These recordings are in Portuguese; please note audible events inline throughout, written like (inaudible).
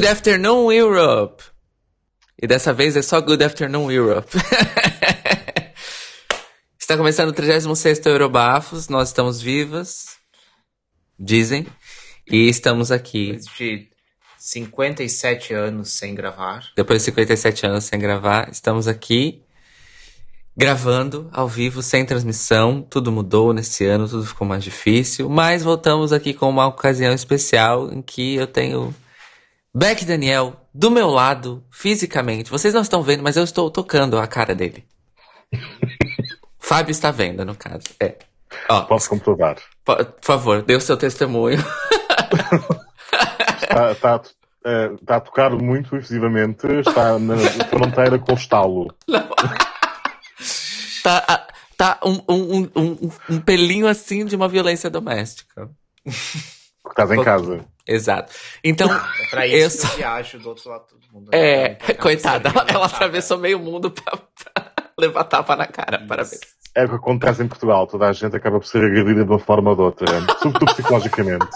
Good afternoon, Europe! E dessa vez é só Good afternoon, Europe. (laughs) Está começando o 36 Eurobafos, nós estamos vivas, dizem, e estamos aqui. Depois de 57 anos sem gravar. Depois de 57 anos sem gravar, estamos aqui gravando ao vivo, sem transmissão. Tudo mudou nesse ano, tudo ficou mais difícil, mas voltamos aqui com uma ocasião especial em que eu tenho Beck Daniel do meu lado, fisicamente. Vocês não estão vendo, mas eu estou tocando a cara dele. (laughs) Fábio está vendo, no caso. É. Ó, Posso comprovar. po- por favor, dê o seu testemunho. Está, está, está a tocar muito efusivamente, está na fronteira com o estalo. (laughs) tá ah, tá um, um, um, um, um pelinho assim de uma violência doméstica. Estás em casa. Exato. Então, É (laughs) pra Eu isso só- eu viajo do outro lado do mundo. é, Então, (laughs) coitada, ela, (laughs) ela atravessou meio mundo pra, pra levar tapa na cara. Parabéns. É o que acontece em Portugal. Toda a gente acaba por ser agredida de uma forma ou de outra. Sobretudo psicologicamente.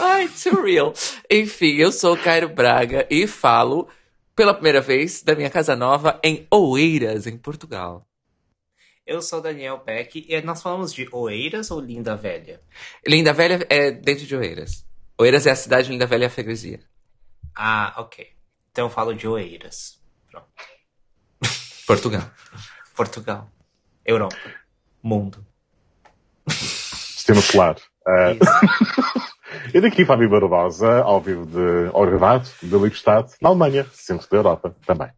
Ai, too real. Enfim, eu sou o Cairo Braga e falo pela primeira vez da minha casa nova em Oeiras, em Portugal. Eu sou Daniel Beck e nós falamos de Oeiras ou Linda Velha? Linda Velha é dentro de Oeiras. Oeiras é a cidade, Linda Velha é a freguesia. Ah, ok. Então eu falo de Oeiras. Pronto. Portugal. (laughs) Portugal. Europa. Mundo. Sistema solar. (laughs) Isso. (laughs) e daqui Fábio Barbosa, ao vivo de Orvat, de Lippstadt, na Alemanha, centro da Europa também.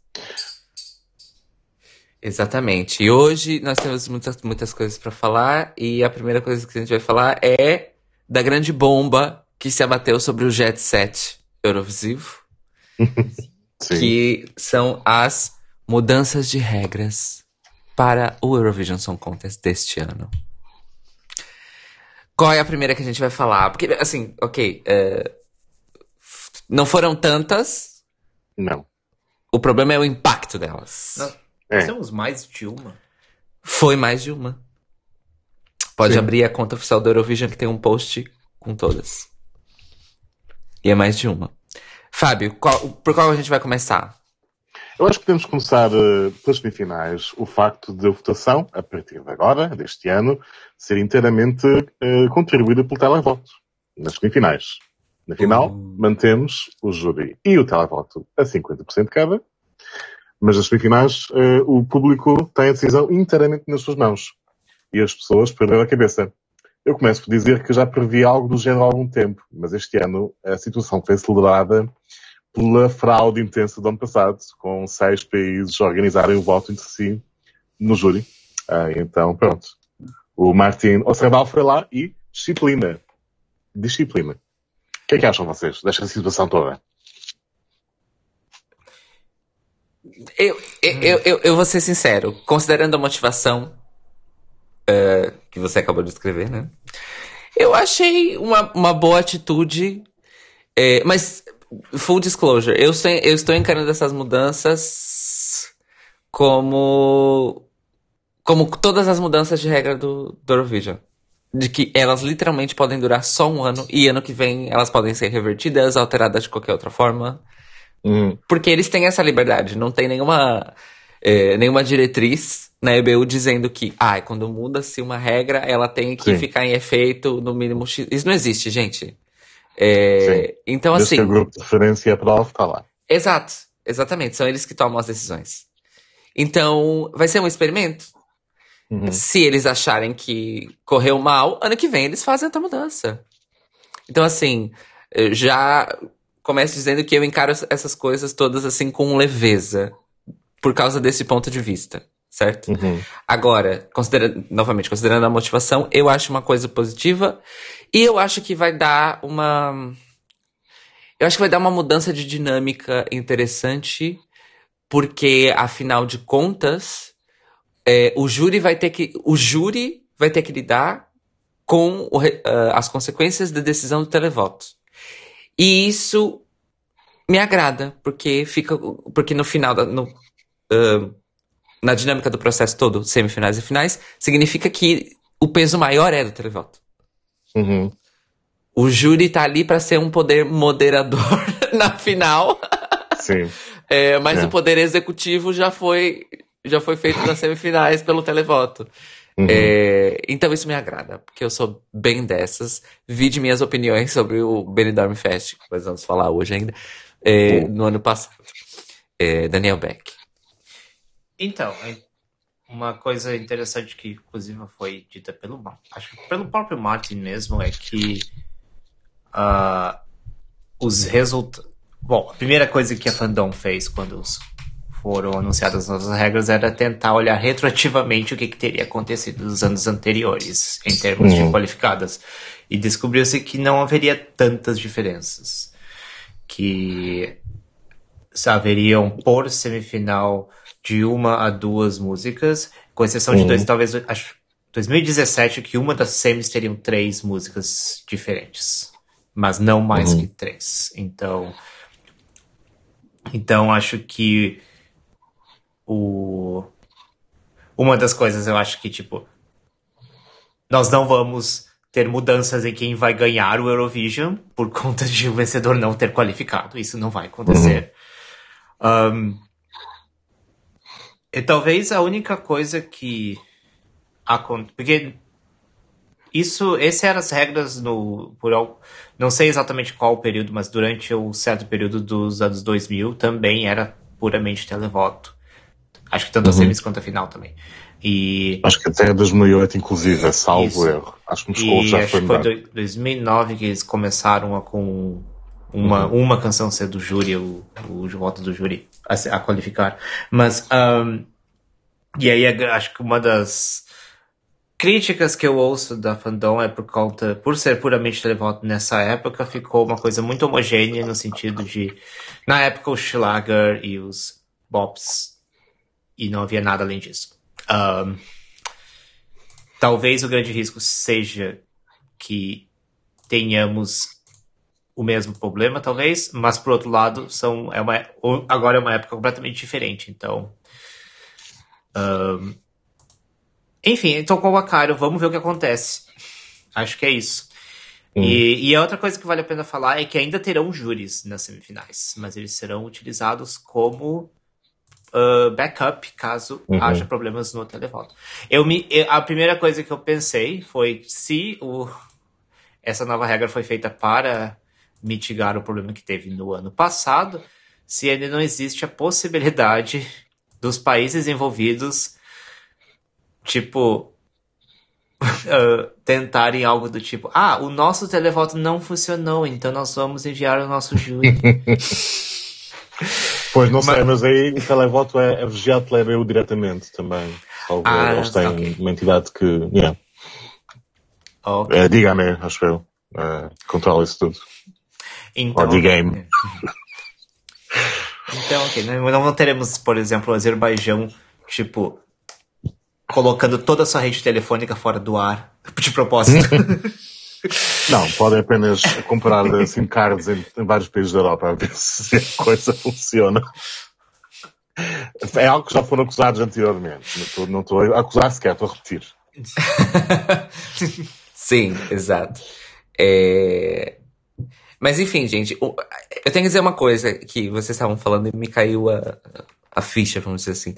Exatamente. E hoje nós temos muitas, muitas coisas pra falar e a primeira coisa que a gente vai falar é da grande bomba que se abateu sobre o Jet Set Eurovisivo, (laughs) Sim. que são as mudanças de regras para o Eurovision Song Contest deste ano. Qual é a primeira que a gente vai falar? Porque, assim, ok, é, não foram tantas, Não. o problema é o impacto delas. Nós É. temos mais de uma. Foi mais de uma. Pode Sim. abrir a conta oficial do Eurovision que tem um post com todas. E é mais de uma. Fábio, qual- por qual a gente vai começar? Eu acho que podemos começar eh, pelas semifinais. O facto de a votação, a partir de agora, deste ano, ser inteiramente eh, contribuída pelo televoto. Nas semifinais. Na final, Uh. mantemos o júri e o televoto a 50% cada. Mas nas semifinais, eh, o público tem a decisão inteiramente nas suas mãos. E as pessoas perderam a cabeça. Eu começo por dizer que já previ algo do género há algum tempo, mas este ano a situação foi celebrada pela fraude intensa do ano passado, com seis países organizarem o voto entre si no júri. Ah, então, pronto. O Martin Ostrabal foi lá e disciplina. Disciplina. O que é que acham vocês desta situação toda? Eu, eu, eu, eu, vou ser sincero, considerando a motivação eh, que você acabou de escrever, né? Eu achei uma, uma boa atitude, eh, mas full disclosure, eu, sei- eu estou encarando essas mudanças como como todas as mudanças de regra do, do Eurovision. De que elas literalmente podem durar só um ano e ano que vem elas podem ser revertidas, alteradas de qualquer outra forma. Porque eles têm essa liberdade, não tem nenhuma, eh, nenhuma diretriz na EBU dizendo que, ah, quando muda-se uma regra, ela tem que Sim. ficar em efeito no mínimo X. Isso não existe, gente. Eh, então, Desde que assim. o grupo de referência aprova, está lá. Exato, exatamente. São eles que tomam as decisões. Então, vai ser um experimento. Uhum. Se eles acharem que correu mal, ano que vem eles fazem outra mudança. Então, assim, já começo dizendo que eu encaro essas coisas todas assim com leveza. Por causa desse ponto de vista, certo? Uhum. Agora, considera novamente, considerando a motivação, eu acho uma coisa positiva. E eu acho que vai dar uma. Eu acho que vai dar uma mudança de dinâmica interessante, porque, afinal de contas, é, o júri vai ter que. O júri vai ter que lidar com o ah, as consequências da decisão do televoto. E isso me agrada, porque fica. Porque no final. No, ah, na dinâmica do processo todo, semifinais e finais, significa que o peso maior é do televoto. Uhum. o júri tá ali para ser um poder moderador (laughs) na final. Sim. (laughs) É, mas É. o poder executivo já foi já foi feito nas semifinais pelo televoto. Uhum. É, então isso me agrada, porque eu sou bem dessas. Vi de minhas opiniões sobre o Benidorm Fest, que nós vamos falar hoje ainda, é, Uhum. no ano passado. É, Daniel Beck. Então, é uma coisa interessante que inclusive foi dita pelo acho que pelo próprio Martin mesmo é que ah, os resultados. Bom, a primeira coisa que a Fandom fez quando os- foram anunciadas as novas regras era tentar olhar retroativamente o que, que teria acontecido nos anos anteriores em termos de Uhum. qualificadas e descobriu-se que não haveria tantas diferenças que haveriam por semifinal de uma a duas músicas, com exceção de Uhum. dois, talvez, acho, 2017, que uma das semis teriam três músicas diferentes, mas não mais Uhum. que três. Então, então acho que o uma das coisas eu acho que tipo nós não vamos ter mudanças em quem vai ganhar o Eurovision por (laughs) conta de o vencedor não ter qualificado. Isso não vai acontecer. Um, e talvez a única coisa que acontece. Porque isso, essas eram as regras no. Por, não sei exatamente qual período, mas durante um certo período dos anos 2000 também era puramente televoto. Acho que tanto a Uhum. semis quanto a final também. E. Acho que até 2008, inclusive, é salvo Isso. erro. Acho que Moscou já acho foi que foi mudado. em 2009 que eles começaram a com uma, Uhum. uma canção ser do júri, o, o voto do júri a, a qualificar. Mas, ahn, e aí a- acho que uma das críticas que eu ouço da fandom é por conta, por ser puramente televoto nessa época, ficou uma coisa muito homogênea no sentido de, na época, o Schlager e os Bops, e não havia nada além disso. Ahn, talvez o grande risco seja que tenhamos o mesmo problema, talvez, mas por outro lado, são, é uma, agora é uma época completamente diferente, então. ahn, enfim, então com o Akaro, vamos ver o que acontece. Acho que é isso. Hum. E, e a outra coisa que vale a pena falar é que ainda terão júris nas semifinais, mas eles serão utilizados como ah, backup caso Uhum. haja problemas no televoto. Eu me, eu- a primeira coisa que eu pensei foi se o, essa nova regra foi feita para mitigar o problema que teve no ano passado, se ainda não existe a possibilidade dos países envolvidos, tipo, ah, (laughs) tentarem algo do tipo, ah, o nosso televoto não funcionou, então nós vamos enviar o nosso (laughs) júri. Pois não sei, mas aí televoto é, é vigiado pela EBU diretamente também. Salvo Ah, eles têm ok. uma entidade que, yeah, Ok. é Digame, acho eu, é, controla isso tudo. Então, Ou game. (laughs) Então, ok. Não, não teremos, por exemplo, o Azerbaijão, tipo, colocando toda a sua rede telefônica fora do ar, de propósito. (laughs) Não, podem apenas comprar SIM cards em, em vários países da Europa a ver (laughs) se a coisa funciona. É algo que já foram acusados anteriormente. Não estou, a acusar sequer, estou a repetir. (laughs) Sim, exato. É, Mas enfim, gente, eu tenho que dizer uma coisa que vocês estavam falando e me caiu a, a ficha, vamos dizer assim.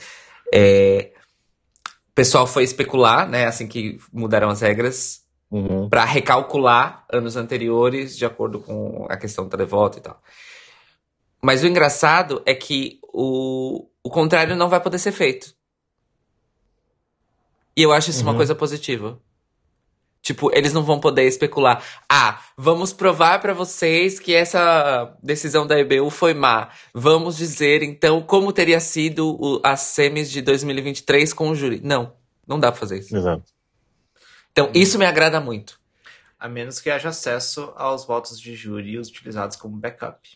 É, O pessoal foi especular, né, assim que mudaram as regras, Uhum. para recalcular anos anteriores de acordo com a questão do televoto e tal. Mas o engraçado é que o, o contrário não vai poder ser feito. E eu acho isso uma Uhum. coisa positiva. Tipo, eles não vão poder especular. Ah, vamos provar pra vocês que essa decisão da EBU foi má. Vamos dizer, então, como teria sido o, as semis de 2023 com o júri. Não, não dá pra fazer isso. Exato. Então, isso me agrada muito. A menos que haja acesso aos votos de júri utilizados como backup,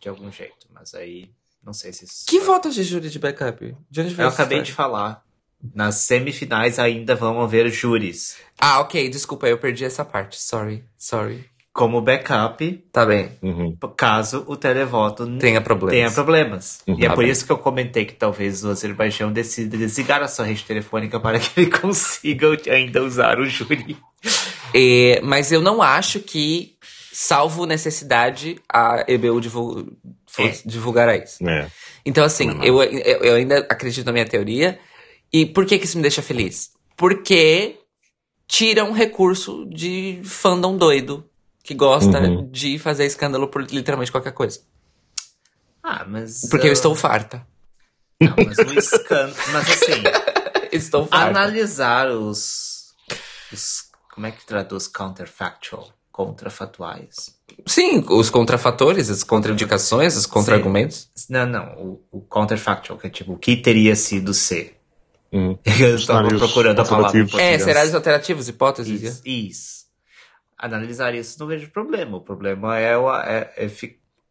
de algum jeito. Mas aí, não sei se isso. Que votos de júri de backup? De onde Eu acabei de falar. Nas semifinais ainda vão haver júris. Ah, ok, desculpa, eu perdi essa parte. Sorry, sorry. Como backup, Tá bem, Uhum. caso o televoto tenha problemas. tenha problemas. Uhum. E é Tá por bem. isso que eu comentei que talvez o Azerbaijão decida desligar a sua rede telefônica para que ele (laughs) consiga ainda usar o júri. É, mas eu não acho que salvo necessidade, a EBU divul- for- É. divulgará isso. É. Então, assim, eu, eu ainda acredito na minha teoria. E por que, que isso me deixa feliz? Porque tira um recurso de fandom doido que gosta Uhum. de fazer escândalo por literalmente qualquer coisa. Ah, mas. Porque eu ah, estou farta. Não, mas o escândalo. Mas assim, (laughs) Estou farta. analisar os, os. Como é que traduz counterfactual? Contrafatuais. Sim, os contrafatores, as contraindicações, os contra-argumentos. Não, não. O, o counterfactual, que é tipo, o que teria sido ser? Hum. (laughs) Eu estava procurando a palavra. É, cenários alternativos, hipóteses. Isso, isso. Analisar isso não vejo problema. O problema é, o- é, é,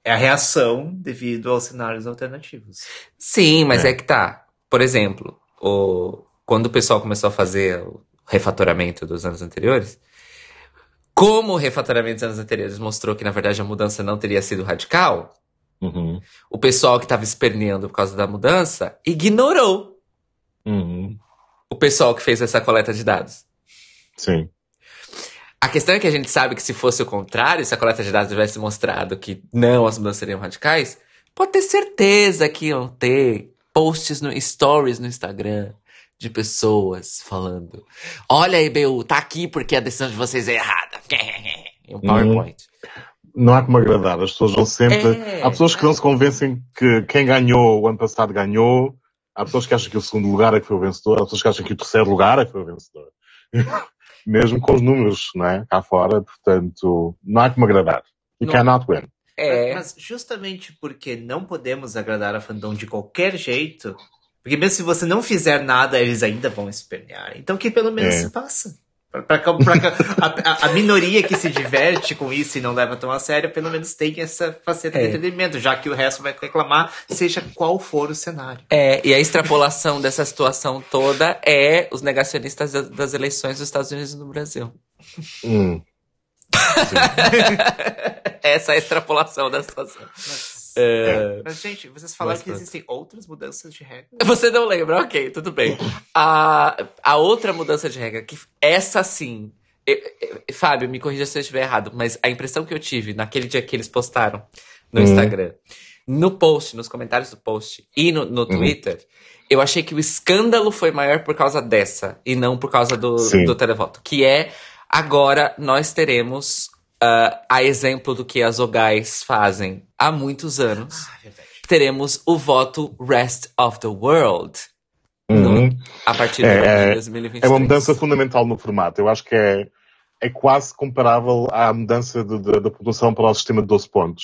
é a reação devido aos cenários alternativos. Sim, mas É. é. que tá. Por exemplo, o... quando o pessoal começou a fazer o refatoramento dos anos anteriores, como o refatoramento dos anos anteriores mostrou que, na verdade, a mudança não teria sido radical, Uhum. o pessoal que estava esperneando por causa da mudança ignorou Uhum. o pessoal que fez essa coleta de dados. Sim. A questão é que a gente sabe que se fosse o contrário, se a coleta de dados tivesse mostrado que não, as mudanças seriam radicais, pode ter certeza que iam ter posts no stories no Instagram de pessoas falando: Olha, EBU, tá aqui porque a decisão de vocês é errada. (laughs) Um PowerPoint. Não há como agradar. As pessoas vão sempre. É. Há pessoas que não se convencem que quem ganhou o ano passado ganhou. Há pessoas que acham que o segundo lugar é que foi o vencedor. Há pessoas que acham que o terceiro lugar é que foi o vencedor. (laughs) Mesmo com os números, não é? Cá fora. Portanto, não há como agradar. You Não. cannot win. É. Mas justamente porque não podemos agradar a fandom de qualquer jeito, porque mesmo se você não fizer nada, eles ainda vão espernear. Então que pelo menos É. se passa. Pra, pra, pra- a, a- minoria que se diverte com isso e não leva tão a sério, pelo menos tem essa faceta É. de entretenimento, já que o resto vai reclamar, seja qual for o cenário. É, e a extrapolação dessa situação toda é os negacionistas da- das eleições dos Estados Unidos e no Brasil. Hum. (laughs) Essa é a extrapolação da situação. Mas, É. mas, gente, vocês falaram Mas que pronto. existem outras mudanças de regra? (laughs) Você não lembra, ok, tudo bem. A, a outra mudança de regra, que essa sim. eu- eu- Fábio, me corrija se eu estiver errado, mas a impressão que eu tive naquele dia que eles postaram no Hum. Instagram, no post, nos comentários do post e no, no Twitter, eu achei que o escândalo foi maior por causa dessa e não por causa do, Sim. do televoto. Que é agora nós teremos ah, a exemplo do que as OGAIs fazem há muitos anos Ah, teremos o voto Rest of the World Uhum. a partir É, de é- 2023. É uma mudança fundamental no formato. Eu acho que é, é quase comparável à mudança da pontuação para o sistema de 12 pontos.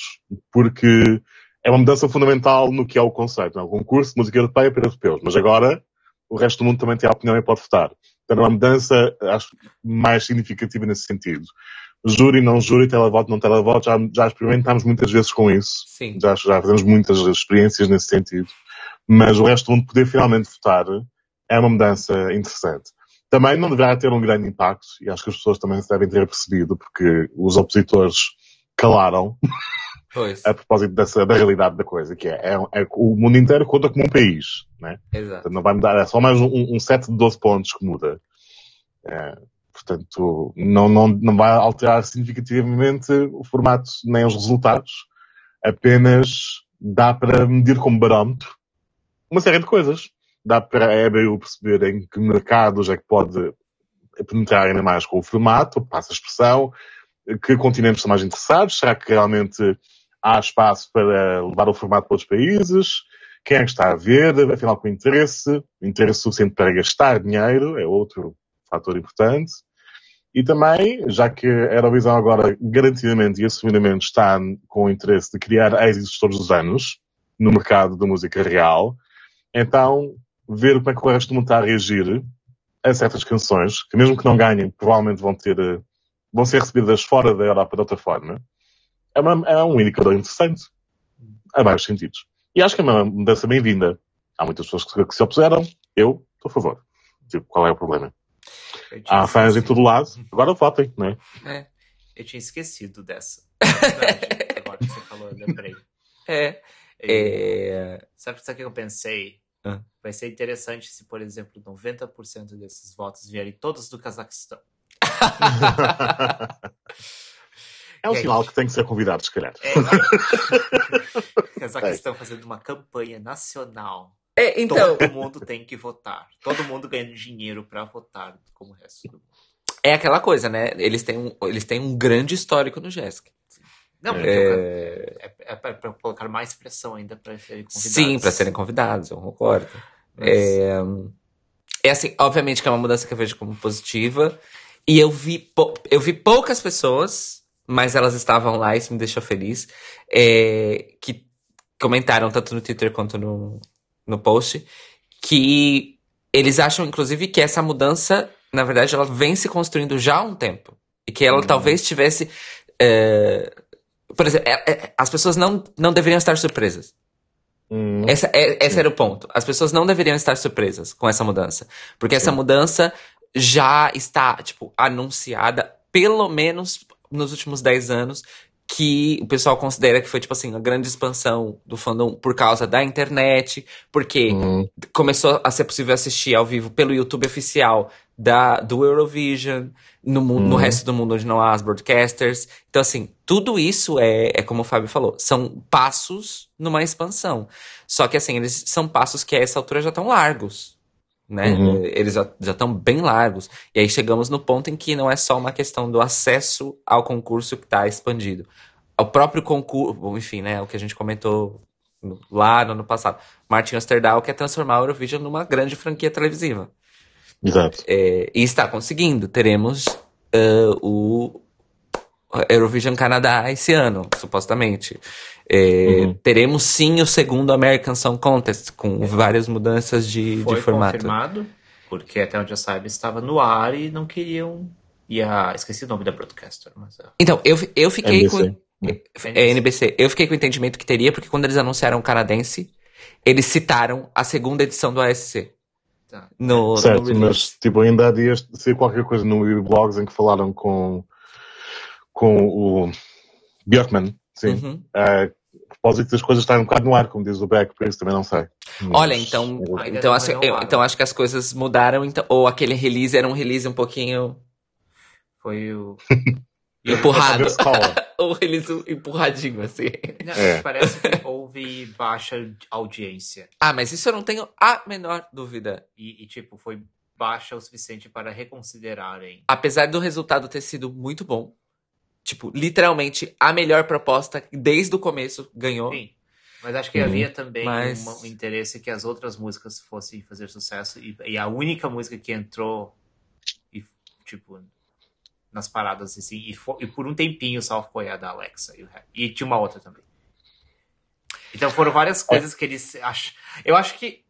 Porque é uma mudança fundamental no que é o conceito. é? O concurso de música europeia para europeus. Mas agora o resto do mundo também tem a opinião e pode votar. Então é uma mudança, acho, mais significativa nesse sentido. Júri, não júri, televoto, não televoto, já, já experimentámos muitas vezes com isso. Sim. Já, já fizemos muitas experiências nesse sentido. Mas o resto do mundo poder finalmente votar é uma mudança interessante. Também não deverá ter um grande impacto, e acho que as pessoas também se devem ter percebido, porque os opositores calaram (laughs) Pois. a propósito dessa, da realidade da coisa, que é, é, é o mundo inteiro conta como um país, né? Exato. Portanto, não vai mudar, é só mais um, um set de 12 pontos que muda. É, portanto, não, não, não vai alterar significativamente o formato nem os resultados. Apenas dá para medir como barómetro uma série de coisas. Dá para a EBU perceber em que mercados é que pode penetrar ainda mais com o formato, passa a expressão, que continentes são mais interessados, será que realmente há espaço para levar o formato para outros países, quem é que está a ver, afinal com interesse, interesse suficiente para gastar dinheiro, é outro fator importante. E também, já que a Eurovisão agora garantidamente e assumidamente está com o interesse de criar êxitos todos os anos no mercado da música real, então ver como é que o resto do mundo está a reagir a certas canções, que mesmo que não ganhem, provavelmente vão ter, eh, vão ser recebidas fora da Europa de outra forma, é, uma- é um indicador interessante, a vários sentidos. E acho que é uma mudança bem-vinda. Há muitas pessoas que, se opuseram, eu estou a favor. Tipo, qual é o problema? Há fãs em todo lado, agora votem, não é? É. Eu tinha esquecido dessa. (laughs) É. Agora que você falou, eu lembrei. É. E- é... Sabe, o que eu pensei? Ah. Vai ser interessante se, por exemplo, 90% desses votos vierem todos do Cazaquistão. (laughs) É um aí? sinal que tem que ser convidado, se calhar. É, Mas (laughs) aqui estão fazendo uma campanha nacional. É, então, Todo mundo tem que votar. Todo mundo ganhando dinheiro pra votar como o resto do mundo. é aquela coisa, né? Eles têm um, eles têm um grande histórico no Jessica. Não, porque É, é, é pra, pra colocar mais pressão ainda pra serem convidados. sim, para serem convidados, eu concordo. Mas- É, é assim, obviamente que é uma mudança que eu vejo como positiva. E eu vi, eu vi poucas pessoas, mas elas estavam lá, isso me deixou feliz, é, que comentaram tanto no Twitter quanto no, no post, que eles acham, inclusive, que essa mudança, na verdade, ela vem se construindo já há um tempo. E que ela Uhum. talvez tivesse. é, por exemplo, é- é- as pessoas não, não deveriam estar surpresas. Hum, Essa, é- esse era o ponto. As pessoas não deveriam estar surpresas com essa mudança. Porque essa Sim. mudança já está, tipo, anunciada, pelo menos nos últimos 10 anos, que o pessoal considera que foi, tipo assim, a grande expansão do fandom por causa da internet, porque hum, começou a ser possível assistir ao vivo pelo YouTube oficial da, do Eurovision, no, mu- no Uhum. resto do mundo onde não há as broadcasters. Então, assim, tudo isso é, é como o Fábio falou, são passos numa expansão. Só que, assim, eles são passos que a essa altura já estão largos. Né? Uhum. Eles já estão bem largos. E aí chegamos no ponto em que não é só uma questão do acesso ao concurso que está expandido. O próprio concurso, enfim, né? O que a gente comentou lá no ano passado. Martin Osterdahl quer transformar a Eurovision numa grande franquia televisiva. exato. É, e está conseguindo. Teremos ah, o Eurovision Canadá esse ano, supostamente. É, Uhum. Teremos sim o segundo American Song Contest, com várias mudanças de, Foi de formato. confirmado, porque até onde eu saiba estava no ar e não queriam. E a... Esqueci o nome da broadcaster, mas. a- Então, eu, eu fiquei NBC. com. É NBC. Eu fiquei com o entendimento que teria, porque quando eles anunciaram o canadense, eles citaram a segunda edição do ASC. Tá. No, no Certo, release. mas tipo, ainda há dias saiu qualquer coisa no blogs em que falaram com, com o Björkman, sim, Uhum. a propósito das coisas estarem um bocado no ar, como diz o Beck, por isso também não sei. Mas- Olha, então, então, acho, eu- então acho que as coisas mudaram, então, ou aquele release era um release um pouquinho Foi o. (laughs) empurrado. Ou (laughs) release empurradinho, assim. Não, É. Parece que houve baixa audiência. Ah, mas isso eu não tenho a menor dúvida. E, e, tipo, foi baixa o suficiente para reconsiderarem. Apesar do resultado ter sido muito bom, tipo, literalmente a melhor proposta desde o começo ganhou. Sim. Mas acho que Uhum. havia também Mas- um interesse que as outras músicas fossem fazer sucesso. E, e a única música que entrou, e, tipo, nas paradas, assim, e, fo- e por um tempinho só foi a da Alexa. E, e tinha uma outra também. Então foram várias coisas que eles acham. Eu acho que,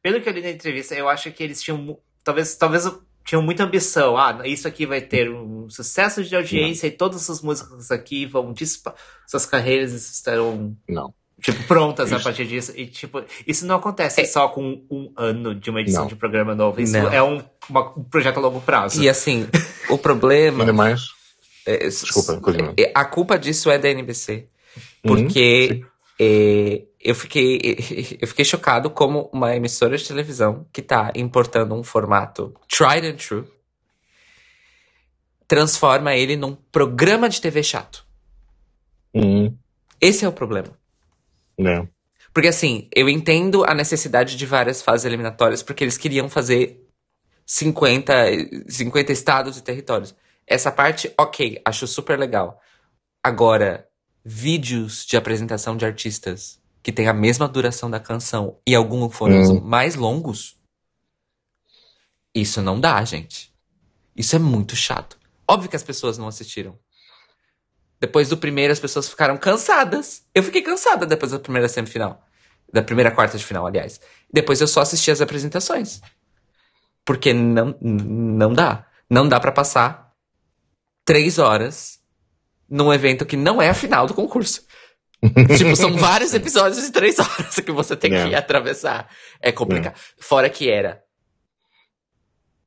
pelo que eu li na entrevista, eu acho que eles tinham. Talvez, talvez tinham muita ambição. Ah, isso aqui vai ter um sucesso de audiência e todas essas músicas aqui vão disparar. Suas carreiras estarão Não. Tipo, prontas a Isso. partir disso. E, tipo, isso não acontece É. só com um ano de uma edição Não. de programa novo. Isso Não. é um, uma- um projeto a longo prazo. E assim, o problema. Ainda mais. é, Desculpa, continua. é, A culpa disso é da NBC. Uhum, Porque é, eu, fiquei, (laughs) eu fiquei chocado como uma emissora de televisão que tá importando um formato tried and true transforma ele num programa de TV chato. Uhum. Esse é o problema. Não. Porque assim, eu entendo a necessidade de várias fases eliminatórias, porque eles queriam fazer 50, 50 estados e territórios. Essa parte, ok, acho super legal. Agora, vídeos de apresentação de artistas que tem a mesma duração da canção e alguns foram Hum. mais longos, isso não dá, gente. Isso é muito chato. Óbvio que as pessoas não assistiram. Depois do primeiro, as pessoas ficaram cansadas. Eu fiquei cansada depois da primeira semifinal. Da primeira quarta de final, aliás. Depois eu só assisti as apresentações. Porque não, não dá. Não dá pra passar três horas num evento que não é a final do concurso. Tipo, são vários episódios de três horas que você tem que É. atravessar. É complicado. Fora que era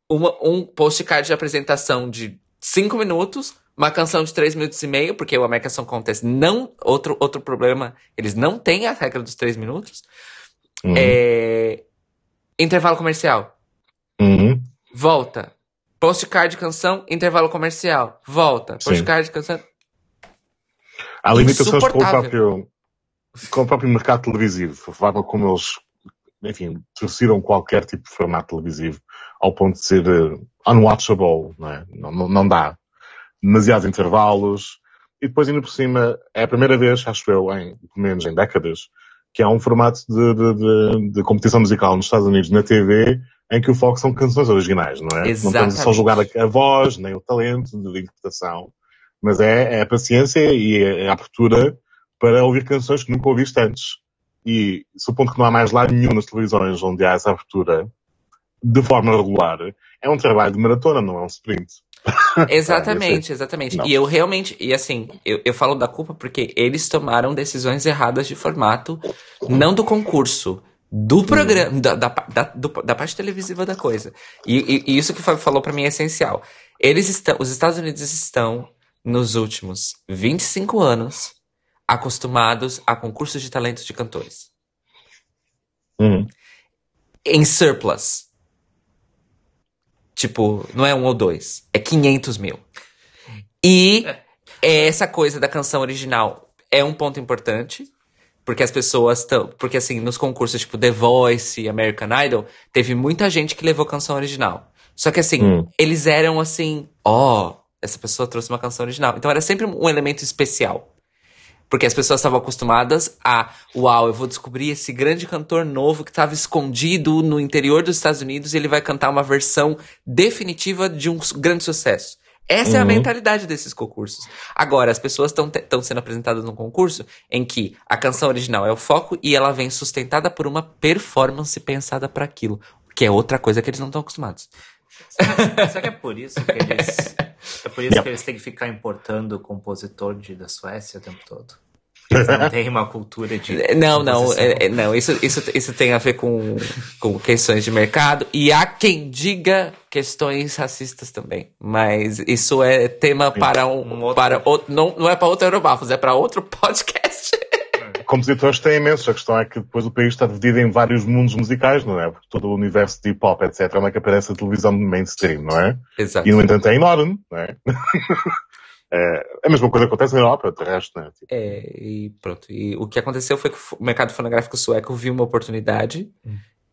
uma- um postcard de apresentação de cinco minutos, uma canção de três minutos e meio, porque o American Song Contest não. Outro, outro problema, eles não têm a regra dos três minutos. Uhum. É, intervalo comercial. Uhum. Volta. Postcard de canção, intervalo comercial. Volta. Postcard de canção. Há limitações com o próprio, com o próprio mercado televisivo. A forma como eles, enfim, torceram qualquer tipo de formato televisivo ao ponto de ser eh, unwatchable, não é? Não, não, não dá. Demasiados intervalos. E depois, ainda por cima, é a primeira vez, acho eu, em, pelo menos em décadas, que há um formato de, de, de, de competição musical nos Estados Unidos na TV em que o foco são canções originais, não é? Não estamos só a julgar a, a voz, nem o talento de interpretação, mas é, é a paciência e é a abertura para ouvir canções que nunca ouviste antes. E supondo que não há mais lado nenhum nas televisões onde há essa abertura de forma regular, é um trabalho de maratona, não é um sprint. Exatamente, (laughs) exatamente. Não. E eu realmente, e assim, eu, eu falo da culpa porque eles tomaram decisões erradas de formato, não do concurso, do programa, da, da, da, da parte televisiva da coisa. E, e- e isso que o Fábio falou pra mim é essencial. Eles estão, os Estados Unidos estão, nos últimos 25 anos, acostumados a concursos de talentos de cantores. Hum. Em surplus. Tipo, não é um ou dois, é 500 mil. E é essa coisa da canção original é um ponto importante, porque as pessoas estão. Porque assim, nos concursos tipo The Voice, American Idol, teve muita gente que levou canção original. Só que assim, Hum. eles eram assim, ó, essa pessoa trouxe uma canção original. Então era sempre um elemento especial. Porque as pessoas estavam acostumadas a, uau, eu vou descobrir esse grande cantor novo que estava escondido no interior dos Estados Unidos e ele vai cantar uma versão definitiva de um grande sucesso. Essa é a Uhum. mentalidade desses concursos. Agora, as pessoas estão sendo apresentadas num concurso em que a canção original é o foco e ela vem sustentada por uma performance pensada para aquilo, que é outra coisa que eles não estão acostumados. Será, que é por isso que eles. É por isso que eles têm que ficar importando o compositor de, da Suécia o tempo todo? Eles não têm uma cultura de. Não, não, é- é- não. Isso, isso, isso tem a ver com, com questões de mercado e há quem diga questões racistas também. Mas isso é tema para um, Um outro- para outro, não, não é para outro Eurobafos, é para outro (laughs) podcast. Compositores têm imensos. A questão é que depois o país está dividido em vários mundos musicais, não é? Porque todo o universo de hip hop, etc., onde é que aparece a televisão mainstream, não é? Exato. E, no entanto, é enorme, não é? (laughs) é a mesma coisa que acontece na Europa, de resto, não é? Tipo, É, e pronto. E o que aconteceu foi que o mercado fonográfico sueco viu uma oportunidade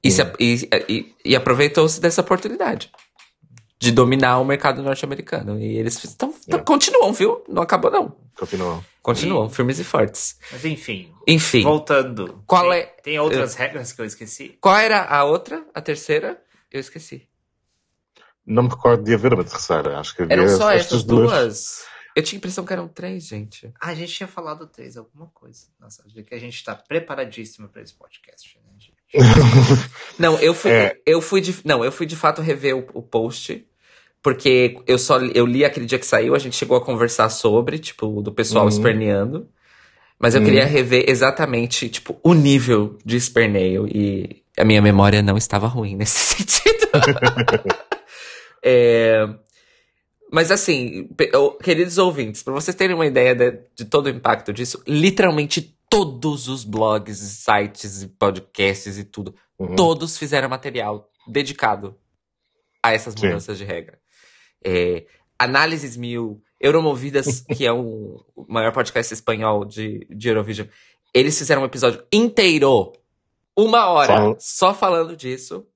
e, se, e, e, e aproveitou-se dessa oportunidade de dominar o mercado norte-americano. E eles estão, É. continuam, viu? Não acabou, não. continuam. Continuam, firmes e fortes. Mas enfim, Enfim, voltando. Qual tem, é- Tem outras regras que eu esqueci? qual era a outra? A terceira? Eu esqueci. Não me recordo de haver uma terceira. Acho que havia Eram só estas essas duas? Eu tinha a impressão que eram três, gente. Ah, a gente tinha falado três, alguma coisa. Nossa, que a gente tá preparadíssimo pra esse podcast, né? (laughs) Não, eu fui, É. eu fui de, não, eu fui de fato rever o, o post, porque eu só eu li aquele dia que saiu, a gente chegou a conversar sobre, tipo, do pessoal Uhum. esperneando. Mas eu Uhum. queria rever exatamente, tipo, o nível de esperneio e a minha memória não estava ruim (laughs) nesse sentido. (laughs) É, Mas assim, queridos ouvintes, para vocês terem uma ideia de, de todo o impacto disso, literalmente todos os blogs, sites, e podcasts e tudo, Uhum. todos fizeram material dedicado a essas Sim. mudanças de regra. É, Análises Mil, Euromovidas, (laughs) que é um, o maior podcast espanhol de, de Eurovision, eles fizeram um episódio inteiro, uma hora, Fala- só falando disso,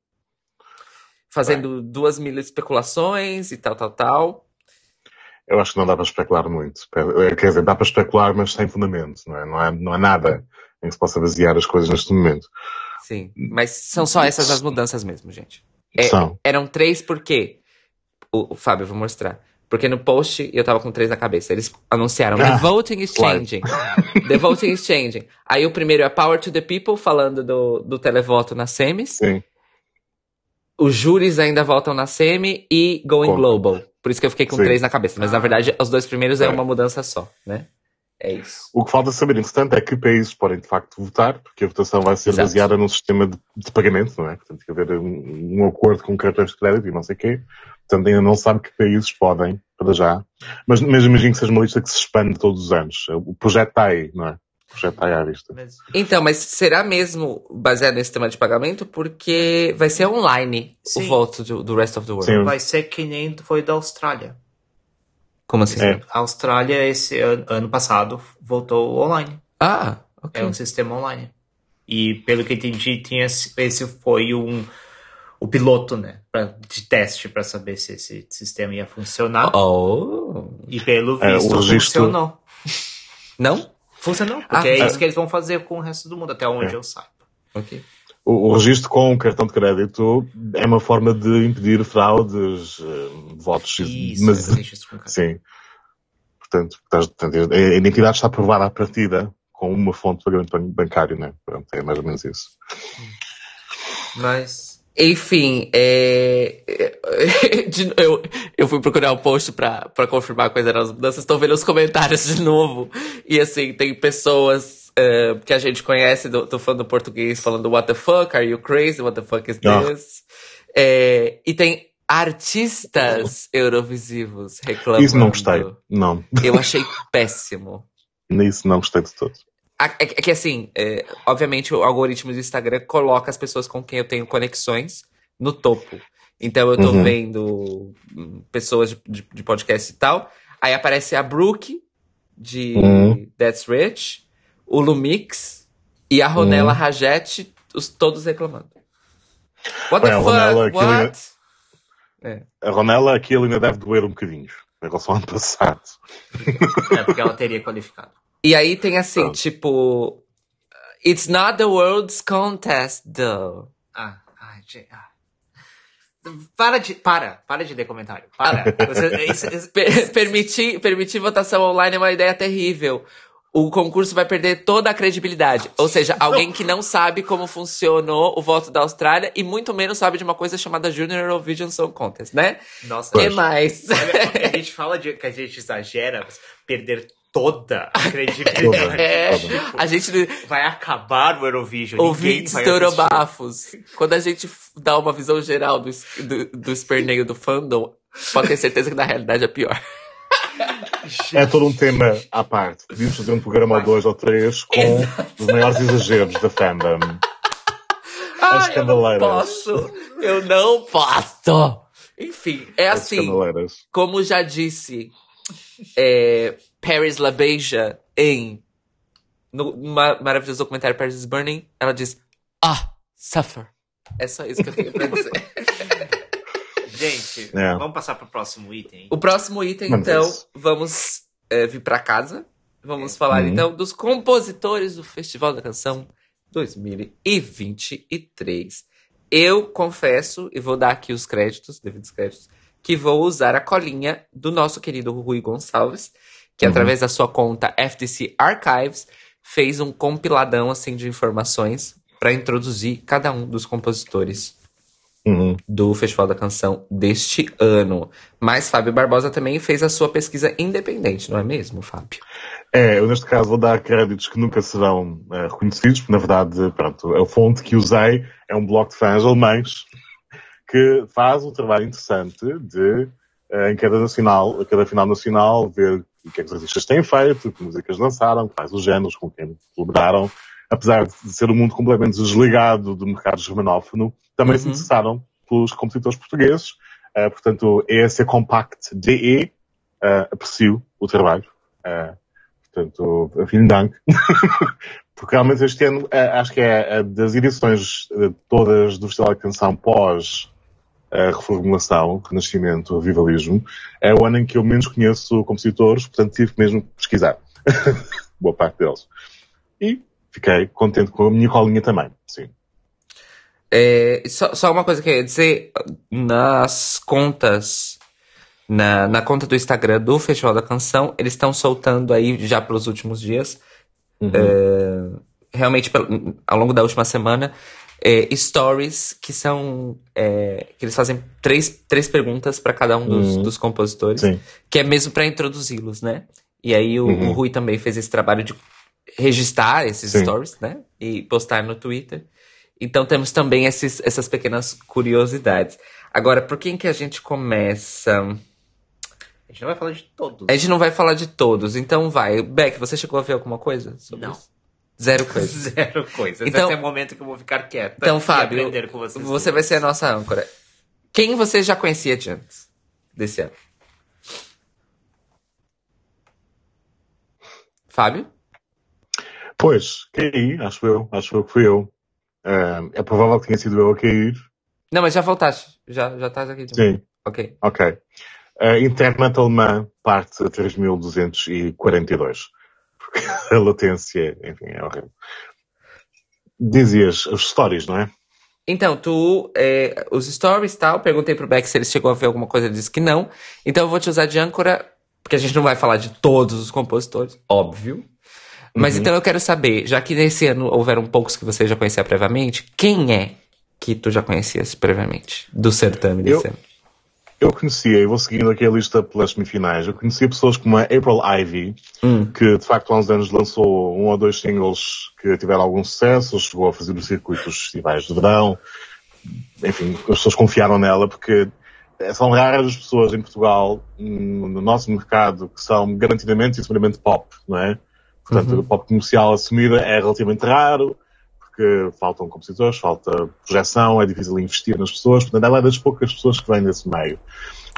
fazendo duas mil especulações e tal, tal, tal. Eu acho que não dá para especular muito. É, Quer dizer, dá para especular, mas sem fundamento, não é? Não há, não há nada em que se possa basear as coisas neste momento. Sim, mas são só essas as mudanças mesmo, gente. É, São. Eram três porque. O, o Fábio, eu vou mostrar. Porque no post eu tava com três na cabeça. Eles anunciaram Ah, The Voting is claro. changing. the Voting is changing. Aí o primeiro é Power to the People, falando do, do televoto na semis. Sim. Os júris ainda votam na semi e Going Com- Global. Por isso que eu fiquei com Sim. três na cabeça. Mas na verdade, os dois primeiros é É. uma mudança só, né? É isso. O que falta saber, entretanto, é que países podem de facto votar, porque a votação vai ser Exato. baseada num sistema de, de pagamento, não é? Portanto, tem que haver um, um acordo com cartões de crédito e não sei o quê. Portanto, ainda não sabe que países podem, para já. Mas, mas imagino que seja uma lista que se expande todos os anos. O projeto está aí, não é? À vista. Mas, Então, mas será mesmo baseado nesse sistema de pagamento? Porque vai ser online Sim. o voto do, do Rest of the World. Sim. vai ser que nem foi da Austrália. Como assim? É. A Austrália, esse ano, ano passado, voltou online. Ah, ok. É um sistema online. E pelo que eu entendi, tinha, esse foi um, o piloto, né? Pra, de teste para saber se esse sistema ia funcionar. Oh. E pelo É, o visto registro- funcionou. Não? Funcionou, porque Ah, é isso que eles vão fazer com o resto do mundo, até onde É. eu saiba. Ok. O, o registro com cartão de crédito é uma forma de impedir fraudes, eh, votos, Isso, mas é sim. Portanto, portanto, a identidade está provada à partida com uma fonte de pagamento ban- bancário, né? Pronto, é mais ou menos isso. Mas. Enfim, é... (laughs) de- eu, eu fui procurar o post pra, pra confirmar quais eram as mudanças. Estou vendo os comentários de novo. E assim, tem pessoas eh, que a gente conhece do, do fã do português falando What the fuck? Are you crazy? What the fuck is Ah. this? É, e tem artistas (laughs) eurovisivos reclamando. Isso não gostei. Não. Eu achei péssimo. Isso não gostei de todo. É que é que, assim, é, obviamente o algoritmo do Instagram coloca as pessoas com quem eu tenho conexões no topo. Então eu tô Uhum. vendo hum, pessoas de, de, de podcast e tal. Aí aparece a Brooke, de Uhum. That's Rich, o Lumix e a Ronella Uhum. Rajete, os, todos reclamando. What the Bem, a fuck? Ronella, What? A Ronella aquilo ainda deve doer um bocadinho em relação ao ano passado. É porque ela teria qualificado. E aí tem assim, tipo. It's not the world's contest, though. Ah, ai, gente. ah. Para de. Para, para de ler comentário. Para. Você- isso- isso- Per- (laughs) permitir, permitir votação online é uma ideia terrível. O concurso vai perder toda a credibilidade. Ou seja, alguém que não sabe como funcionou o voto da Austrália e muito menos sabe de uma coisa chamada Junior Eurovision Song Contest, né? Nossa, que mais? olha, a gente fala de, que a gente exagera, perder toda a credibilidade. (laughs) É, Toda. a gente. Vai acabar o Eurovision. Ouvintes do. Eurobafos. Quando a gente dá uma visão geral do, do, do esperneio do fandom, pode ter certeza que na realidade é pior. (laughs) É todo um tema à parte. Podíamos fazer um programa ou dois ou três com os maiores exageros da fandom. As Ai, eu não posso. Eu não posso. Enfim, é As assim. escandaleiras. Como já disse é, Paris LaBeija em no ma- maravilhoso documentário Paris is Burning, ela diz Ah, suffer. É só isso que eu tenho pra dizer. (laughs) Gente, É. vamos passar pro próximo item. o próximo item, então, vamos é, vir pra casa. Vamos falar, Uhum. então, dos compositores do Festival da Canção 2023. Eu confesso, e vou dar aqui os créditos, devidos créditos, que vou usar a colinha do nosso querido Rui Gonçalves, que Uhum. através da sua conta FTC Archives fez um compiladão assim de informações para introduzir cada um dos compositores Uhum. do Festival da Canção deste ano. Mas Fábio Barbosa também fez a sua pesquisa independente, não é mesmo, Fábio? É, eu neste caso vou dar créditos que nunca serão eh, reconhecidos, porque na verdade, pronto, a fonte que usei é um bloco de fãs alemães que faz um trabalho interessante de, eh, em cada nacional, a cada final nacional, ver o que é que os artistas têm feito, que músicas lançaram, quais os géneros com quem colaboraram. Apesar de ser um mundo completamente desligado do mercado germanófono, também se Uhum. interessaram pelos compositores portugueses. Eh, portanto, ESC Compact DE, eh, aprecio o trabalho. Eh, Portanto, vielen Dank. (laughs) Porque realmente este ano, eh, acho que é das edições todas do Festival da Canção pós a reformulação, renascimento, revivalismo, é o ano em que eu menos conheço compositores, portanto tive que mesmo pesquisar. (laughs) Boa parte deles. E fiquei contente com a minha colinha também, sim. É, só, só uma coisa que eu ia dizer, nas contas, na, na conta do Instagram do Festival da Canção, eles estão soltando aí já pelos últimos dias, Uhum. é, realmente ao longo da última semana, é, stories que são, é, que eles fazem três, três perguntas para cada um dos, Uhum. dos compositores, Sim. que é mesmo para introduzi-los, né? E aí o, Uhum. o Rui também fez esse trabalho de registrar esses Sim. stories, né? E postar no Twitter. Então temos também esses, essas pequenas curiosidades. Agora, por quem que a gente começa? A gente não vai falar de todos. A gente não vai falar de todos, então vai. Beck, você chegou a ver alguma coisa sobre Não. isso? Zero (laughs) coisa. Zero coisas. Então- Esse é o momento que eu vou ficar quieta. Então, e Fábio, aprender com vocês Você vai duas. ser a nossa âncora. Quem você já conhecia de antes desse ano? Fábio? Pois, caí, acho eu, acho eu que fui eu. Uh, é provável que tenha sido eu a cair. Não, mas já voltaste. Já, já estás aqui. Sim. Ok. Ok. Uh, Internet alemã, parte 3242. (laughs) Porque a latência, enfim, é horrível. Dizias as stories, não é? Então, tu, é, os stories tal, perguntei pro Beck se ele chegou a ver alguma coisa, ele disse que não. Então eu vou te usar de âncora, porque a gente não vai falar de todos os compositores, óbvio. Mas Uhum. então eu quero saber, já que nesse ano houveram poucos que você já conhecia previamente, quem é que tu já conhecias previamente do certame desse Eu- ano? Eu conhecia, e vou seguindo aqui a lista pelas semifinais, eu conhecia pessoas como a April Ivy, Hum. que de facto há uns anos lançou um ou dois singles que tiveram algum sucesso, chegou a fazer o circuito dos festivais de verão. Enfim, as pessoas confiaram nela porque são raras as pessoas em Portugal, hum, no nosso mercado, que são garantidamente e seguramente pop, não é? Portanto, Uhum. o pop comercial assumida é relativamente raro, porque faltam compositores, falta projeção, é difícil investir nas pessoas, portanto, ela é das poucas pessoas que vêm desse meio.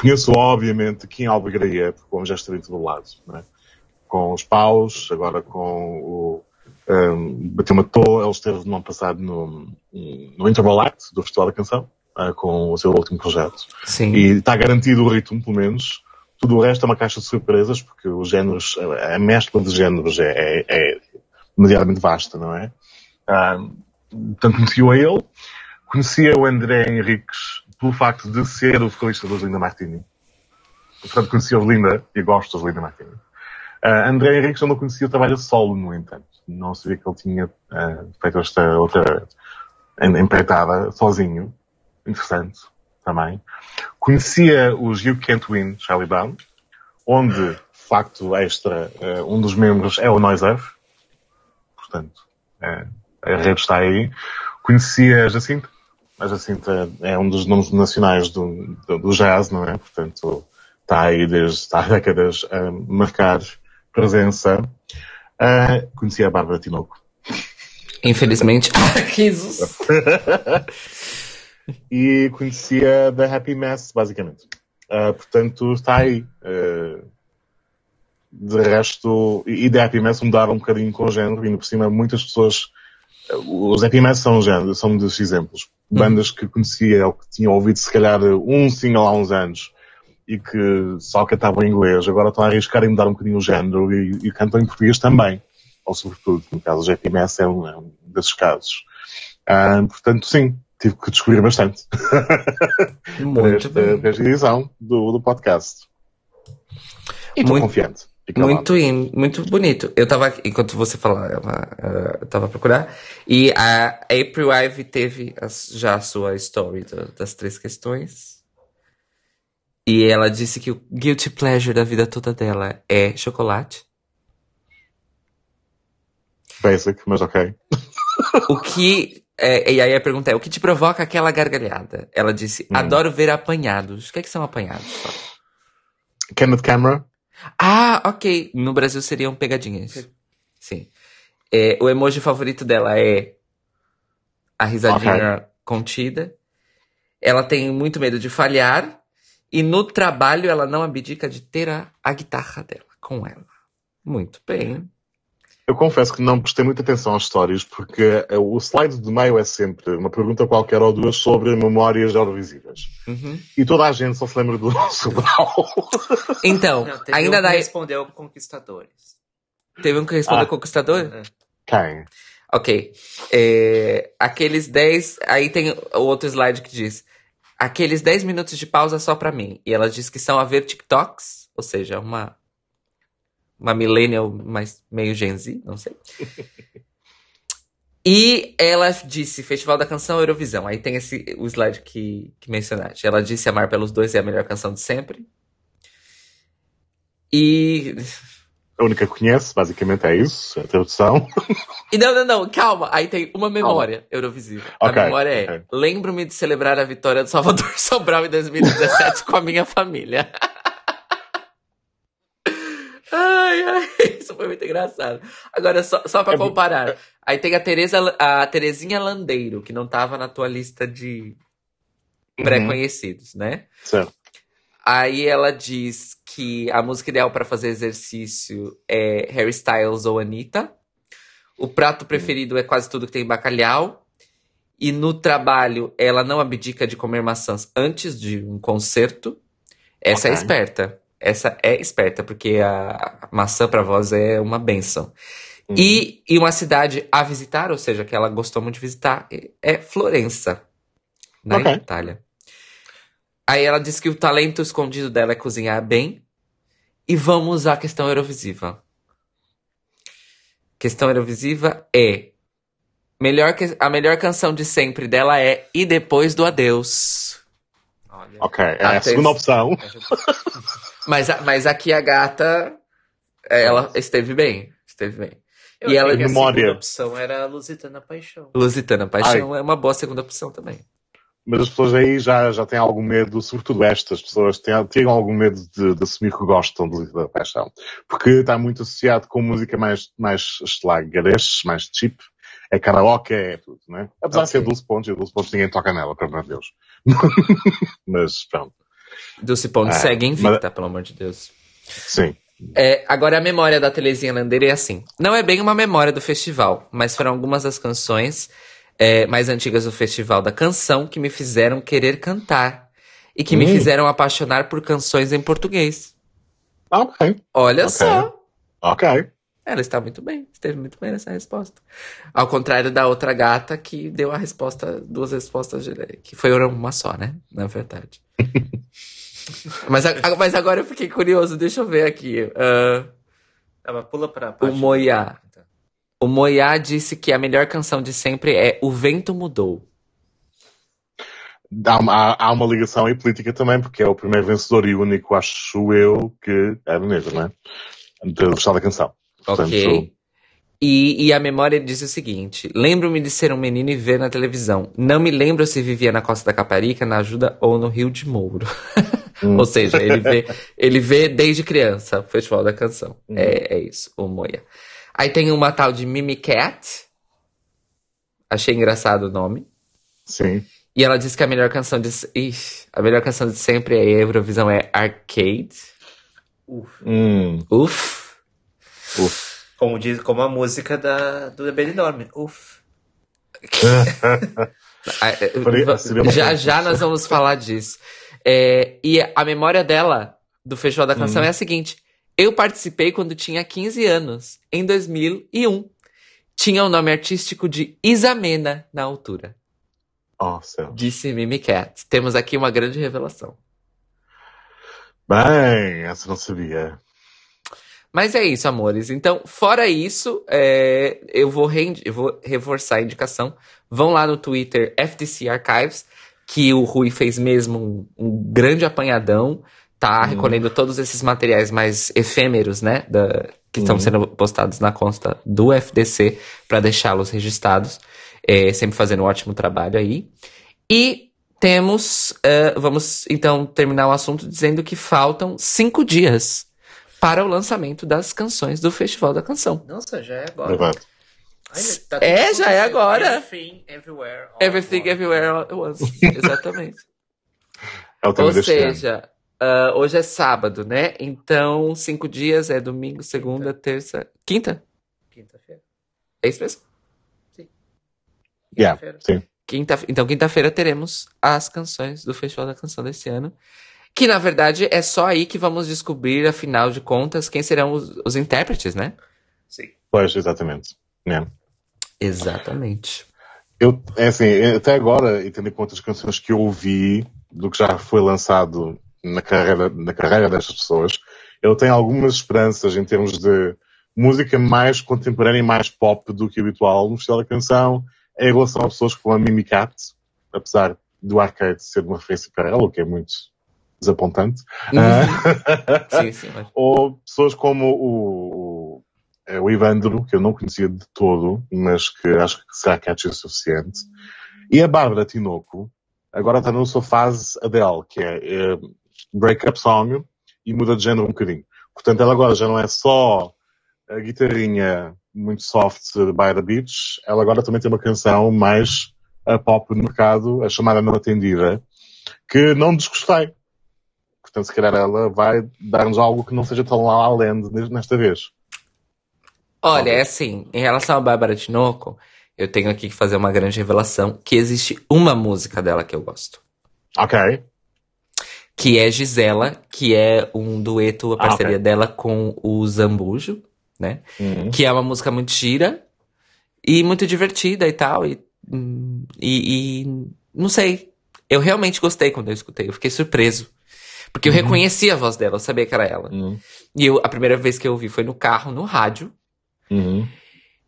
Conheço, obviamente, em Albergaria, porque como já esteve em todo lado, não é? com os paus, agora com o um, Bateu Matou, ele esteve no ano passado no, no Interval Act do Festival da Canção, ah, com o seu último projeto. Sim. E está garantido o ritmo, pelo menos. Tudo o resto é uma caixa de surpresas, porque os géneros, a mescla de géneros é, é, é vasta, não é? Ah, portanto, conheci-o a ele. Conhecia o André Henriques pelo facto de ser o vocalista dos Linda Martini. Portanto, conhecia os Linda e gosto dos Linda Martini. Uh, André Henriques eu não conhecia o trabalho solo, no entanto. Não sabia que ele tinha uh, feito esta outra em- empreitada sozinho. Interessante, também. Conhecia os You Can't Win, Charlie Brown, onde, facto extra, uh, um dos membros é o Noise Earth. Portanto, uh, a rede está aí. Conhecia a Jacinta. A Jacinta é um dos nomes nacionais do, do, do jazz, não é? Portanto, está aí desde há décadas a marcar presença. Uh, conhecia a Bárbara Tinoco. Infelizmente. (laughs) Jesus. (laughs) e conhecia The Happy Mess, basicamente. Uh, portanto, está aí. Uh, de resto, e The Happy Mess mudaram um bocadinho com o género, e por cima muitas pessoas, os Mess são, um são um dos exemplos. Bandas que conhecia ou que tinham ouvido se calhar um single há uns anos e que só cantavam em inglês, agora estão a arriscar em mudar um bocadinho o género e, e cantam em português também. Ou sobretudo, no caso Happy Mess é um, é um desses casos. Ah, portanto, sim, tive que descobrir bastante. Muito (laughs) esta, bem. desta edição do, do podcast. E estou Muito- confiante. Calado. Muito, in- muito bonito. Eu tava, aqui- enquanto você falava, eh, eu tava a procurar. E a April Ivy teve as- já a sua story da- das três questões. E ela disse que o guilty pleasure da vida toda dela é chocolate. Basic, mas ok. (laughs) O que. é, e aí a pergunta é: o que te provoca aquela gargalhada? Ela disse: Hum. adoro ver apanhados. O que, é que são apanhados? Kenneth Camera. Ah, ok. No Brasil seriam pegadinhas. Sim. É, o emoji favorito dela é a risadinha contida. Ela tem muito medo de falhar. E no trabalho ela não abdica de ter a, a guitarra dela com ela. Muito bem. Eu confesso que não prestei muita atenção às histórias, porque eh, o slide de meio é sempre uma pergunta qualquer ou duas sobre memórias eurovisivas. Uhum. E toda a gente só se lembra do (laughs) Sobral. Então, Não, teve ainda um dá. que respondeu Conquistadores. Teve um que respondeu Ah. Conquistador? É. Quem? Ok. É, aqueles 10. Aí tem o outro slide que diz: aqueles 10 minutos de pausa só pra mim. E ela diz que são a ver TikToks, ou seja, uma. Uma millennial, mas meio Gen Z, não sei. E ela disse Festival da Canção Eurovisão. Aí tem esse, o slide que, que mencionaste. Ela disse Amar pelos Dois é a melhor canção de sempre. E A única que conhece, basicamente, é isso, a tradução. E não, não, não, calma. Aí tem uma memória Eurovisiva. Ok, a memória é: ok. lembro-me de celebrar a vitória do Salvador (laughs) Sobral em 2017 com a minha família. Ai, ai, (laughs) isso foi muito engraçado. Agora, só, só pra É comparar. Aí tem a Teresa, a Terezinha Landeiro, que não tava na tua lista de pré-conhecidos, né? Certo. Aí ela diz que a música ideal para fazer exercício é Harry Styles ou Anitta. O prato preferido é quase tudo que tem bacalhau. E no trabalho, ela não abdica de comer maçãs antes de um concerto. Essa é Ok. esperta. Essa é esperta, porque a maçã para voz é uma benção. Hum. E, e uma cidade a visitar, ou seja, que ela gostou muito de visitar, é Florença, na Ok. Itália. Aí ela diz que o talento escondido dela é cozinhar bem. E vamos à questão Eurovisiva. Questão Eurovisiva é. Melhor que, a melhor canção de sempre dela é E Depois do Adeus. Olha. Ok, é a tem- segunda opção. Mas, mas aqui a gata. Ela esteve bem. Esteve bem. Eu E ela- que a Memória. segunda opção era a Lusitana Paixão. Lusitana Paixão é uma boa segunda opção também. Mas as pessoas aí já, já têm algum medo, sobretudo estas pessoas, têm, têm algum medo de, de assumir que gostam de da paixão. Porque está muito associado com música mais, mais schlageres, mais cheap. É karaoke, é tudo, né? Apesar de ser Ok. Dulce Pontes, e Dulce Pontes ninguém toca nela, pelo amor de Deus. (laughs) mas pronto, Dulce Pontes É, segue invicta, mas- pelo amor de Deus. sim. É, agora a memória da Telezinha Landeira é assim. Não é bem uma memória do festival, mas foram algumas das canções é, mais antigas do Festival da Canção que me fizeram querer cantar. E que me Hum. fizeram apaixonar por canções em português. Ok, Olha Ok. só! ok. Ela está muito bem, esteve muito bem nessa resposta. Ao contrário da outra gata que deu a resposta, duas respostas, que foi uma só, né? Na verdade. (laughs) mas, a- mas agora eu fiquei curioso, deixa eu ver aqui. Ah, Ah, mas pula pra parte do- Moiá. Tá. o Moiá disse que a melhor canção de sempre é O Vento Mudou. Há, uma- há, uma ligação aí política também, porque é o primeiro vencedor e único, acho eu, que era negro, não é? Do Festival da Canção. Portanto, Ok. E, e a memória diz o seguinte: Lembro-me de ser um menino e ver na televisão. Não me lembro se vivia na Costa da Caparica, na Ajuda ou no Rio de Mouro. (laughs) Hum. Ou seja, ele vê, ele vê desde criança o Festival da Canção. Uhum. É, é isso, o Moia. Aí tem uma tal de Mimi Cat. Achei engraçado o nome. Sim. E ela disse que a melhor canção de. Ixi, a melhor canção de sempre é a Eurovisão é Arcade. Uf. Hum. Uf. Uf. Como, diz, como a música da, do Benidorm. Uf. (laughs) Já já nós vamos falar disso. É, e a memória dela do Festival da Canção Hum. é a seguinte: eu participei quando tinha 15 anos, em 2001. Tinha o nome artístico de Isamena na altura, Oh, céu. disse Mimi Cat. Temos aqui uma grande revelação. Bem, essa não sabia. Mas é isso, amores. Então, fora isso, é, eu, vou eu vou reforçar a indicação. Vão lá no Twitter FTC Archives, que o Rui fez mesmo um, um grande apanhadão. Tá Uhum. recolhendo todos esses materiais mais efêmeros, né? da- que estão Uhum. sendo postados na conta do FDC para deixá-los registrados. É, sempre fazendo um ótimo trabalho aí. E temos. eh, vamos então terminar o assunto dizendo que faltam cinco dias para o lançamento das canções do Festival da Canção. Nossa, já é agora. Ai, tá É, já é agora. Everything, everywhere. all Everything. Everywhere All at Once. (laughs) Exatamente. É Ou seja, ah, hoje é sábado, né? Então, cinco dias é domingo, segunda, terça. Quinta? Quinta-feira. É isso mesmo? Yeah, Quinta-feira. sim. Quinta, então, quinta-feira teremos as canções do Festival da Canção desse ano. Que, na verdade, é só aí que vamos descobrir, afinal de contas, quem serão os, os intérpretes, né? Sim. Pois, exatamente. Yeah. Exatamente. Eu, é assim, até agora, e tendo em conta as canções que eu ouvi do que já foi lançado na carreira, na carreira destas pessoas, eu tenho algumas esperanças em termos de música mais contemporânea e mais pop do que habitual no Festival da Canção, em relação a pessoas como a Mimi Cat, apesar do arcade ser uma referência para ela, o que é muito desapontante. Ah, (laughs) Sim, sim. mas- (laughs) ou pessoas como o, o, é, o Ivandro, que eu não conhecia de todo, mas que acho que será catchy o suficiente. E a Bárbara Tinoco, agora está na sua fase Adele, que é, é break-up song e muda de género um bocadinho. Portanto, ela agora já não é só a guitarrinha muito soft by the beach, ela agora também tem uma canção mais a pop no mercado, a chamada Não Atendida, que não desgostei. Portanto, se calhar ela vai dar-nos algo que não seja tão lá land nesta vez. Olha, é assim, em relação a Bárbara Tinoco, eu tenho aqui que fazer uma grande revelação, que existe uma música dela que eu gosto. Ok. Que é Gisela, que é um dueto, a Ah, parceria ok. dela com o Zambujo, né? Uhum. Que é uma música muito gira e muito divertida e tal. E, hum, e, e não sei. Eu realmente gostei quando eu escutei. Eu fiquei surpreso. Porque eu Uhum. reconheci a voz dela, eu sabia que era ela. Uhum. E eu, a primeira vez que eu ouvi foi no carro, no rádio. Uhum.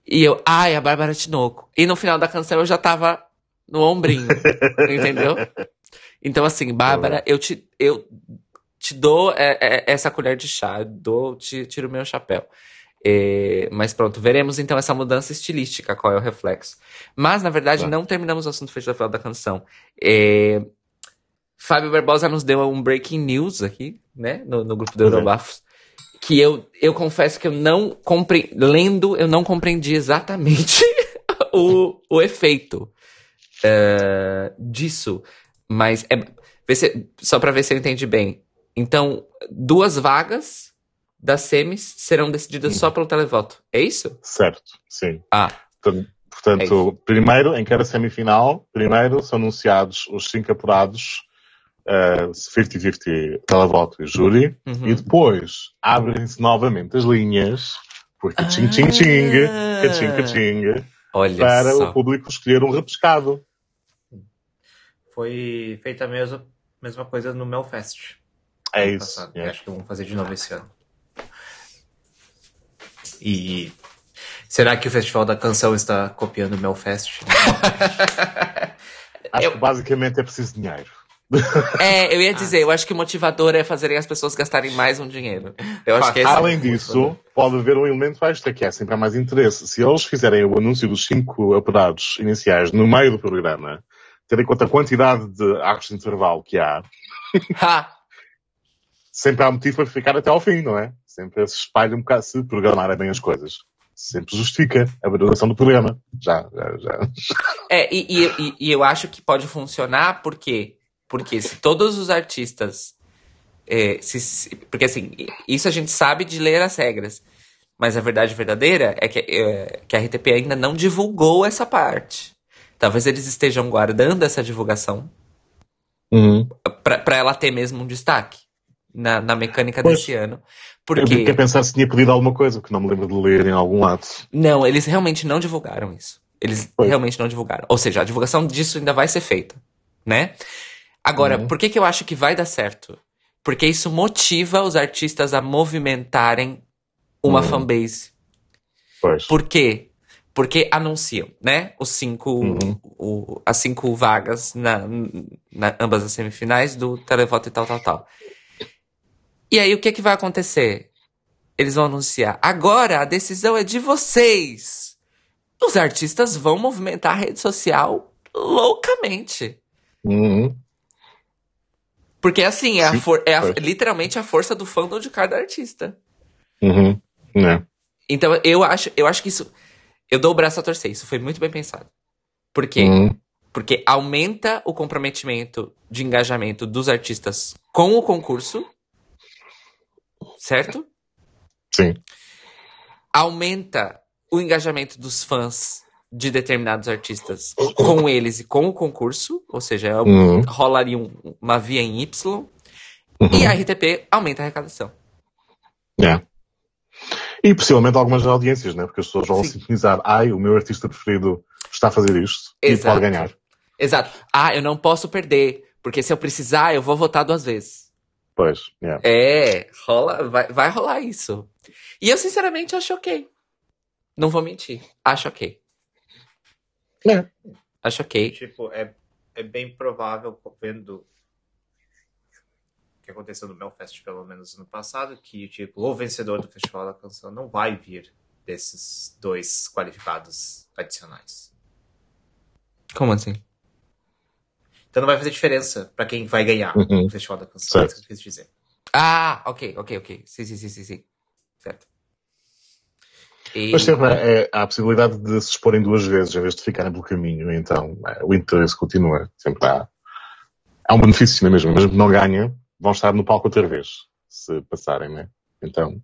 E eu, ai, a Bárbara Tinoco. E no final da canção eu já tava no ombrinho. (laughs) entendeu? Então, assim, Bárbara, eu te, eu te dou é, é, essa colher de chá, eu dou, te, tiro o meu chapéu. É, mas pronto, veremos então essa mudança estilística, qual é o reflexo. Mas, na verdade, Tá. não terminamos o assunto festival da canção. É, Fábio Barbosa nos deu um breaking news aqui, né, no, no grupo do é. Eurobafos, que eu, eu confesso que eu não compreendi, lendo, eu não compreendi exatamente (laughs) o, o efeito é, disso. Mas é, se- só pra ver se eu entendi bem. Então, duas vagas das semis serão decididas só pelo televoto. É isso? Certo, sim. Ah, Portanto, É portanto, primeiro, em cada semifinal, primeiro são anunciados os cinco apurados, eh, 50-50 televoto e júri, uhum. e depois abrem-se novamente as linhas, porque tching tching tching, caching caching, olha para só. o público escolher um repescado. Foi feita a mesma, mesma coisa no Melfest. É isso. é. Acho que vamos fazer de novo esse ano. E será que o Festival da Canção está copiando o Melfest? (laughs) Acho Eu- que basicamente é preciso dinheiro. É, eu ia Ah. dizer, eu acho que o motivador é fazerem as pessoas gastarem mais um dinheiro. Eu acho que é Além disso, pode haver um elemento extra que é sempre há mais interesse. Se eles fizerem o anúncio dos cinco apurados iniciais no meio do programa, tendo em conta a quantidade de arcos de intervalo que há, (laughs) Ha! sempre há motivo para ficar até ao fim, não é? Sempre se espalha um bocado, se programarem bem as coisas. Sempre justifica a duração do programa. Já, já, já. É, e, e- e eu acho que pode funcionar porque, porque se todos os artistas. é, se- se- porque assim, isso a gente sabe de ler as regras. Mas a verdade verdadeira é que, é, que a RTP ainda não divulgou essa parte. Talvez eles estejam guardando essa divulgação Uhum. pra, pra ela ter mesmo um destaque na, na mecânica Pois. desse ano. Eu Porque. fiquei a pensar se tinha pedido alguma coisa, que não me lembro de ler em algum lado. Não, eles realmente não divulgaram isso. Eles Foi. realmente não divulgaram. Ou seja, a divulgação disso ainda vai ser feita, né? Agora, Uhum. por que, que eu acho que vai dar certo? Porque isso motiva os artistas a movimentarem uma Uhum. fanbase. Pois. Por quê? Porque anunciam, né? Os cinco, Uhum. o- as cinco vagas na, na ambas as semifinais do televoto e tal, tal, tal. E aí o que que vai acontecer? Eles vão anunciar. Agora a decisão é de vocês. Os artistas vão movimentar a rede social loucamente. Uhum. Porque assim, é, a for- é a- foi. literalmente a força do fandom de cada artista. Uhum. É. Então eu acho, eu acho que isso. Eu dou o braço a torcer. Isso foi muito bem pensado. Por quê? Uhum. Porque aumenta o comprometimento de engajamento dos artistas com o concurso. Certo? Sim. Aumenta o engajamento dos fãs de determinados artistas com eles e com o concurso. Ou seja, é um- Uhum. rolaria um- uma via em Y. Uhum. E a RTP aumenta a arrecadação. É. E possivelmente algumas audiências, né? Porque as pessoas vão Sim. sintonizar. Ai, o meu artista preferido está a fazer isto e Exato. pode ganhar. Exato. Ah, eu não posso perder. Porque se eu precisar, eu vou votar duas vezes. Pois, é. É, rola, vai, vai rolar isso. E eu, sinceramente, acho ok. Não vou mentir. Acho ok. É. Acho ok. tipo, é, é bem provável, vendo o que aconteceu no Melfest, pelo menos no passado, que tipo, o vencedor do Festival da Canção não vai vir desses dois qualificados adicionais. Como assim? Então não vai fazer diferença pra quem vai ganhar Uhum. o Festival da Canção. É isso que eu quis dizer. Ah, ok, ok, ok. Sim, sim, sim, sim, sim. Certo. E... Mas sempre é, há a possibilidade de se exporem duas vezes em vez de ficarem pelo caminho. Então é, o interesse continua. Sempre há. Há um benefício, não é mesmo? Mesmo que não ganha, vão estar no palco outra vez, se passarem, né? Então,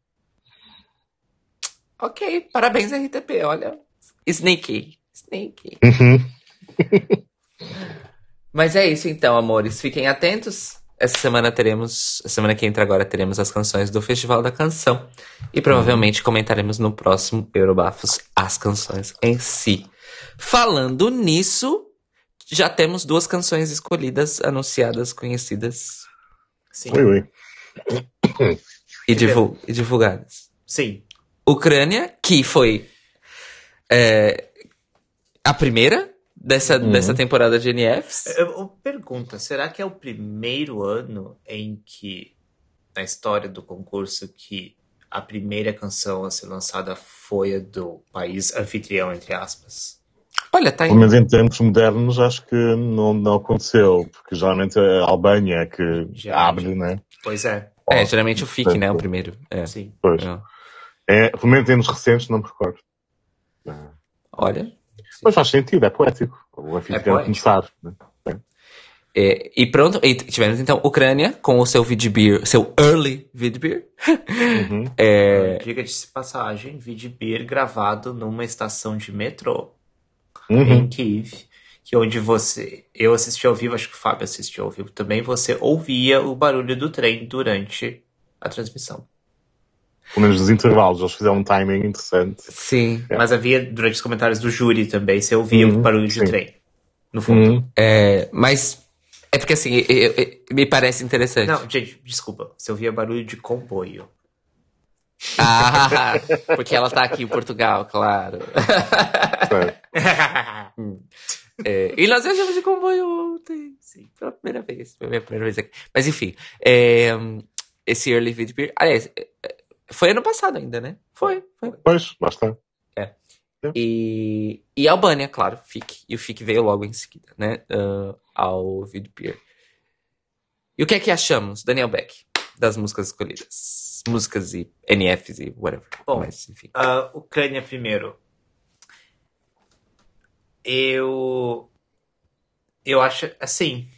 Ok, parabéns, RTP, olha. Sneaky. Sneaky. uhum. (laughs) Mas é isso então, amores. Fiquem atentos. Essa semana teremos, a semana que entra agora teremos as canções do Festival da Canção. E provavelmente comentaremos no próximo Eurobafos as canções em si. Falando nisso, já temos duas canções escolhidas, anunciadas, conhecidas Sim. ui, ui. e, divul- e divulgadas. Sim. Ucrânia, que foi é, a primeira dessa, Uhum. dessa temporada de NFs. Eu, eu pergunta, será que é o primeiro ano em que, na história do concurso, que a primeira canção a ser lançada foi a do país anfitrião, entre aspas? Olha, tá Pelo aí. menos em tempos modernos acho que não, não aconteceu, porque geralmente a Albânia é que Já. abre, né? Pois é, É, geralmente o FIC, né? O primeiro. É. sim. Pois. É. É, pelo menos em anos recentes, não me recordo. Olha. Mas faz sentido, é poético. O anfitrião poético. começar. Né? É, e pronto, e tivemos então Ucrânia com o seu Vidbeer, seu early Vidbeer. Uhum. (laughs) É, Diga-se de passagem, Vidibir gravado numa estação de metrô Uhum. em Kiev, que onde você, eu assisti ao vivo, acho que o Fábio assistiu ao vivo também, você ouvia o barulho do trem durante a transmissão. Pelo menos nos intervalos, eles fizeram um timing interessante. sim. É. Mas havia, durante os comentários do júri também, você ouvia Uhum, o barulho de sim. trem. No fundo. Uhum. É, mas é porque assim, eu- eu- eu- me parece interessante. Não, gente, desculpa. Você ouvia barulho de comboio. Ah, (laughs) porque ela tá aqui em Portugal, claro. Certo. (laughs) É, e nós viajamos de comboio ontem. Sim, pela primeira vez. Foi a minha primeira vez aqui. Mas enfim, é, esse Early Vidbeer. Aliás, foi ano passado ainda, né? Foi, foi. Pois, lá está. E, e a Albânia, claro, FIC. E o FIC veio logo em seguida, né? ah, ao Vidbeer. E o que é que achamos, Daniel Beck, das músicas escolhidas? Músicas e NFs e whatever. Bom, Mas, enfim. Ah, Ucrânia primeiro. Eu. Eu acho assim.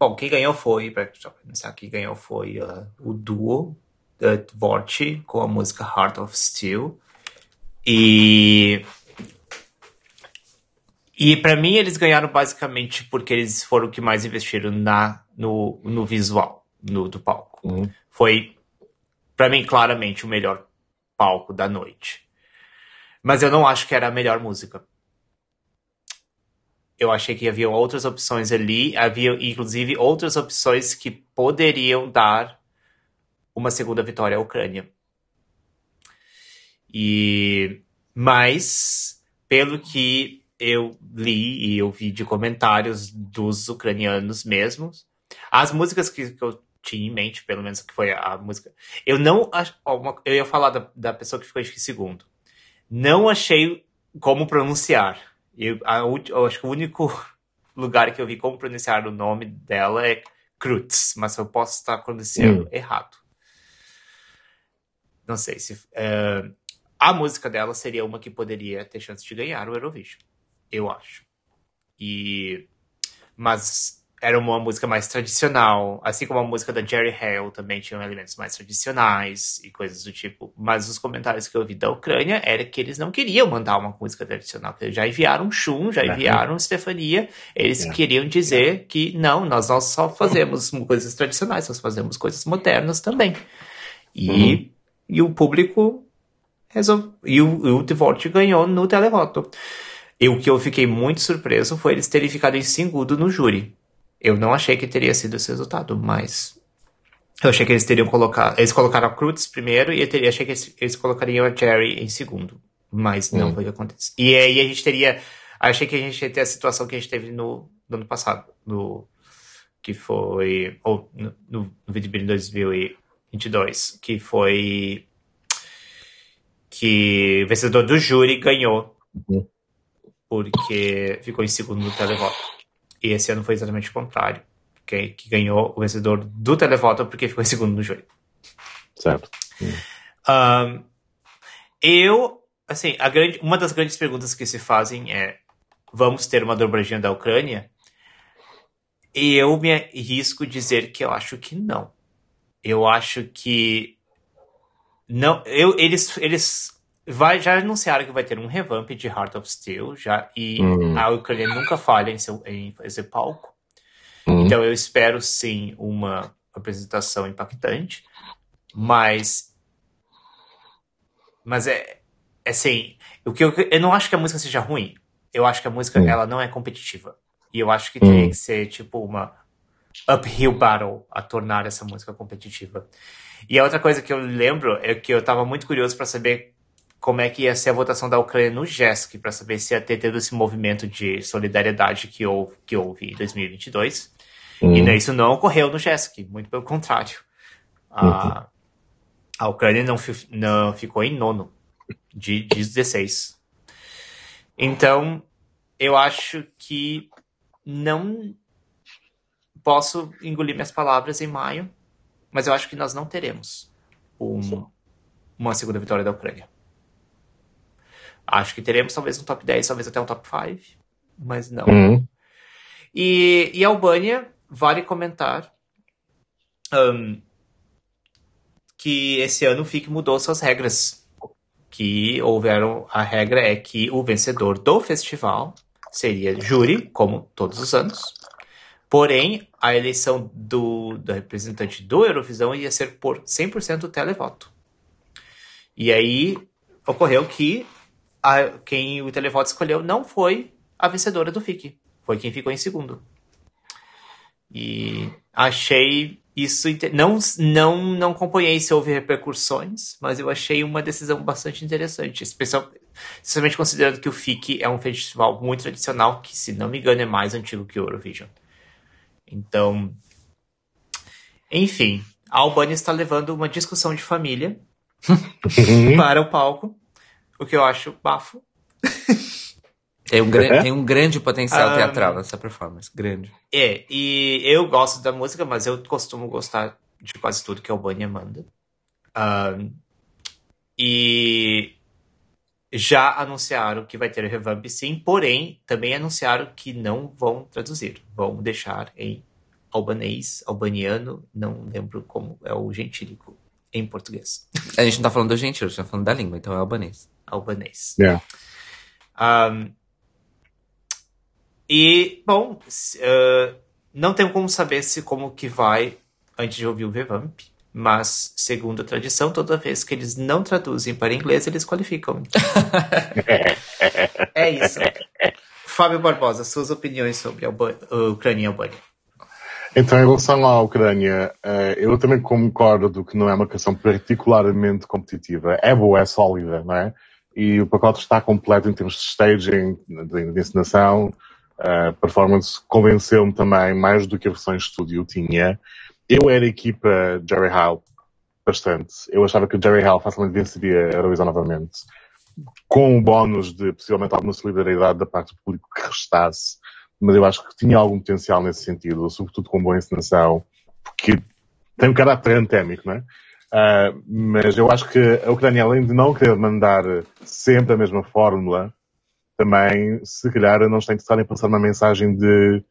Bom, quem ganhou foi, pra pensar, quem ganhou foi ah, o duo da Dvorchi com a música Heart of Steel. E. E pra mim eles ganharam basicamente porque eles foram o que mais investiram na, no, no visual no, do palco Uhum. foi pra mim claramente o melhor palco da noite. Mas eu não acho que era a melhor música. Eu achei que havia outras opções ali, havia inclusive outras opções que poderiam dar uma segunda vitória à Ucrânia. E mas pelo que eu li e eu vi de comentários dos ucranianos mesmos, as músicas que, que eu tinha em mente, pelo menos que foi a, a música. Eu não eu ia falar da, da pessoa que ficou em segundo. Não achei como pronunciar. Eu, a eu acho que o único (laughs) lugar que eu vi como pronunciar o nome dela é Krutz, mas eu posso estar pronunciando Hum. errado. Não sei se. eh, a música dela seria uma que poderia ter chance de ganhar o Eurovision. Eu acho. E. Mas era uma música mais tradicional, assim como a música da Jerry Hale também tinha elementos mais tradicionais e coisas do tipo. Mas os comentários que eu vi da Ucrânia era que eles não queriam mandar uma música tradicional, que eles já enviaram Shun, já Uhum. enviaram Stefania, eles queriam dizer que não, nós não só fazemos (laughs) coisas tradicionais, nós fazemos coisas modernas também. E, Uhum. e o público resolve, e o, o Devote ganhou no televoto. E o que eu fiquei muito surpreso foi eles terem ficado em segundo no júri. Eu não achei que teria sido esse resultado, mas eu achei que eles teriam colocado. Eles colocaram a Cruz primeiro e eu teria, achei que eles, eles colocariam a Jerry em segundo. Mas não Hum. foi o que aconteceu. E aí a gente teria. Achei que a gente ia ter a situação que a gente teve no, no ano passado. No, que foi. Ou no, no, Vidbir 2022. Que foi. Que o vencedor do júri ganhou. Uhum. Porque ficou em segundo no televoto. E esse ano foi exatamente o contrário. Que, que ganhou o vencedor do televoto porque ficou em segundo no júri. Certo. Ahn, eu, assim, a grande, uma das grandes perguntas que se fazem é: vamos ter uma dobradinha da Ucrânia? E eu me arrisco dizer que eu acho que não. Eu acho que não, eu, eles, eles vai, já anunciaram que vai ter um revamp de Heart of Steel já e Hum. a Ucrânia nunca falha em, seu, em fazer palco. Hum. Então eu espero sim uma apresentação impactante, mas mas é, é assim, o que eu, eu não acho que a música seja ruim. Eu acho que a música Hum. ela não é competitiva. E eu acho que teria Hum. que ser tipo uma uphill battle a tornar essa música competitiva. E a outra coisa que eu lembro é que eu tava muito curioso para saber como é que ia ser a votação da Ucrânia no JESC, para saber se ia ter tido esse movimento de solidariedade que houve, que houve em 2022. Hum. E né, isso não ocorreu no JESC, muito pelo contrário. A, a Ucrânia não, não ficou em nono de, de 16. Então, eu acho que não posso engolir minhas palavras em maio, mas eu acho que nós não teremos um- uma segunda vitória da Ucrânia. Acho que teremos talvez um top 10, talvez até um top 5, mas não. Hum. E, e a Albânia, vale comentar ahn, que esse ano o FIC mudou suas regras. Que houveram. A regra é que o vencedor do festival seria júri, como todos os anos. Porém, a eleição do, do representante do Eurovisão ia ser por 100% televoto. E aí ocorreu que a- quem o televoto escolheu não foi a vencedora do FIC. Foi quem ficou em segundo. E achei isso. Não, não, não acompanhei se houve repercussões, mas eu achei uma decisão bastante interessante. Especial, especialmente considerando que o FIC é um festival muito tradicional, que, se não me engano, é mais antigo que o Eurovision. Então. Enfim, a Albânia está levando uma discussão de família (laughs) para o palco, o que eu acho bafo. (laughs) Tem um, É? tem um grande potencial Ah, teatral nessa performance. Grande. É, e eu gosto da música, mas eu costumo gostar de quase tudo que a Albânia manda. Ahn, e já anunciaram que vai ter revamp sim, porém também anunciaram que não vão traduzir, vão deixar em albanês, albaniano, não lembro como é o gentílico em português. A gente não tá falando do gentil, a gente tá falando da língua, então é albanês. Albanês. Yeah. Ahn, e, bom, ah, não tenho como saber se como que vai antes de ouvir o revamp, mas, segundo a tradição, toda vez que eles não traduzem para inglês, eles qualificam. (laughs) é isso. Fábio Barbosa, suas opiniões sobre a Ucrânia e a Albânia. Então, em relação à Ucrânia, eh, eu também concordo que não é uma canção particularmente competitiva. É boa, é sólida, não é? E o pacote está completo em termos de staging, de, de encenação. A performance convenceu-me também mais do que a versão em estúdio tinha. Eu era a equipa Jerry Hall bastante. Eu achava que o Jerry Hall facilmente venceria a Eurovisão novamente. Com o bónus de possivelmente alguma solidariedade da parte do público que restasse mas eu acho que tinha algum potencial nesse sentido, sobretudo com boa encenação, porque tem um caráter antémico, não é? Ah, mas eu acho que a Ucrânia, além de não querer mandar sempre a mesma fórmula, também, se calhar, não está interessada em passar uma mensagem de,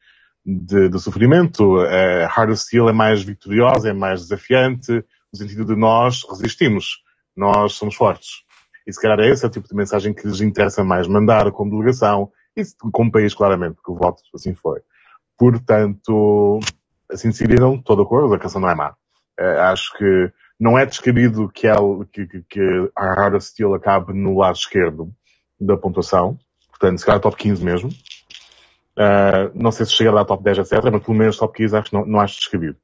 de, de sofrimento. A Hard of Steel é mais vitoriosa, é mais desafiante, no sentido de nós resistimos, nós somos fortes. E se calhar é esse o tipo de mensagem que lhes interessa mais mandar como delegação, e como país, claramente, porque o voto assim foi. Portanto, assim decidiram, estou de acordo, a canção não é má. Eh, acho que não é descabido que, que, que, que a of Steel acabe no lado esquerdo da pontuação. Portanto, se calhar top 15 mesmo. Eh, não sei se chegará a top 10, etc., mas pelo menos top 15 acho que não, não acho descabido.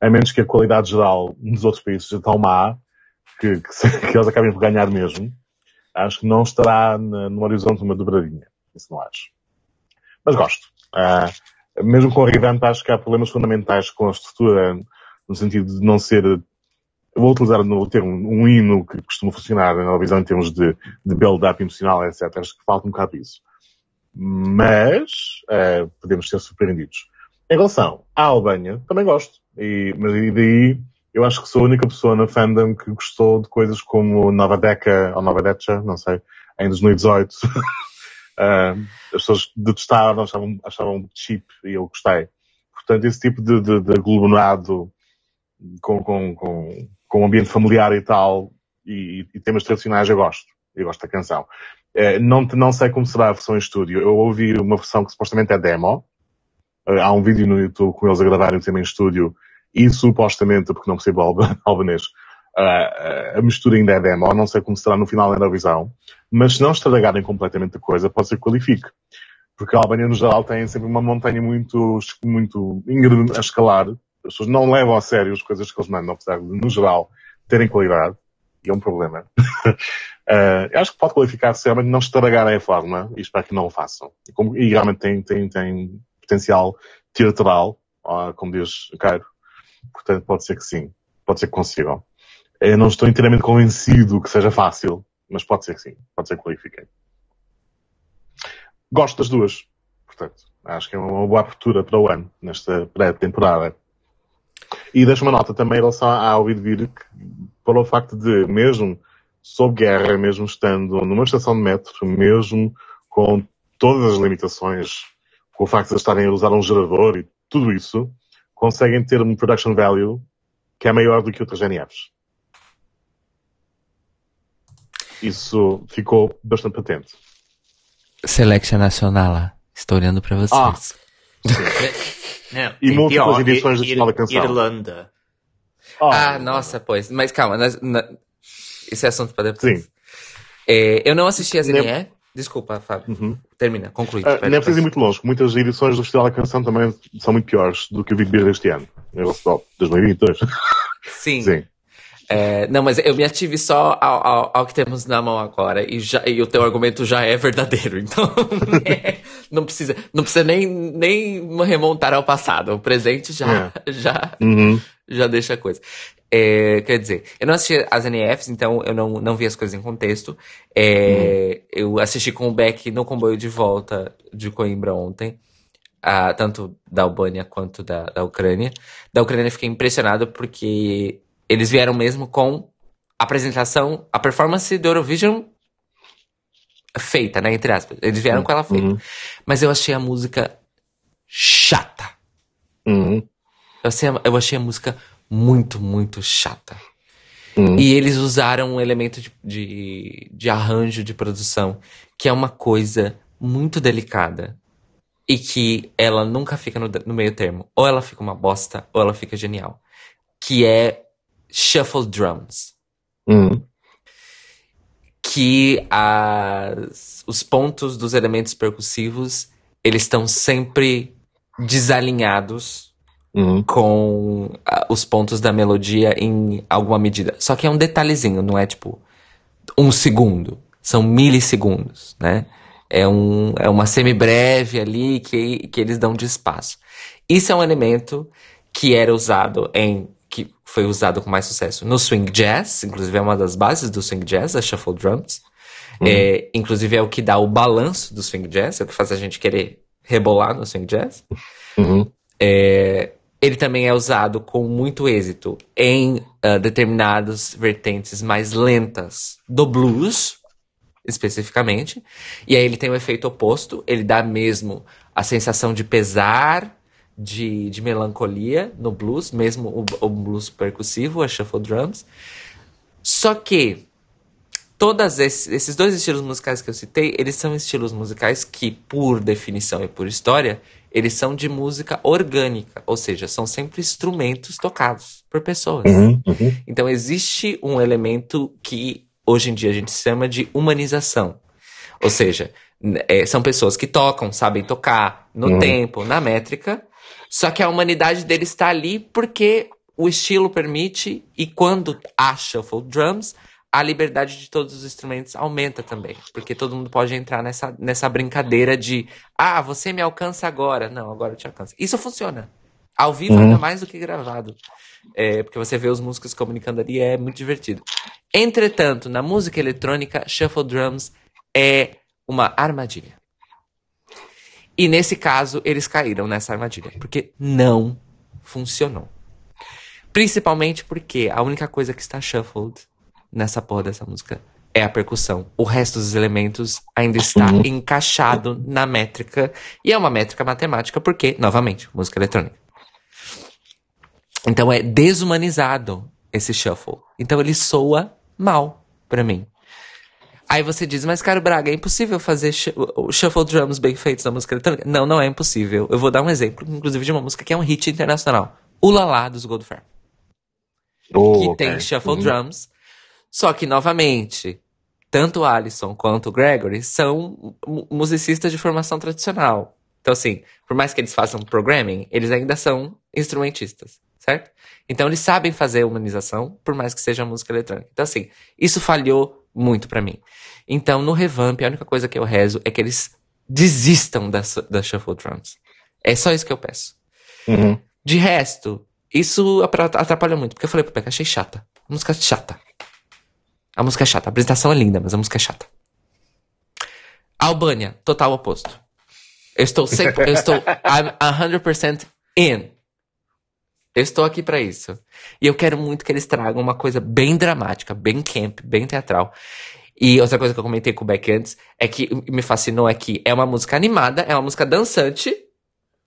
A menos que a qualidade geral dos outros países seja tão má que, que, (laughs) que eles acabem por ganhar mesmo. Acho que não estará na- no horizonte uma dobradinha. Isso não acho. Mas gosto. Ah, mesmo com a revamp, acho que há problemas fundamentais com a estrutura, no sentido de não ser. Vou utilizar no termo um hino que costuma funcionar na televisão em termos de, de build-up emocional, etc. Acho que falta um bocado disso. Mas ah, podemos ser surpreendidos. Em relação à Albânia, também gosto. E, mas e daí eu acho que sou a única pessoa na fandom que gostou de coisas como Nova Deca, ou Nova Deca, não sei, em 2018. Ah, (laughs) as pessoas detestavam, achavam, achavam cheap e eu gostei. Portanto, esse tipo de, de, de com, com, com, com um ambiente familiar e tal, e, e temas tradicionais eu gosto. Eu gosto da canção. Eh, não, não sei como será a versão em estúdio. Eu ouvi uma versão que supostamente é demo. Eh, há um vídeo no YouTube com eles a gravarem o tema em estúdio e supostamente, porque não percebo alba- (laughs) albanês, eh, a mistura ainda é demo. Não sei como será no final da Eurovisão. Mas se não estragarem completamente a coisa, pode ser que qualifique. Porque a Albânia, no geral, tem sempre uma montanha muito, muito a escalar. As pessoas não levam a sério as coisas que eles mandam, apesar de, no geral, terem qualidade. E é um problema. (laughs) Uh, acho que pode qualificar se realmente não estragarem a forma e espero que não o façam. E, como- e realmente tem, tem, tem potencial teatral, como diz Cairo. Portanto, pode ser que sim. Pode ser que consigam. Eu não estou inteiramente convencido que seja fácil, mas pode ser que sim. Pode ser que qualifiquem. Gosto das duas. Portanto, acho que é uma boa abertura para o ano, nesta pré-temporada. E deixo uma nota também em relação ao ouvir vir que, para o facto de, mesmo sob guerra, mesmo estando numa estação de metro, mesmo com todas as limitações, com o facto de estarem a usar um gerador e tudo isso, conseguem ter um production value que é maior do que outras GNFs. Isso ficou bastante patente. Selection Nacional, estou olhando pra vocês. Ah. (laughs) Não, E tem múltiplas pior, edições do Ir- Festival da Canção. Irlanda. Ah, nossa, pois. Mas calma, na- na- esse é assunto pra depois. Sim. É, eu não assisti a Nem- ZNE. Desculpa, Fábio. Uhum. Termina, conclui. Ah, Pera, nem precisa ir muito longe, muitas edições do Festival da Canção também são muito piores do que o Big Beer deste ano. Eu vou (laughs) 2022. Sim. Sim. É, não, mas eu me ative só ao, ao, ao que temos na mão agora e, já, e o teu argumento já é verdadeiro. Então, (laughs) é, não precisa, não precisa nem, nem remontar ao passado. O presente já, (laughs) já, Uhum. já deixa a coisa. É, quer dizer, eu não assisti as NFs, então eu não, não vi as coisas em contexto. É, Eu assisti com o Beck no comboio de volta de Coimbra ontem, ah, tanto da Albânia quanto da, da Ucrânia. Da Ucrânia eu fiquei impressionado porque eles vieram mesmo com a apresentação, a performance do Eurovision feita, né? Entre aspas. Eles vieram com ela feita. Uhum. Mas eu achei a música chata. Uhum. Eu achei, a- eu achei a música muito, muito chata. Uhum. E eles usaram um elemento de, de, de arranjo de produção que é uma coisa muito delicada e que ela nunca fica no, no meio termo. Ou ela fica uma bosta, ou ela fica genial. Que é shuffle drums. Uhum. Que as, os pontos dos elementos percussivos eles estão sempre desalinhados Uhum. com ah, os pontos da melodia em alguma medida. Só que é um detalhezinho, não é tipo um segundo. São milissegundos, né? É, um, é uma semibreve ali que, que eles dão de espaço. Isso é um elemento que era usado em. Que foi usado com mais sucesso no swing jazz, inclusive é uma das bases do swing jazz, a shuffle drums. É, inclusive é o que dá o balanço do swing jazz, é o que faz a gente querer rebolar no swing jazz. Uhum. É, ele também é usado com muito êxito em ah, determinadas vertentes mais lentas do blues, especificamente. E aí ele tem o efeito oposto, ele dá mesmo a sensação de pesar, de, de melancolia no blues, mesmo o, o blues percussivo, a shuffle drums. Só que todos esses, esses dois estilos musicais que eu citei, eles são estilos musicais que, por definição e por história, eles são de música orgânica, ou seja, são sempre instrumentos tocados por pessoas. Uhum. Uhum. Então existe um elemento que hoje em dia a gente chama de humanização. Ou seja, é, são pessoas que tocam, sabem tocar no Uhum. tempo, na métrica, só que a humanidade deles está ali porque o estilo permite e quando há shuffle drums, a liberdade de todos os instrumentos aumenta também. Porque todo mundo pode entrar nessa, nessa brincadeira de ah, você me alcança agora. Não, agora eu te alcanço. Isso funciona. Ao vivo, Uhum. ainda mais do que gravado. É, porque você vê os músicos comunicando ali, é muito divertido. Entretanto, na música eletrônica, Shuffle Drums é uma armadilha. E nesse caso, eles caíram nessa armadilha, porque não funcionou. Principalmente porque a única coisa que está shuffled nessa porra dessa música é a percussão. O resto dos elementos ainda está encaixado na métrica. E é uma métrica matemática, porque, novamente, música eletrônica. Então é desumanizado esse shuffle. Então ele soa mal pra mim. Aí você diz, mas Caro Braga, é impossível fazer sh shuffle drums bem feitos na música eletrônica? Não, não é impossível. Eu vou dar um exemplo, inclusive, de uma música que é um hit internacional. O Lala dos Goldfrapp. Oh, que ok. tem shuffle Uhum. drums. Só que, novamente, tanto o Alisson quanto o Gregory são mu- musicistas de formação tradicional. Então, assim, por mais que eles façam programming, eles ainda são instrumentistas, certo? Então, eles sabem fazer humanização, por mais que seja música eletrônica. Então, assim, isso falhou muito pra mim. Então, no revamp, a única coisa que eu rezo é que eles desistam das, das shuffle drums. É só isso que eu peço. Uhum. De resto, isso atra- atrapalha muito. Porque eu falei pro Peca, achei chata. A música é chata. A música é chata. A apresentação é linda, mas a música é chata. Albânia, total oposto. Eu estou sempre, eu estou I'm 100% in. Eu estou aqui pra isso. E eu quero muito que eles tragam uma coisa bem dramática, bem camp, bem teatral. E outra coisa que eu comentei com o Beck antes é que me fascinou é que é uma música animada, é uma música dançante,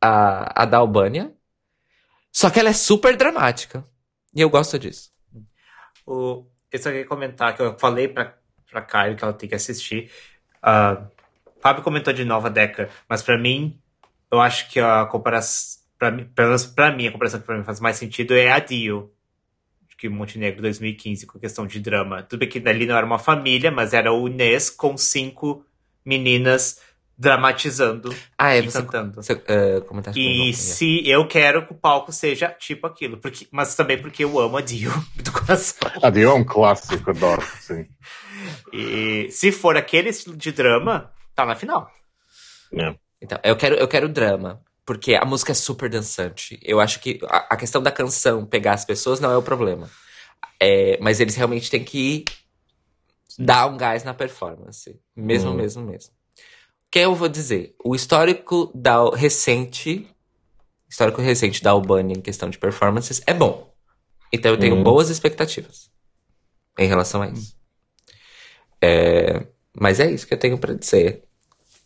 a, a da Albânia. Só que ela é super dramática. E eu gosto disso. O, eu só queria comentar que eu falei pra, pra Caio que ela tem que assistir. Ah, Fábio comentou de Nova Deca, mas pra mim, eu acho que a comparação. Pra mim, pelo menos pra mim, a comparação que pra mim faz mais sentido é a Dio. Que Montenegro 2015, com questão de drama. Tudo bem que dali não era uma família, mas era o Inês com cinco meninas dramatizando Ah, é, e você, cantando. você uh, E yeah. se eu quero que o palco seja tipo aquilo, porque, mas também porque eu amo a Dio (laughs) do coração. A Dio é um clássico, adoro, sim. E se for aquele estilo de drama, tá na final. É. Então, eu quero, eu quero drama. Porque a música é super dançante. Eu acho que a, a questão da canção pegar as pessoas não é o problema. É, mas eles realmente têm que dar um gás na performance. Mesmo, Hum. mesmo, mesmo. O que eu vou dizer? O histórico da recente. Histórico recente da Albânia em questão de performances é bom. Então eu tenho Hum. boas expectativas em relação a isso. É, mas é isso que eu tenho pra dizer.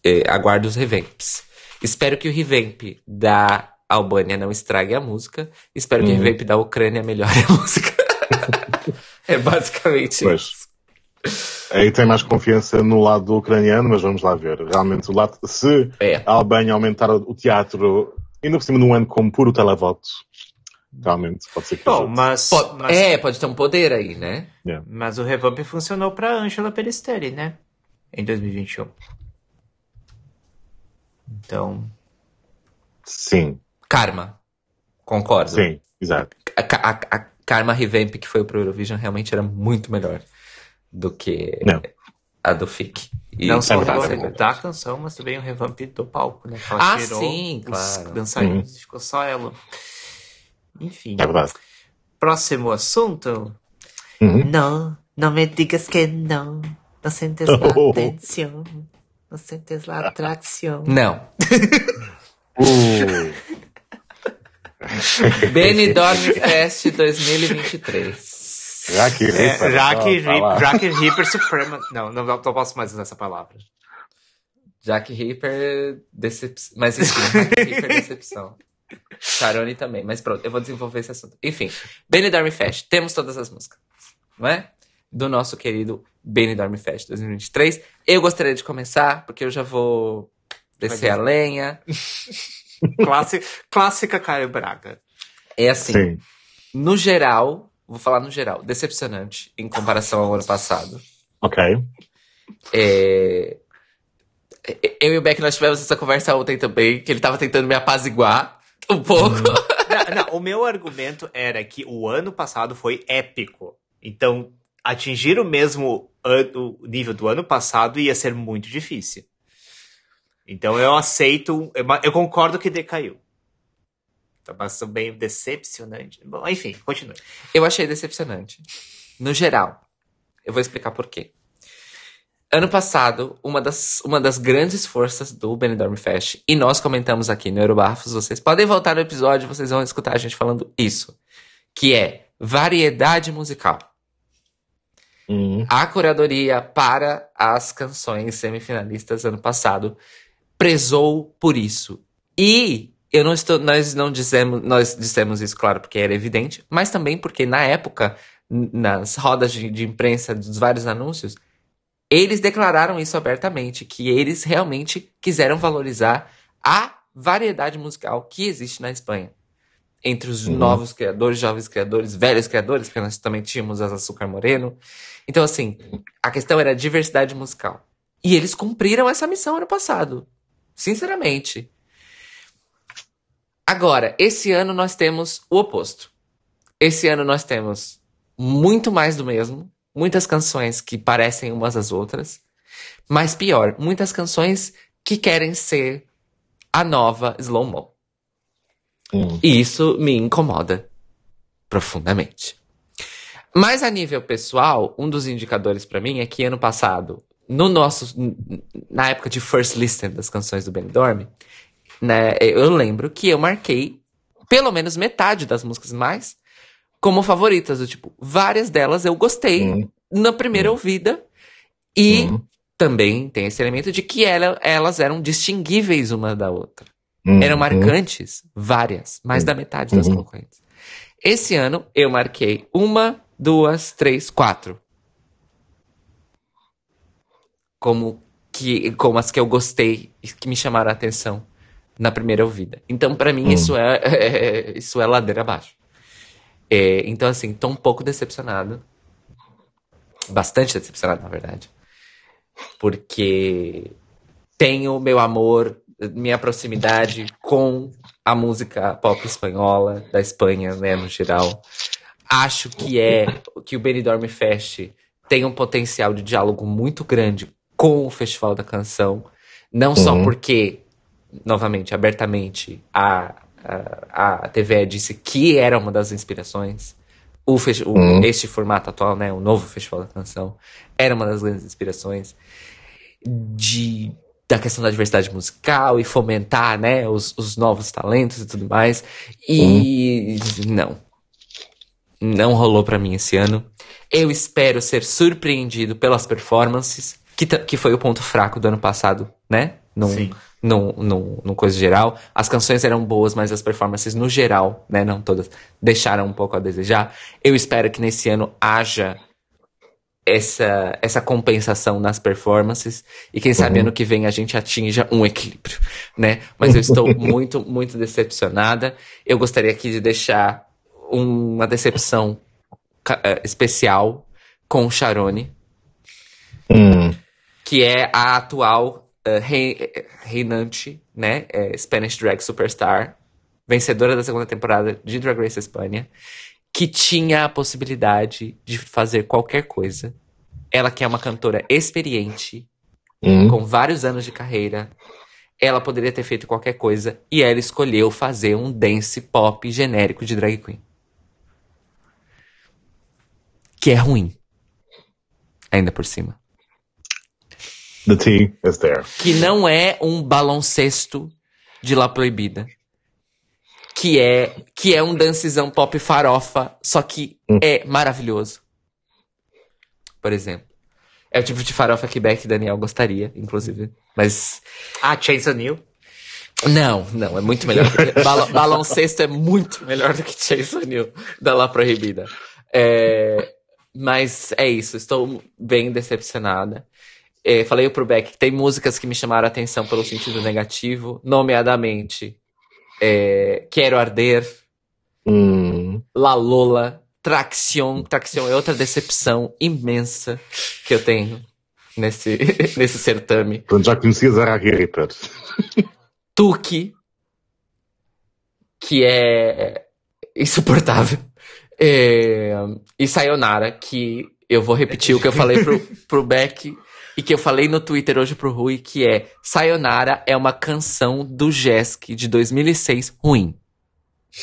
É, aguardo os revamps. Espero que o revamp da Albânia não estrague a música. Espero que o Uhum. revamp da Ucrânia melhore a (laughs) música. é basicamente Pois. isso. Aí tem mais confiança no lado ucraniano, mas vamos lá ver. Realmente, o lado, se É. a Albânia aumentar o teatro, ainda por cima num ano como puro televoto, realmente pode ser que Bom, mas, Po- mas, É, pode ter um poder aí, né? mas o revamp funcionou pra Angela Peristeri, né? Em 2021. Então, Sim, Karma. Concordo. sim, exato. A, a- a Karma Revamp que foi pro Eurovision realmente era muito melhor do que Não. a do FIC. E não só o é verdade. da canção, mas também o revamp do palco, né? Que ela Ah, tirou sim, os claro. dançarinos, ficou só ela. Enfim. É verdade. Próximo assunto. Uhum. No, no me digas que. No sientes la (laughs) Oh. atención. No sientes la atracción. Não. Uh, (laughs) (laughs) Benidorm Fest 2023. já que É, Ripper, Jack, ó, tá lá. Rip, Jack Ripper Suprema. Não, não, não posso mais usar essa palavra. Jack Ripper, decepção. Mas enfim, Jack Ripper, decepção. Charone também, mas pronto, eu vou desenvolver esse assunto. Enfim, Benidorm Fest, temos todas as músicas, não é? Do nosso querido Benidorm Fest 2023. Eu gostaria de começar, porque eu já vou descer a lenha. (laughs) Classi- clássica Caio Braga. É assim, Sim. no geral, vou falar no geral, decepcionante em comparação ao ano passado. Ok. É, Eu e o Beck, nós tivemos essa conversa ontem também, que ele tava tentando me apaziguar um pouco. Não, não, o meu argumento era que o ano passado foi épico. Então, atingir o mesmo ano- nível do ano passado ia ser muito difícil. Então, eu aceito. eu- Eu concordo que decaiu. Então, mas bem decepcionante. Bom, enfim, continue. Eu achei decepcionante. No geral. Eu vou explicar por quê. Ano passado, uma das, uma das grandes forças do Benidorm Fest, e nós comentamos aqui no Eurobafos, vocês podem voltar no episódio, vocês vão escutar a gente falando isso, que é variedade musical. Uhum. A curadoria para as canções semifinalistas ano passado prezou por isso. E eu não estou, nós não dissemos, nós dissemos isso, claro, porque era evidente, mas também porque na época, nas rodas de, de imprensa dos vários anúncios, eles declararam isso abertamente, que eles realmente quiseram valorizar a variedade musical que existe na Espanha. Entre os uhum. novos criadores, jovens criadores, velhos criadores, porque nós também tínhamos as Açúcar Moreno. Então, assim, a questão era a diversidade musical. E eles cumpriram essa missão ano passado. Sinceramente. Agora, esse ano nós temos o oposto. Esse ano nós temos muito mais do mesmo, muitas canções que parecem umas às outras, mas pior, muitas canções que querem ser a nova Slow Mo. Hum. E isso me incomoda profundamente. Mas a nível pessoal, um dos indicadores para mim é que ano passado, no nosso na época de first listen das canções do Benidorm, né, eu lembro que eu marquei pelo menos metade das músicas mais como favoritas. Do tipo, várias delas eu gostei uhum. na primeira uhum. ouvida. E uhum. também tem esse elemento de que ela, elas eram distinguíveis uma da outra. Eram marcantes, várias, mais da metade das concorrentes. Esse ano eu marquei uma, duas, três, quatro. Como que como as que eu gostei e que me chamaram a atenção na primeira ouvida. Então, para mim, hum. isso, é, (laughs) é, isso é ladeira abaixo. É, então, assim, tô um pouco decepcionado. Bastante decepcionado, na verdade. Porque tenho meu amor, minha proximidade com a música pop espanhola, da Espanha, né, no geral. Acho que é que o Benidorm Fest tem um potencial de diálogo muito grande com o Festival da Canção. Não só uhum. porque novamente, abertamente, a, a, a TVE disse que era uma das inspirações. O, o uhum. Este formato atual, né? O novo Festival da Canção, era uma das grandes inspirações de, da questão da diversidade musical e fomentar, né? Os, os novos talentos e tudo mais. E uhum. não. Não rolou para mim esse ano. Eu espero ser surpreendido pelas performances, que, que foi o ponto fraco do ano passado, né? Num, Sim no, no, no coisa geral. As canções eram boas, mas as performances no geral, né, não todas, deixaram um pouco a desejar. Eu espero que nesse ano haja essa, essa compensação nas performances e quem sabe uhum. ano que vem a gente atinja um equilíbrio, né? Mas eu estou (laughs) muito, muito decepcionada. Eu gostaria aqui de deixar uma decepção uh, especial com o Charone, hum. que é a atual uh, reinante, né? É Spanish Drag Superstar, vencedora da segunda temporada de Drag Race Espanha, que tinha a possibilidade de fazer qualquer coisa. Ela que é uma cantora experiente, uhum. com vários anos de carreira, ela poderia ter feito qualquer coisa e ela escolheu fazer um dance pop genérico de drag queen. Que é ruim. Ainda por cima. The tea is there. Que não é um baloncesto de La Proibida. Que é, que é um dancezão pop farofa, só que hum. é maravilhoso. Por exemplo. É o tipo de farofa que Beck e Daniel gostaria, inclusive. Mas. Ah, Chase O'Neill? Não, não, é muito melhor. Bal baloncesto é muito melhor do que Chase O'Neill da La Proibida. É, mas é isso, estou bem decepcionada. É, falei pro Beck que tem músicas que me chamaram a atenção pelo sentido negativo, nomeadamente é, Quero Arder, hum. La Lola, Traction. Traction é outra decepção imensa que eu tenho nesse, (laughs) nesse certame. Quando já conhecia Zara Reaper. Tuki, que é insuportável. É, e Sayonara, que eu vou repetir o que eu falei pro, pro Beck e que eu falei no Twitter hoje pro Rui, que é Sayonara é uma canção do Jesk de 2006 ruim.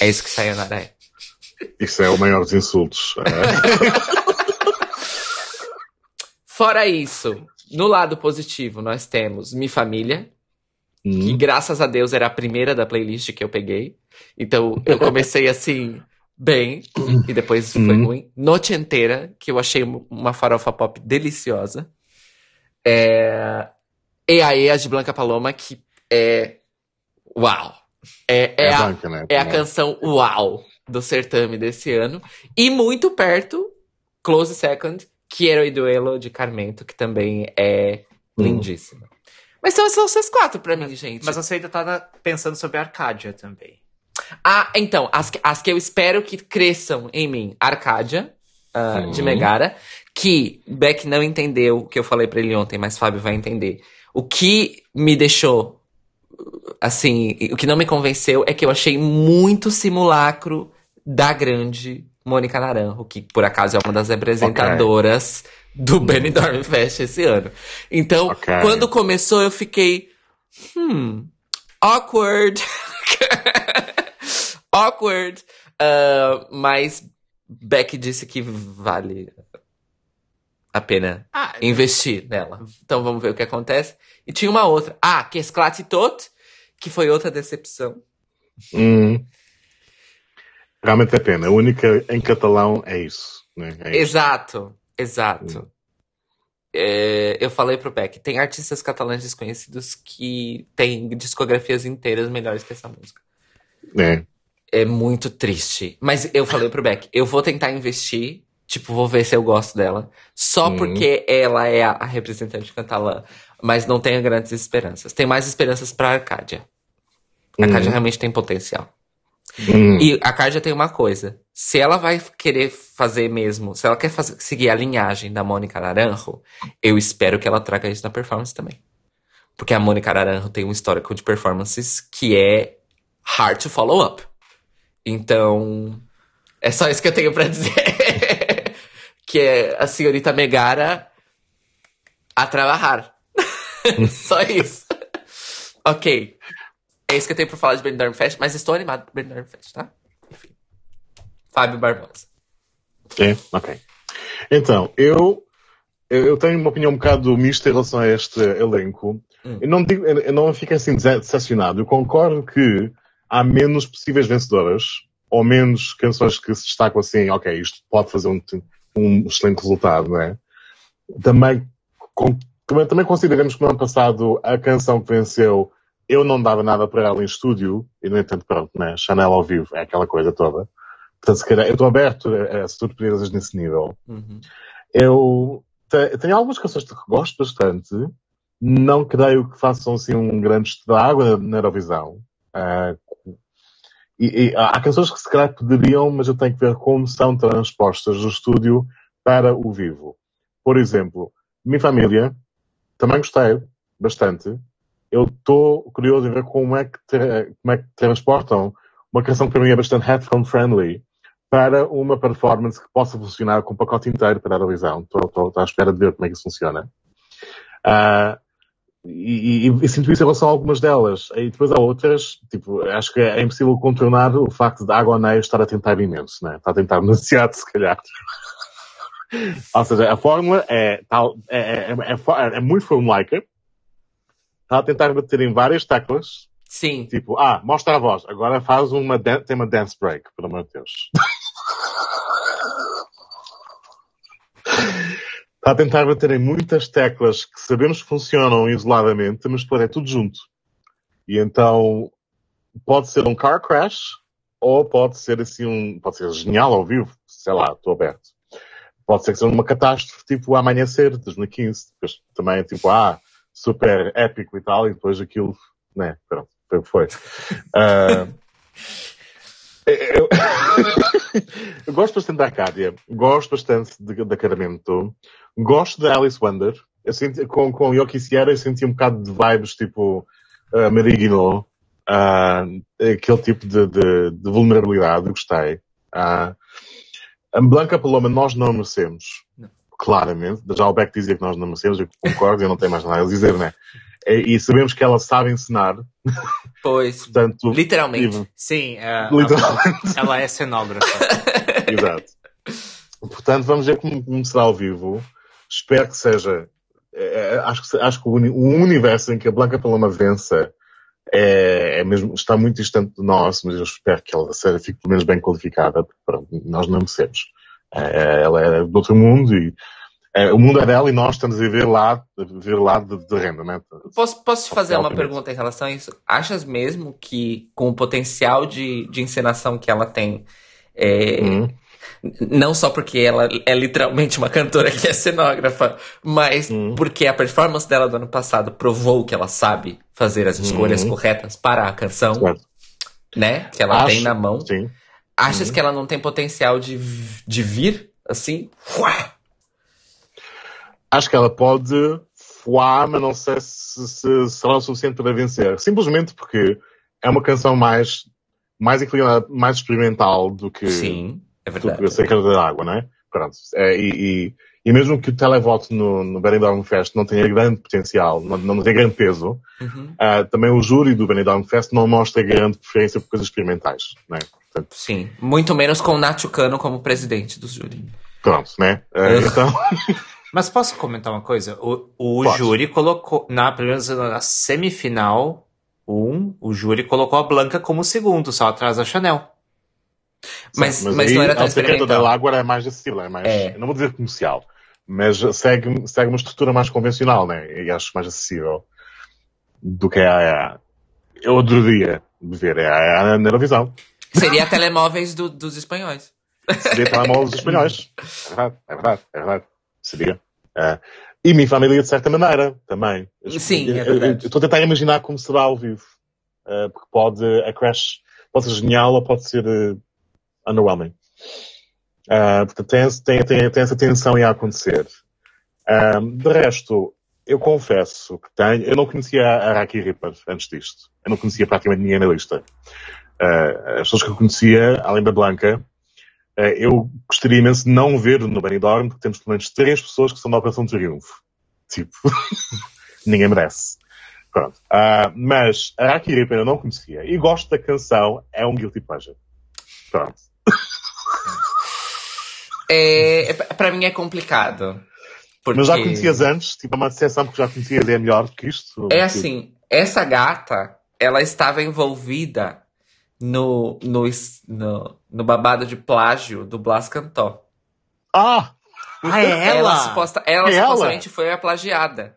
É isso que Sayonara é. Isso é o maior dos insultos. (laughs) Fora isso, no lado positivo, nós temos Mi Família, hum. que graças a Deus era a primeira da playlist que eu peguei. Então eu comecei assim, bem, e depois foi hum. ruim. Noite Inteira, que eu achei uma farofa pop deliciosa. É... E aí, a de Blanca Paloma, que é. Uau! É, é, É a, branca, né? é a canção Uau do certame desse ano. E muito perto, Close Second, Quiero y Duelo de Carmento, que também é Hum. lindíssima. Mas são são essas quatro pra mim, gente. Mas você ainda tá pensando sobre a Arcádia também. Ah, então, as, que- as que eu espero que cresçam em mim. Arcádia, ah, de. Megara. Que Beck não entendeu o que eu falei pra ele ontem, mas Fábio vai entender. O que me deixou, assim, o que não me convenceu é que eu achei muito simulacro da grande Mônica Naranjo, que por acaso é uma das representadoras do Benidorm Fest esse ano. Então, Ok. quando começou, eu fiquei. Hmm. Awkward. (laughs) awkward. Ah, mas Beck disse que vale a pena Ah, investir nela. Então vamos ver o que acontece. E tinha uma outra. Ah, que Esclate Tot, que foi outra decepção. Hum. Realmente é pena. A única em catalão é isso. Né? É isso. Exato, exato. É, eu falei pro Beck, tem artistas catalães desconhecidos que têm discografias inteiras melhores que essa música. É. É muito triste. Mas eu falei pro Beck, eu vou tentar investir, tipo, vou ver se eu gosto dela. Só Uhum. porque ela é a, representante catalã. Mas não tenho grandes esperanças. Tem mais esperanças pra Arcádia. A Arcádia Uhum. realmente tem potencial. Hum. E a Arcádia tem uma coisa. Se ela vai querer fazer mesmo, se ela quer fazer- seguir a linhagem da Mônica Naranjo, eu espero que ela traga isso na performance também. Porque a Mônica Naranjo tem um histórico de performances que é hard to follow up. Então, é só isso que eu tenho pra (laughs) dizer. que é a senhorita Megara a trabalhar. (laughs) só isso. ok. É isso que eu tenho pra falar de Benidorm Fest, mas estou animado pro Benidorm Fest, tá? Enfim. Fábio Barbosa. É, ok. Então, eu, eu tenho uma opinião um bocado mista em relação a este elenco. Hum. Eu não digo, eu não fico assim decepcionado. Eu concordo que há menos possíveis vencedoras, ou menos canções que se destacam assim, ok, isto pode fazer um, um excelente resultado, não é? Também, com- também, consideramos que no ano passado a canção que venceu eu não dava nada para ela em estúdio, e no entanto, pronto, né? Chanel ao vivo, é aquela coisa toda. Portanto, se calhar, eu estou aberto a, a surpresas nesse nível. Uhum. Eu te- tenho algumas canções que gosto bastante. Não creio que façam assim um grande estrago na, na Eurovisão. Ah, e, e há canções que se calhar poderiam, mas eu tenho que ver como são transpostas do estúdio para o vivo. Por exemplo, Minha Família, também gostei bastante. Eu estou curioso em ver como é, que como é que transportam uma canção que para mim é bastante headphone friendly para uma performance que possa funcionar com o pacote inteiro para a Eurovisão. Estou, à espera de ver como é que isso funciona. Ah, e, e, e sinto isso em relação a algumas delas. E depois há outras, tipo, acho que é impossível contornar o facto de Agoné estar a tentar imenso, né? Está a tentar demasiado, se calhar. Ou seja, a fórmula é, tal, é, é, é, é, é muito formulaica. Está a tentar bater em várias teclas. Sim. Tipo, ah, mostra a voz. Agora faz uma, tem uma dance break, pelo amor de Deus. (laughs) Está a tentar bater em muitas teclas que sabemos que funcionam isoladamente, mas depois é tudo junto. E então, pode ser um car crash, ou pode ser assim um, pode ser genial ao vivo, sei lá, estou aberto. Pode ser que seja uma catástrofe tipo o Amanhecer, de 2015. Depois também tipo, ah, super épico e tal, e depois aquilo, né, pronto, foi (laughs) eu, eu gosto bastante da Arcádia, gosto bastante da Caramento, gosto da Alice Wonder. Eu senti, com, com Yoki Sierra eu senti um bocado de vibes tipo uh, Marigino, uh, aquele tipo de, de, de vulnerabilidade, gostei. Uh, a Blanca Paloma nós não merecemos. Não. Claramente. Já o Beck dizia que nós não merecemos, eu concordo, eu não tenho mais nada a dizer, né? E, e sabemos que ela sabe ensinar, (laughs) Pois. portanto, Literalmente. Sim, é, literalmente. ela é cenógrafa. (laughs) Exato. Portanto, vamos ver como, como será ao vivo. Espero que seja. é, é, acho que, acho que o, uni- o universo em que a Blanca Paloma vença é, é mesmo, está muito distante do nosso, mas eu espero que ela seja, fique pelo menos bem qualificada, porque pronto, nós não merecemos. É, ela é do outro mundo e É, o mundo é dela e nós estamos a viver lá, viver lá de, de renda, né? Posso, posso te fazer uma Obviamente. pergunta em relação a isso? Achas mesmo que, com o potencial de, de encenação que ela tem, é, Hum. não só porque ela é literalmente uma cantora que é cenógrafa, mas Hum. porque a performance dela do ano passado provou que ela sabe fazer as escolhas Hum. corretas para a canção, Certo. né? Que ela tem Acho- na mão. Sim. Achas Uhum. que ela não tem potencial de, de vir assim? Uá! Acho que ela pode voar, mas não sei se, se será o suficiente para vencer. Simplesmente porque é uma canção mais, mais inclinada, mais experimental do que, Sim, é do verdade. que a Seca da Água, não é? Pronto. É, e, e, e mesmo que o televoto no, no Benidorm Fest não tenha grande potencial, não, não tenha grande peso, Uhum. ah, também o júri do Benidorm Fest não mostra grande preferência por coisas experimentais, não é? Sim, muito menos com o Nacho Cano como presidente do júri. pronto, né? Ugh. então, (laughs) Mas posso comentar uma coisa? O, o júri colocou, na, pelo menos na semifinal 1, o júri colocou a Blanca como segundo, só atrás da Chanel. Mas, mas, aí não era tão experimental. da Água é mais acessível, é mais, É. não vou dizer comercial, mas segue, segue uma estrutura mais convencional, né? E acho mais acessível do que a, a eu adoraria ver é a, a na Eurovisão. Seria telemóveis do- dos espanhóis. Seria telemóveis espanhóis. É verdade, é verdade, é verdade. Seria. É. E minha família, de certa maneira, também. Sim, é Eu- eu- verdade. Estou a tentar imaginar como será ao vivo. É, porque pode, a Crash pode ser genial ou pode ser eh, underwhelming. É, portanto, tem, tem, tem, tem essa tensão a acontecer. É, de resto, eu confesso que tenho, eu não conhecia a Raki Ripper antes disto. Eu não conhecia praticamente ninguém na lista. É, as pessoas que eu conhecia, além da Blanca, eh, eu gostaria imenso de não ver no Benidorm, porque temos pelo menos três pessoas que são da Operação Triunfo. Tipo, (laughs) ninguém merece. Pronto. Ah, mas a Raki Ripper eu não conhecia. E gosto da canção, é um guilty pleasure. Pronto. É, é, pra mim é complicado. Porque Mas já conhecias antes? Tipo, é uma decepção porque já conhecias e é melhor do que isto? É assim, essa gata, ela estava envolvida no, no, no, no babado de plágio do Blas Cantó. Ah! Ah, é ela? suposta, ela É ela? supostamente foi a plagiada.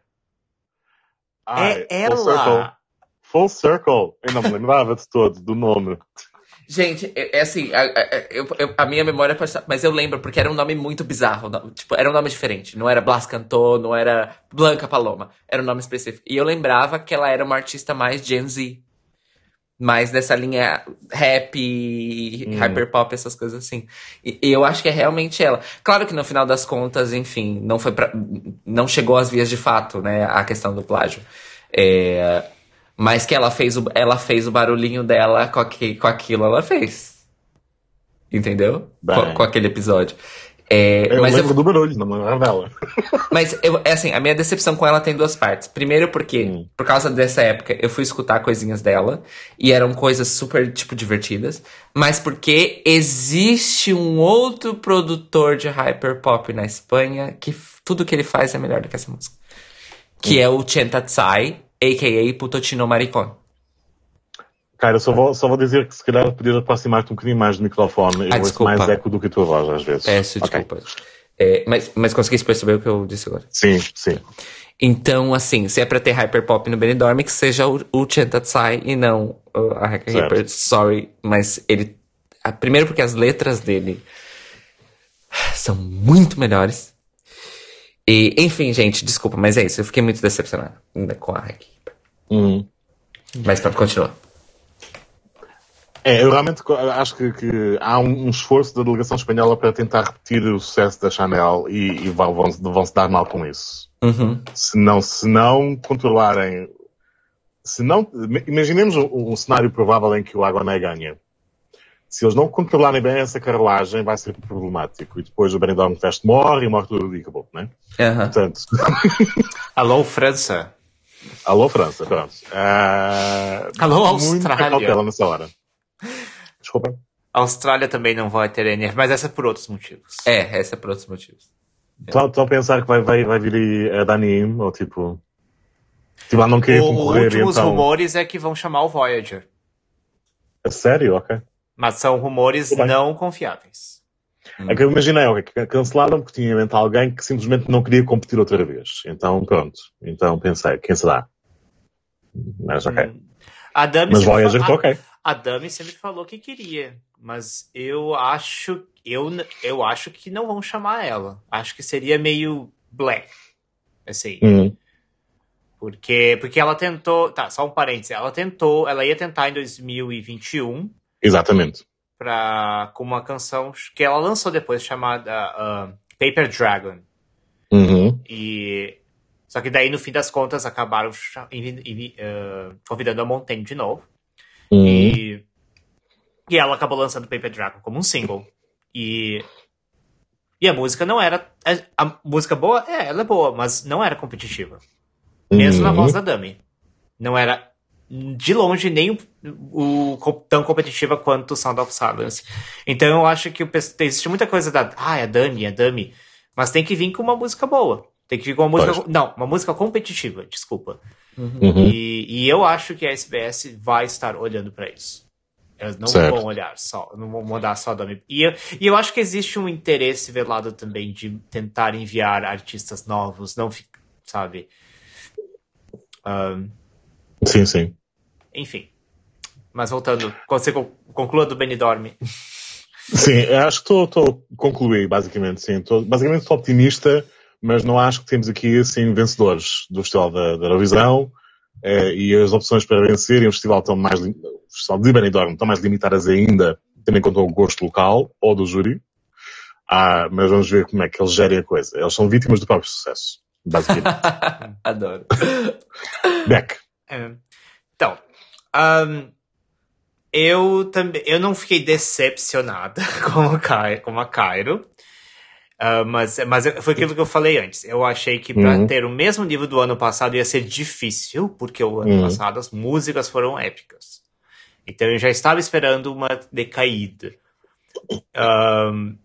Ai, é Full circle. ela! Full circle. Eu não me lembrava de todo, do nome. Gente, é, é assim, a, a- eu- eu- a minha memória pode estar- Mas eu lembro, porque era um nome muito bizarro. não- Tipo, era um nome diferente. Não era Blas Cantó, não era Blanca Paloma. Era um nome específico. E eu lembrava que ela era uma artista mais Gen Z. Mais dessa linha rap, Hum. hyperpop, essas coisas assim. E, eu acho que é realmente ela. Claro que no final das contas, enfim, não foi pra, não chegou às vias de fato, né, a questão do plágio. É, mas que ela fez o, ela fez o barulhinho dela com, aque- com aquilo, ela fez. Entendeu? Com, com aquele episódio. É, Eu mas lembro eu, do barulho, lembrava dela. (laughs) mas eu, é assim, a minha decepção com ela tem duas partes. Primeiro porque, Hum. por causa dessa época, eu fui escutar coisinhas dela e eram coisas super, tipo, divertidas. Mas porque existe um outro produtor de hyperpop na Espanha que tudo que ele faz é melhor do que essa música. Que é o Chenta Tsai, a.k.a. Putotino Maricón. Cara, eu só vou, só vou dizer que se calhar podias aproximar-te um bocadinho mais do microfone. Eu Ah, ouço desculpa. mais eco do que a tua voz, às vezes. Peço Ok. desculpa. É, mas, mas conseguiste perceber o que eu disse agora? Sim, sim. Então, assim, se é pra ter hyperpop no Benidorm, que seja o, o Tsai e não a. Hyper. Sorry, mas ele... ah, Primeiro porque as letras dele são muito melhores. E, enfim, gente, desculpa, mas é isso. Eu fiquei muito decepcionado com a Haka Hyper. Hum. Mas pode continuar. É, eu realmente acho que, que há um, um esforço da delegação espanhola para tentar repetir o sucesso da Chanel e, e vão, vão, vão se dar mal com isso. Uhum. Se não, se não controlarem, se não, imaginemos um, um cenário provável em que o Agoné ganha. Se eles não controlarem bem essa carruagem, vai ser problemático. E depois o Benidorm Fest morre e morre tudo e acabou, né? Aham. Portanto, (laughs) Alô, França. alô França, pronto. Ah, Alô, muita Austrália. cautela nessa hora. Desculpa. A Austrália também não vai ter NF, mas essa é por outros motivos. É, essa é por outros motivos. Estou a pensar que vai, vai, vai vir aí a Dani Im, ou tipo. Tipo, lá não querer Os concorrer, últimos então. rumores é que vão chamar o Voyager. A sério? Ok. Mas são rumores não confiáveis. É que eu imaginei, ok, que cancelaram porque tinha em mente alguém que simplesmente não queria competir outra vez. Então, pronto. Então pensei, quem será? Mas ok. Hum. A Dami Mas Voyager fa- tá ok. A Dami sempre falou que queria, mas eu acho eu, eu acho que não vão chamar ela. Acho que seria meio blé. Assim, Hum, porque porque ela tentou, tá, só um parênteses, ela tentou, ela ia tentar em 2021 exatamente. para com uma canção que ela lançou depois chamada ah, Paper Dragon. Uhum. E só que daí no fim das contas acabaram ah, convidando a Montaigne de novo. Uhum. E, e ela acabou lançando Paper Dragon como um single. E, e a música não era. A, a música boa, é, ela é boa, mas não era competitiva. Mesmo na Uhum. voz da Dami. Não era de longe nem o, o- tão competitiva quanto Sound of Silence. Então eu acho que o existe muita coisa da. Ah, é a Dami, é a Dami. Mas tem que vir com uma música boa. Tem que vir com uma música. Pois. Não, uma música competitiva, desculpa. Uhum. E, e eu acho que a SBS vai estar olhando para isso. Eles não Certo. vão olhar só, não vão mudar só da e eu, e eu acho que existe um interesse velado também de tentar enviar artistas novos, não fica, sabe? Ahn, Sim, sim. enfim. Mas voltando, você con- conclua do Benidorm. Sim, eu acho que estou a concluir, basicamente, sim. Tô, basicamente estou optimista, mas não acho que temos aqui, assim, vencedores do Festival da, da Eurovisão. eh, e as opções para vencer, e o festival, estão mais, o festival de Benidorm estão mais limitadas ainda, tendo em conta o gosto local ou do júri. Ah, mas vamos ver como é que eles gerem a coisa. Eles são vítimas do próprio sucesso, basicamente. (laughs) Adoro. Beck. É. Então, ahn, eu também, eu não fiquei decepcionada (laughs) com a, Kai, com a Cairo. Ah, mas, mas foi aquilo que eu falei antes. Eu achei que para Uhum. ter o mesmo nível do ano passado ia ser difícil, porque o ano Uhum. passado as músicas foram épicas. Então eu já estava esperando uma decaída. Ahn,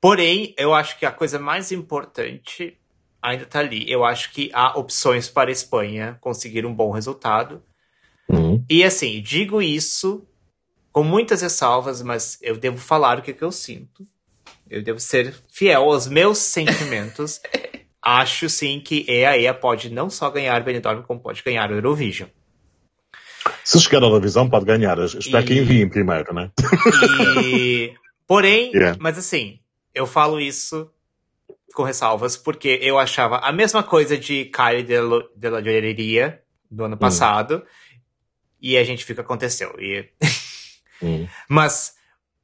porém, eu acho que a coisa mais importante ainda tá ali. Eu acho que há opções para a Espanha conseguir um bom resultado. Uhum. E assim, digo isso com muitas ressalvas, mas eu devo falar o que, que eu sinto. Eu devo ser fiel aos meus sentimentos. (laughs) Acho sim que EA pode não só ganhar Benidorm, como pode ganhar o Eurovision. Se chegar à Eurovisão, pode ganhar. Espero que E- enviem primeiro, né? E, porém, (laughs) Yeah. mas assim, eu falo isso com ressalvas, porque eu achava a mesma coisa de Kylie de, Lo- de la Joyeria do ano passado, e a gente que aconteceu. E Uhum. (laughs) Mas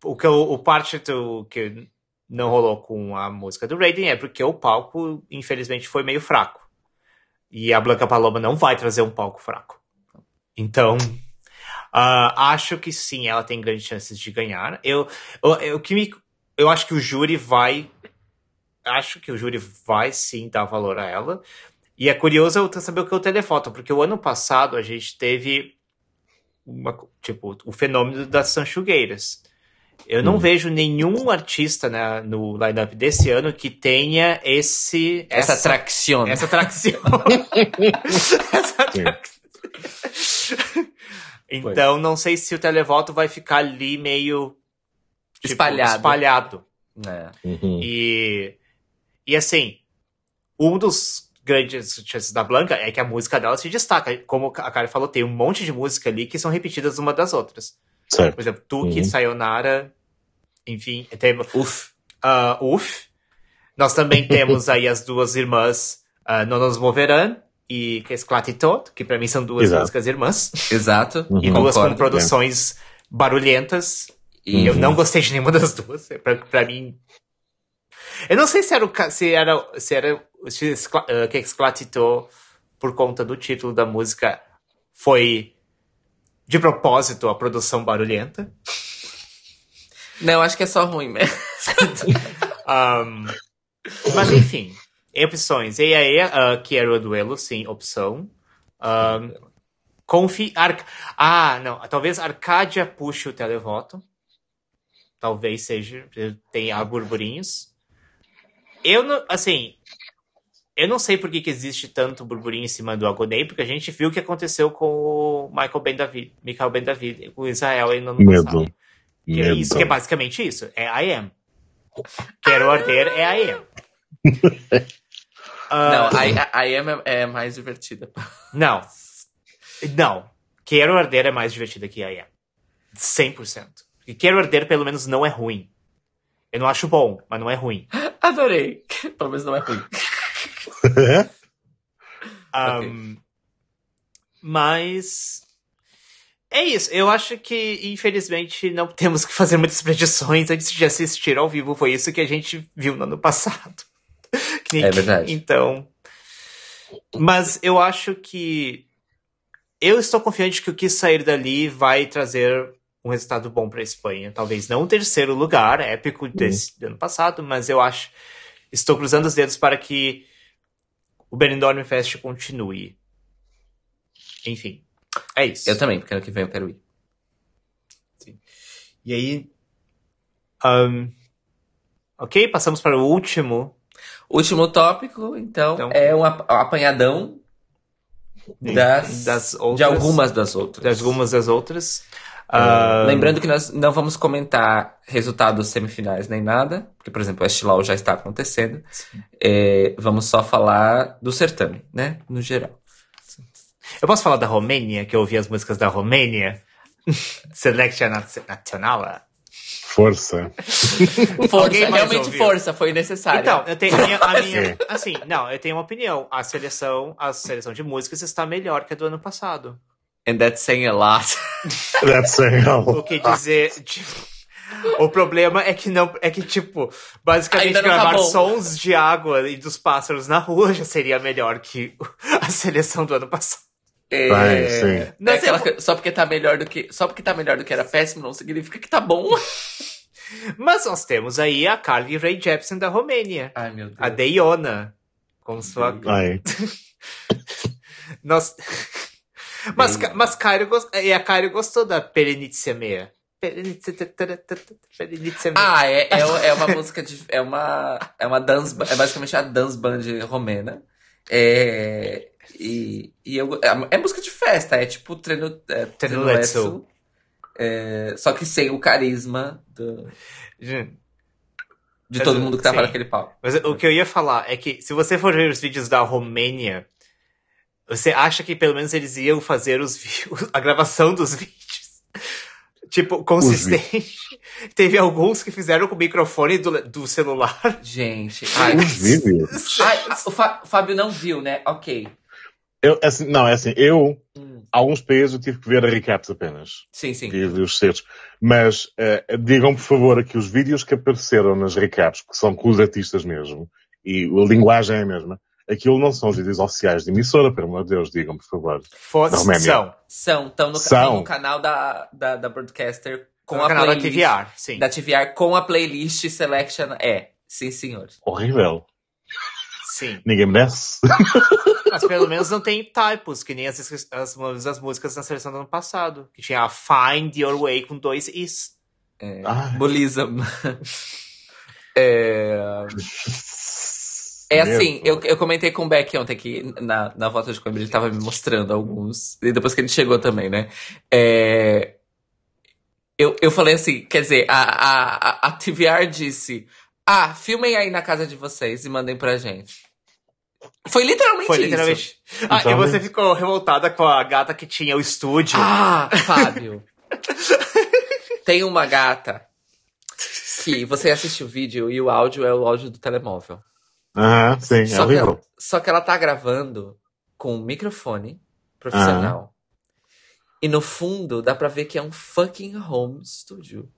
o que eu, o parte do, que não rolou com a música do Raiden é porque o palco, infelizmente, foi meio fraco. E a Blanca Paloma não vai trazer um palco fraco. Então, ah, acho que sim, ela tem grandes chances de ganhar. Eu, eu, eu, que me, eu acho que o júri vai. Acho que o júri vai sim dar valor a ela. E é curioso eu saber o que é o telefoto, porque o ano passado a gente teve uma, tipo, o fenômeno das sanchugueiras. Eu não Hum. vejo nenhum artista né, no lineup desse ano que tenha esse Essa atração. essa atração. (laughs) (laughs) então, não sei se o televoto vai ficar ali meio tipo, Espalhado. espalhado. É. Uhum. E, e assim, um dos grandes chances da Blanca é que a música dela se destaca. Como a Karen falou, tem um monte de música ali que são repetidas uma das outras. Certo. Por exemplo, Tuki, Uhum. Sayonara, enfim, temos Uf. uh, UF. Nós também (laughs) temos aí as duas irmãs uh, Não Nos Moverán e que é Sclatitot, que pra mim são duas Exato. músicas irmãs. Exato. Uhum. E duas com Concordo. produções barulhentas. E Eu não gostei de nenhuma das duas. Pra, pra mim. Eu não sei se era o se era se era se uh, que por conta do título da música foi de propósito a produção barulhenta. Não, acho que é só ruim mesmo. (laughs) Um, mas enfim, opções. E aí, uh, quero o duelo, sim, opção. Um, confi ah, não, talvez Arcádia puxe o televoto. Talvez seja, tenha burburinhos. Eu não, assim, eu não sei por que, que existe tanto burburinho em cima do Agonei, porque a gente viu o que aconteceu com o Michael Ben David, Michael Ben David, com Israel aí no ano Medo. passado. Que é isso, que é basicamente isso. É I am. Quero arder é I am. (laughs) Não, a, a I am é, é mais divertida. Não. Não. Quero arder é mais divertida que I am. 100%. E quero arder pelo menos não é ruim. Eu não acho bom, mas não é ruim. (gasps) Adorei. Pelo menos não é ruim. Um, okay. Mas é isso. Eu acho que, infelizmente, não temos que fazer muitas predições antes de assistir ao vivo. Foi isso que a gente viu no ano passado. (laughs) é verdade. Então. Mas eu acho que. Eu estou confiante que o que sair dali vai trazer um resultado bom para a Espanha. Talvez não o terceiro lugar, épico desse uhum. ano passado, mas eu acho. Estou cruzando os dedos para que o Benidorm Fest continue. Enfim. É isso. Eu também, porque ano que vem eu quero ir. Sim. E aí. Um, ok, passamos para o último. Último tópico, então, então é um apanhadão das, das outras, de algumas das outras. De algumas das outras. Uh, lembrando que nós não vamos comentar resultados semifinais nem nada, porque, por exemplo, o Estilau já está acontecendo. É, vamos só falar do certame, né? No geral. Eu posso falar da Romênia, que eu ouvi as músicas da Romênia? (laughs) Selection Nacional. Força. (laughs) força, realmente ouviu? força, foi necessário. Então, eu tenho a minha, a minha, assim, não, eu tenho uma opinião. A seleção, a seleção de músicas está melhor que a do ano passado. And that's saying a lot. (laughs) that's saying a lot. O que dizer, tipo, o problema é que não, é que tipo, basicamente gravar acabou. sons de água e dos pássaros na rua já seria melhor que (laughs) a seleção do ano passado. É, Vai, sim. Não, é aquela, só porque tá melhor do que. Só porque tá melhor do que era péssimo, não significa que tá bom. (laughs) Mas nós temos aí a Carly Rae Jepsen da Romênia. Ai, meu Deus. A Deiona. Com sua. Ai. nós. Mas, mas Cairo gost... e a Cairo gostou da Perenizia Meia. Ah, é, é, é uma música de. É uma. É uma dance. É basicamente a dance band romena. É, e, e eu, é, é música de festa, é tipo treino, é, treino Letsu, é, só que sem o carisma do, de todo mundo que tava naquele palco. Mas o que eu ia falar é que se você for ver os vídeos da Romênia, você acha que pelo menos eles iam fazer os (laughs) a gravação dos vídeos tipo, consistente. Teve alguns que fizeram com o microfone do, do celular. Gente. Ai, os vídeos. (laughs) Ai, o, Fá, o Fábio não viu, né? Ok. Eu, assim, não, é assim, eu, hum. alguns países eu tive que ver a recaps apenas. Sim, sim. Tive os certos. Mas, uh, digam por favor aqui os vídeos que apareceram nas recaps, que são com os artistas mesmo, e a linguagem é a mesma, aquilo não são os vídeos oficiais de emissora, pelo amor de Deus, digam por favor. For, são. São, estão no, são. no canal da, da, da Broadcaster com no a canal playlist. Da TVR, sim. Da TVR com a playlist Selection. É, sim, senhor. Horrível. Sim. Ninguém merece. Mas pelo menos não tem typos, que nem as, as, as músicas na seleção do ano passado. Que tinha a Find Your Way com dois is. É, Bulism. (laughs) é... (laughs) É assim, eu, eu comentei com o Beck ontem que na, na volta de câmera ele tava me mostrando alguns. E depois que ele chegou também, né? É, eu, eu falei assim, quer dizer, a, a, a TVR disse: Ah, filmem aí na casa de vocês e mandem pra gente. Foi literalmente Foi literalmente. Isso. Ah, então, e você ficou revoltada com a gata que tinha o estúdio. Ah, Fábio. (laughs) Tem uma gata que você assiste o vídeo e o áudio é o áudio do telemóvel. Sim, só é horrível. Que ela, só que ela tá gravando com um microfone profissional. E no fundo dá pra ver que é um fucking home studio.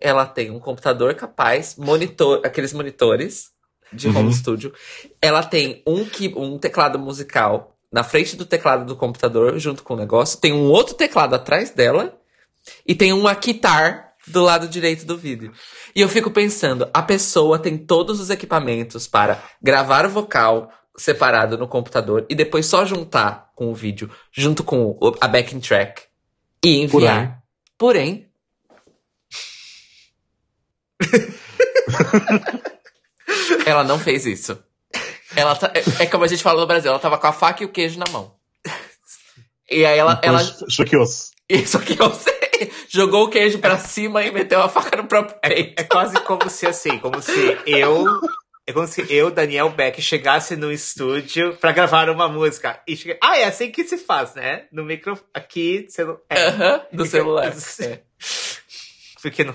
Ela tem um computador capaz, monitor, aqueles monitores de uhum. home studio. Ela tem um, um teclado musical na frente do teclado do computador, junto com o negócio. Tem um outro teclado atrás dela. E tem uma guitar do lado direito do vídeo. E eu fico pensando, a pessoa tem todos os equipamentos para gravar o vocal separado no computador e depois só juntar com o vídeo, junto com a backing track e enviar. Porém, (laughs) ela não fez isso. Ela tá, é, é, como a gente falou no Brasil, ela tava com a faca e o queijo na mão. E aí ela. ela choqueou-se. Isso que eu sei. Jogou o queijo pra cima e meteu a faca no próprio peito. É quase como se assim, como se eu. É como se eu, Daniel Beck, chegasse no estúdio pra gravar uma música. E cheguei, ah, é assim que se faz, né? No micro aqui, celu é, Aham, do Fica- celular. (laughs) É. Porque não.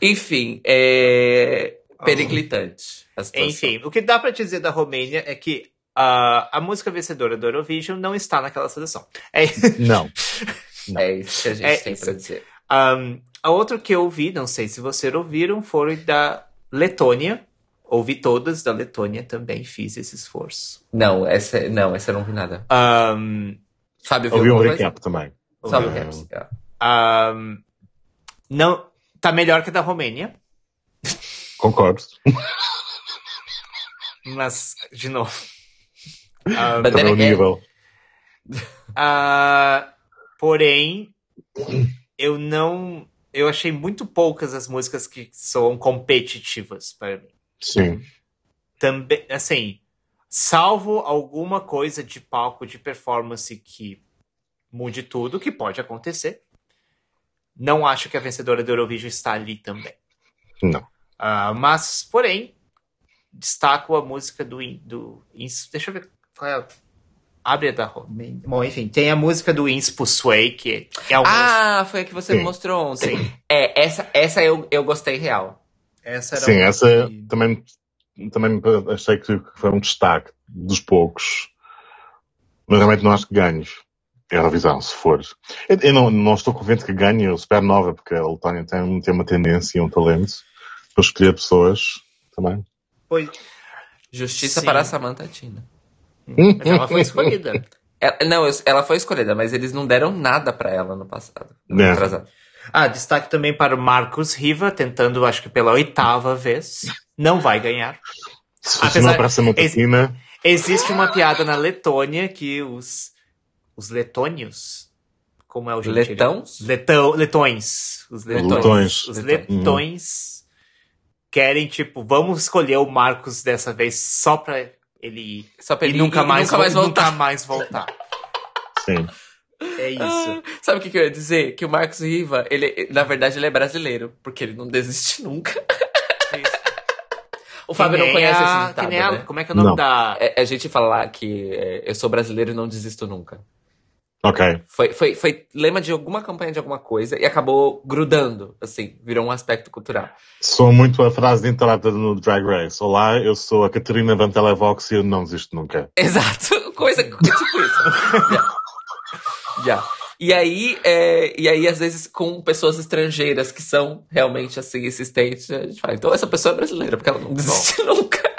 Enfim, é. Periclitante. a situação. Enfim, o que dá pra dizer da Romênia é que ah, a música vencedora do Eurovision não está naquela seleção. É, Não. (laughs) É isso que a gente É tem isso. pra dizer. Um, a outra que eu ouvi, não sei se vocês ouviram, foi da Letônia. Ouvi todas da Letônia também, fiz esse esforço. Não, essa, não, essa eu não vi nada. Um, Fábio viu Ouvi um recap também. Só um Ouvi. recap. ah. um, não, tá melhor que a da Romênia, Concordo. mas, de novo. (laughs) Um, But then Também o again- nível. ah, porém, eu não. Eu achei muito poucas as músicas que são competitivas para mim. Sim. também, assim, salvo alguma coisa de palco, de performance que mude tudo, que pode acontecer. Não acho que a vencedora do Eurovision está ali também. Não. Ah, mas, porém, destaco a música do, do deixa eu ver qual é a- abre a da. Bom, enfim, tem a música do Inspo Sway, que é uma Ah, foi a que você Sim. me mostrou ontem. Sim. É, essa, essa eu, eu gostei real. essa era Sim, uma essa que- também, também achei que foi um destaque dos poucos. Mas realmente não acho que ganhe a Eurovisão, se for. Eu, eu não, não estou conveniente que ganhe o Supernova, porque a Letónia tem, tem uma tendência e um talento para escolher pessoas também. Pois- Justiça Sim. para a Samantha Tina. Mas ela foi escolhida. Ela- (laughs) não, eu- ela foi escolhida, mas eles não deram nada pra ela no passado. No É. atrasado. Ah, destaque também para o Marcos Riva, tentando, acho que pela oitava vez. Não vai ganhar. Se Apesar- não aparece a Montatina, Existe uma piada na Letônia que os, os letônios, como é o gentílio? Letãos? Letão, letões. Os letões. Letões. Os Letões. letões querem, tipo, vamos escolher o Marcos dessa vez só pra ele. Só pra E nunca ir- mais, nunca mais vo- voltar. (laughs) Nunca mais voltar. sim. É isso. Ah, sabe o que, que eu ia dizer? Que o Marcos Riva, ele, na verdade, ele é brasileiro, porque ele não desiste (laughs) nunca. O Fábio não conhece a- esse que ditado, nem a- né? Como é que é o nome Não. da... É, a gente fala lá que é, eu sou brasileiro e não desisto nunca. Ok. Foi, foi, foi lema de alguma campanha de alguma coisa e acabou grudando, assim, virou um aspecto cultural. Sou muito a frase de entrada no Drag Race. Olá, eu sou a Catarina Van Televox e eu não desisto nunca. Exato, (laughs) coisa tipo isso. (laughs) Já. Já. E aí, é, e aí, às vezes, com pessoas estrangeiras que são realmente assim, insistentes, a gente fala, então essa pessoa é brasileira, porque ela não desiste (laughs) nunca.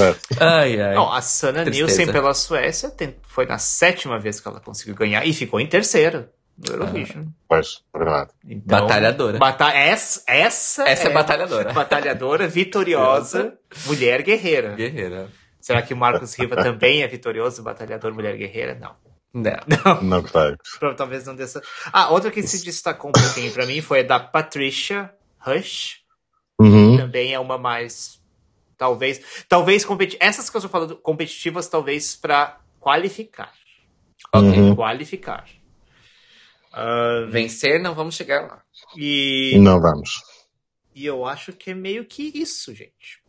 É. Ai, ai. Não, a Sana Tristeza. Nielsen pela Suécia tem- foi na sétima vez que ela conseguiu ganhar e ficou em terceiro no Eurovision. Pois, é verdade. Então, Batalhadora. bata essa, essa, Essa é batalhadora. (laughs) Batalhadora, vitoriosa, mulher guerreira. Guerreira. Será que o Marcos Riva também é vitorioso, batalhador, mulher guerreira? Não. Não. (laughs) Não gostei. Pro- Talvez não dessa. Ah, outra que se destacou um pouquinho pra mim foi a da Patricia Rush. Uhum. Também é uma mais. Talvez. Talvez competi Essas que eu estou falando competitivas, talvez pra qualificar. Ok. Uhum. Qualificar. Ah, Vencer, não vamos chegar lá. e, Não vamos. e eu acho que é meio que isso, gente.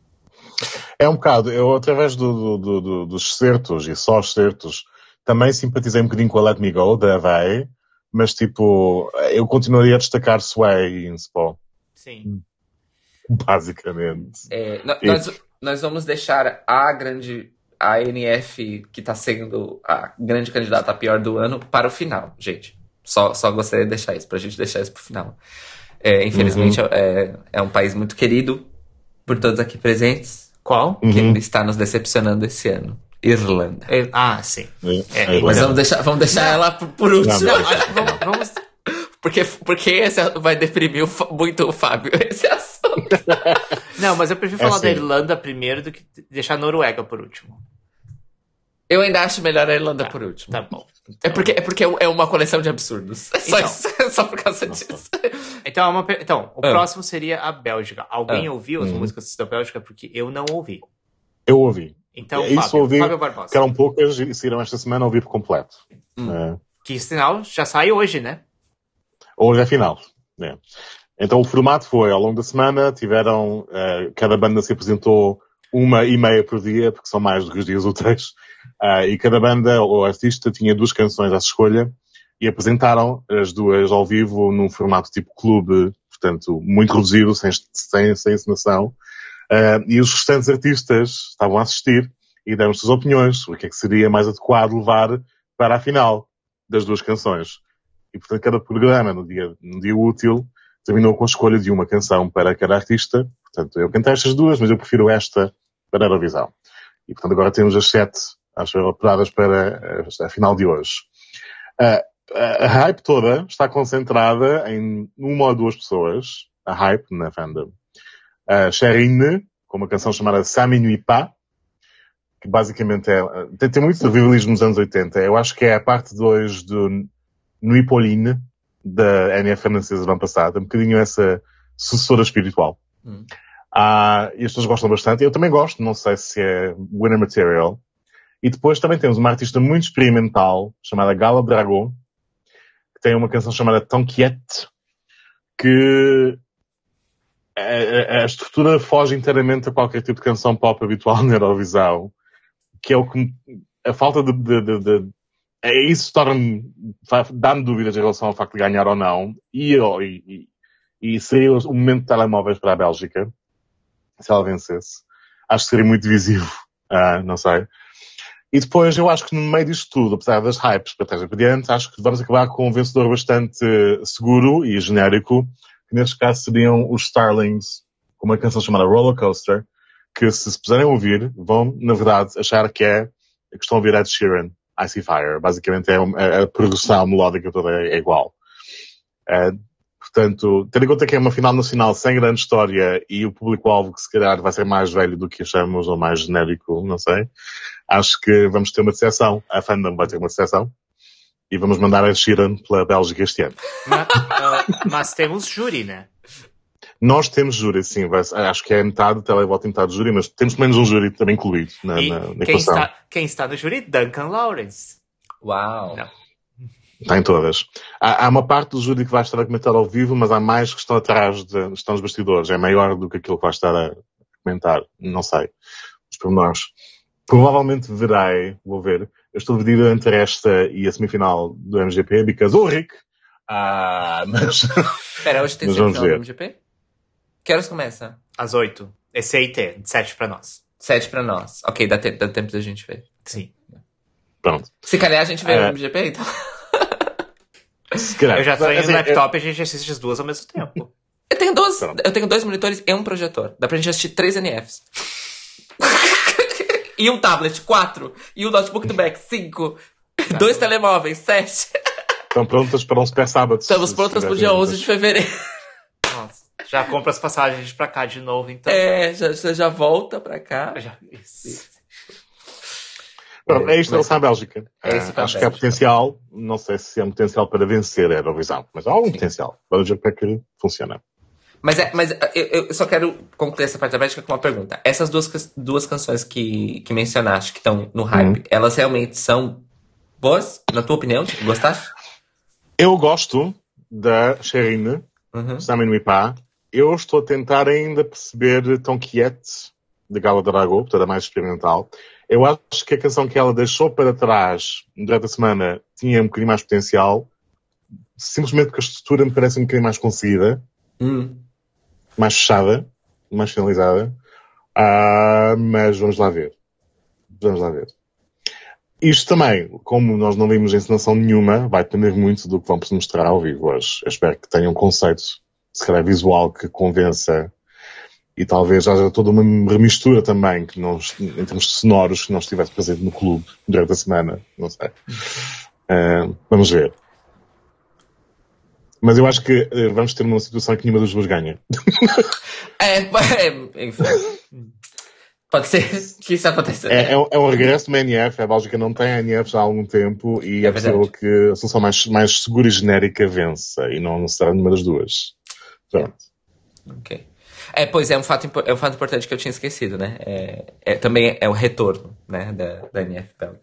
É um bocado, eu através do, do- do- do- dos certos e só os certos, também simpatizei um bocadinho com a Let Me Go, da Havaí, mas tipo, eu continuaria a destacar Sway e Inspo, Sim. (laughs) basicamente. É, nós, nós vamos deixar a grande. A NF, que tá sendo a grande candidata a pior do ano, para o final, gente. Só, só gostaria de deixar isso, pra gente deixar isso pro final. É, infelizmente, é, é um país muito querido por todos aqui presentes, Qual? que Uhum. está nos decepcionando esse ano. Irlanda. É- Ah, sim. É, É, é, Mas vamos deixar, vamos deixar ela por, por último. Não, Não, que vamos, vamos- (laughs) Porque, porque esse vai deprimir o muito o Fábio, (laughs) esse assunto. Não, mas eu prefiro É falar da sim. Irlanda primeiro do que deixar a Noruega por último. Eu ainda acho melhor a Irlanda Tá, por último. Tá bom. É porque, é porque é uma coleção de absurdos. É (laughs) só, Então. isso, (laughs) só por causa disso. Então, é uma então o Ah. próximo seria a Bélgica. Alguém Ah. ouviu as Uhum. músicas da Bélgica? Porque eu não ouvi. Eu ouvi. Então, É isso, Fábio, ouvi. Fábio Barbosa. Que eram poucas e saíram esta semana a ouvir por completo. Hum. É. Que sinal já sai hoje, né? Hoje é final. Né? Então o formato foi, ao longo da semana, tiveram, uh, cada banda se apresentou uma e meia por dia, porque são mais do que os dias úteis, uh, e cada banda ou artista tinha duas canções à escolha, e apresentaram as duas ao vivo num formato tipo clube, portanto, muito reduzido, sem, sem, sem encenação. Uh, e os restantes artistas estavam a assistir e deram suas opiniões o que é que seria mais adequado levar para a final das duas canções. E, portanto, cada programa, no dia, no dia útil, terminou com a escolha de uma canção para cada artista. Portanto, eu cantei estas duas, mas eu prefiro esta para a Eurovisão. E, portanto, agora temos as sete, acho, operadas para a final de hoje. Uh, a hype toda está concentrada em uma ou duas pessoas, a hype na fandom. A Sherine, com uma canção chamada Sami Nui Pa, que basicamente é, tem, tem muito revivismo nos anos 80. Eu acho que é a parte 2 do Nui Pauline, da NF francesa do ano passado. Um bocadinho essa sucessora espiritual. Hum. Ah, e as pessoas gostam bastante. Eu também gosto, não sei se é winner material. E depois também temos uma artista muito experimental, chamada Gala Dragon, tem uma canção chamada Tonquiette, que a, a, estrutura foge inteiramente a qualquer tipo de canção pop habitual na Eurovisão, que é o que a falta de, de, de, de é isso torna-me, dá-me dúvidas em relação ao facto de ganhar ou não, e, e, e seria o momento de telemóveis para a Bélgica, se ela vencesse. Acho que seria muito divisivo, (laughs) ah, não sei. E depois eu acho que no meio disto tudo, apesar das hypes para trás e para diante, acho que vamos acabar com um vencedor bastante seguro e genérico, que neste caso seriam os Starlings, com uma canção chamada Roller Coaster, que se se puserem ouvir, vão, na verdade, achar que é a questão de ouvir Ed Sheeran, Icy Fire. Basicamente é, é a produção melódica toda é, é igual. É, Portanto, tendo em conta que é uma final nacional sem grande história e o público-alvo que se calhar vai ser mais velho do que achamos ou mais genérico, não sei, acho que vamos ter uma decepção. A fandom vai ter uma decepção. E vamos mandar a Sheeran pela Bélgica este ano. Mas, uh, mas temos júri, né? Nós temos júri, sim. Vai, acho que é metade televoto e metade júri, mas temos pelo menos um júri também incluído na, e na, na quem está, quem está no júri? Duncan Lawrence. Uau! Não. Está em todas. Há, há, uma parte do júri que vai estar a comentar ao vivo, mas há mais que estão atrás, de, estão nos bastidores. É maior do que aquilo que vai estar a comentar. Não sei. Os pormenores. Provavelmente verei, vou ver. Eu estou dividido entre esta e a semifinal do MGP, because Ulrich. Ah, mas. Espera, hoje tem (laughs) semifinal do MGP? Que horas começa? Às oito. Esse aí tem, sete para nós. Sete para nós. Ok, dá, te dá tempo da gente ver. Sim. Pronto. Se calhar a gente vê é... o MGP, então. Eu já tenho assim, no laptop eu... e a gente assiste as duas ao mesmo tempo. (laughs) Eu tenho, dois, eu tenho dois monitores e um projetor. Dá pra gente assistir três NFs. (laughs) e um tablet, quatro. E um notebook do Mac, cinco. Tá dois telemóveis, sete. Estão prontas para um super sábado. Estamos prontas pro dia 11 de fevereiro. Nossa. Já compra as passagens pra cá de novo, então. É, já, já volta pra cá. Já, isso. isso. Pronto, é isto em relação à Bélgica. É uh, acho que há potencial, não sei se é potencial para vencer a Eurovisão, mas há algum Sim. potencial. Vamos ver como é que funciona. Mas, é, mas eu, eu, só quero concluir essa parte da Bélgica com uma pergunta. Essas duas, duas canções que, que mencionaste, que estão no hype, hum. elas realmente são boas, na tua opinião? Gostaste? Eu gosto da Sherine, uhum. Samin Mipa. Eu estou a tentar ainda perceber Tão Quiete, de Gala Drago, portanto é mais experimental. Eu acho que a canção que ela deixou para trás durante a semana tinha um bocadinho mais potencial, simplesmente porque a estrutura me parece um bocadinho mais conseguida, hum. mais fechada, mais finalizada. Uh, mas vamos lá ver. Vamos lá ver. Isto também, como nós não vimos encenação nenhuma, vai depender muito do que vamos mostrar ao vivo hoje. Eu espero que tenham um conceito, se calhar visual, que convença e talvez haja toda uma remistura também que não, em termos sonoros que não estivesse presente no clube durante a semana, não sei. Uh, vamos ver. Mas eu acho que uh, vamos ter uma situação que nenhuma das duas ganha. (laughs) é, é, enfim. Pode ser que isso aconteça. É, é, um, é um regresso de uma NF, a Bélgica não tem NF há algum tempo e é, é possível que a solução mais, mais segura e genérica vença e não necessariamente uma das duas. Pronto. Ok. É, pois é um fato, é um fato importante que eu tinha esquecido, né? É, é também é o retorno, né, da, da NF Belga.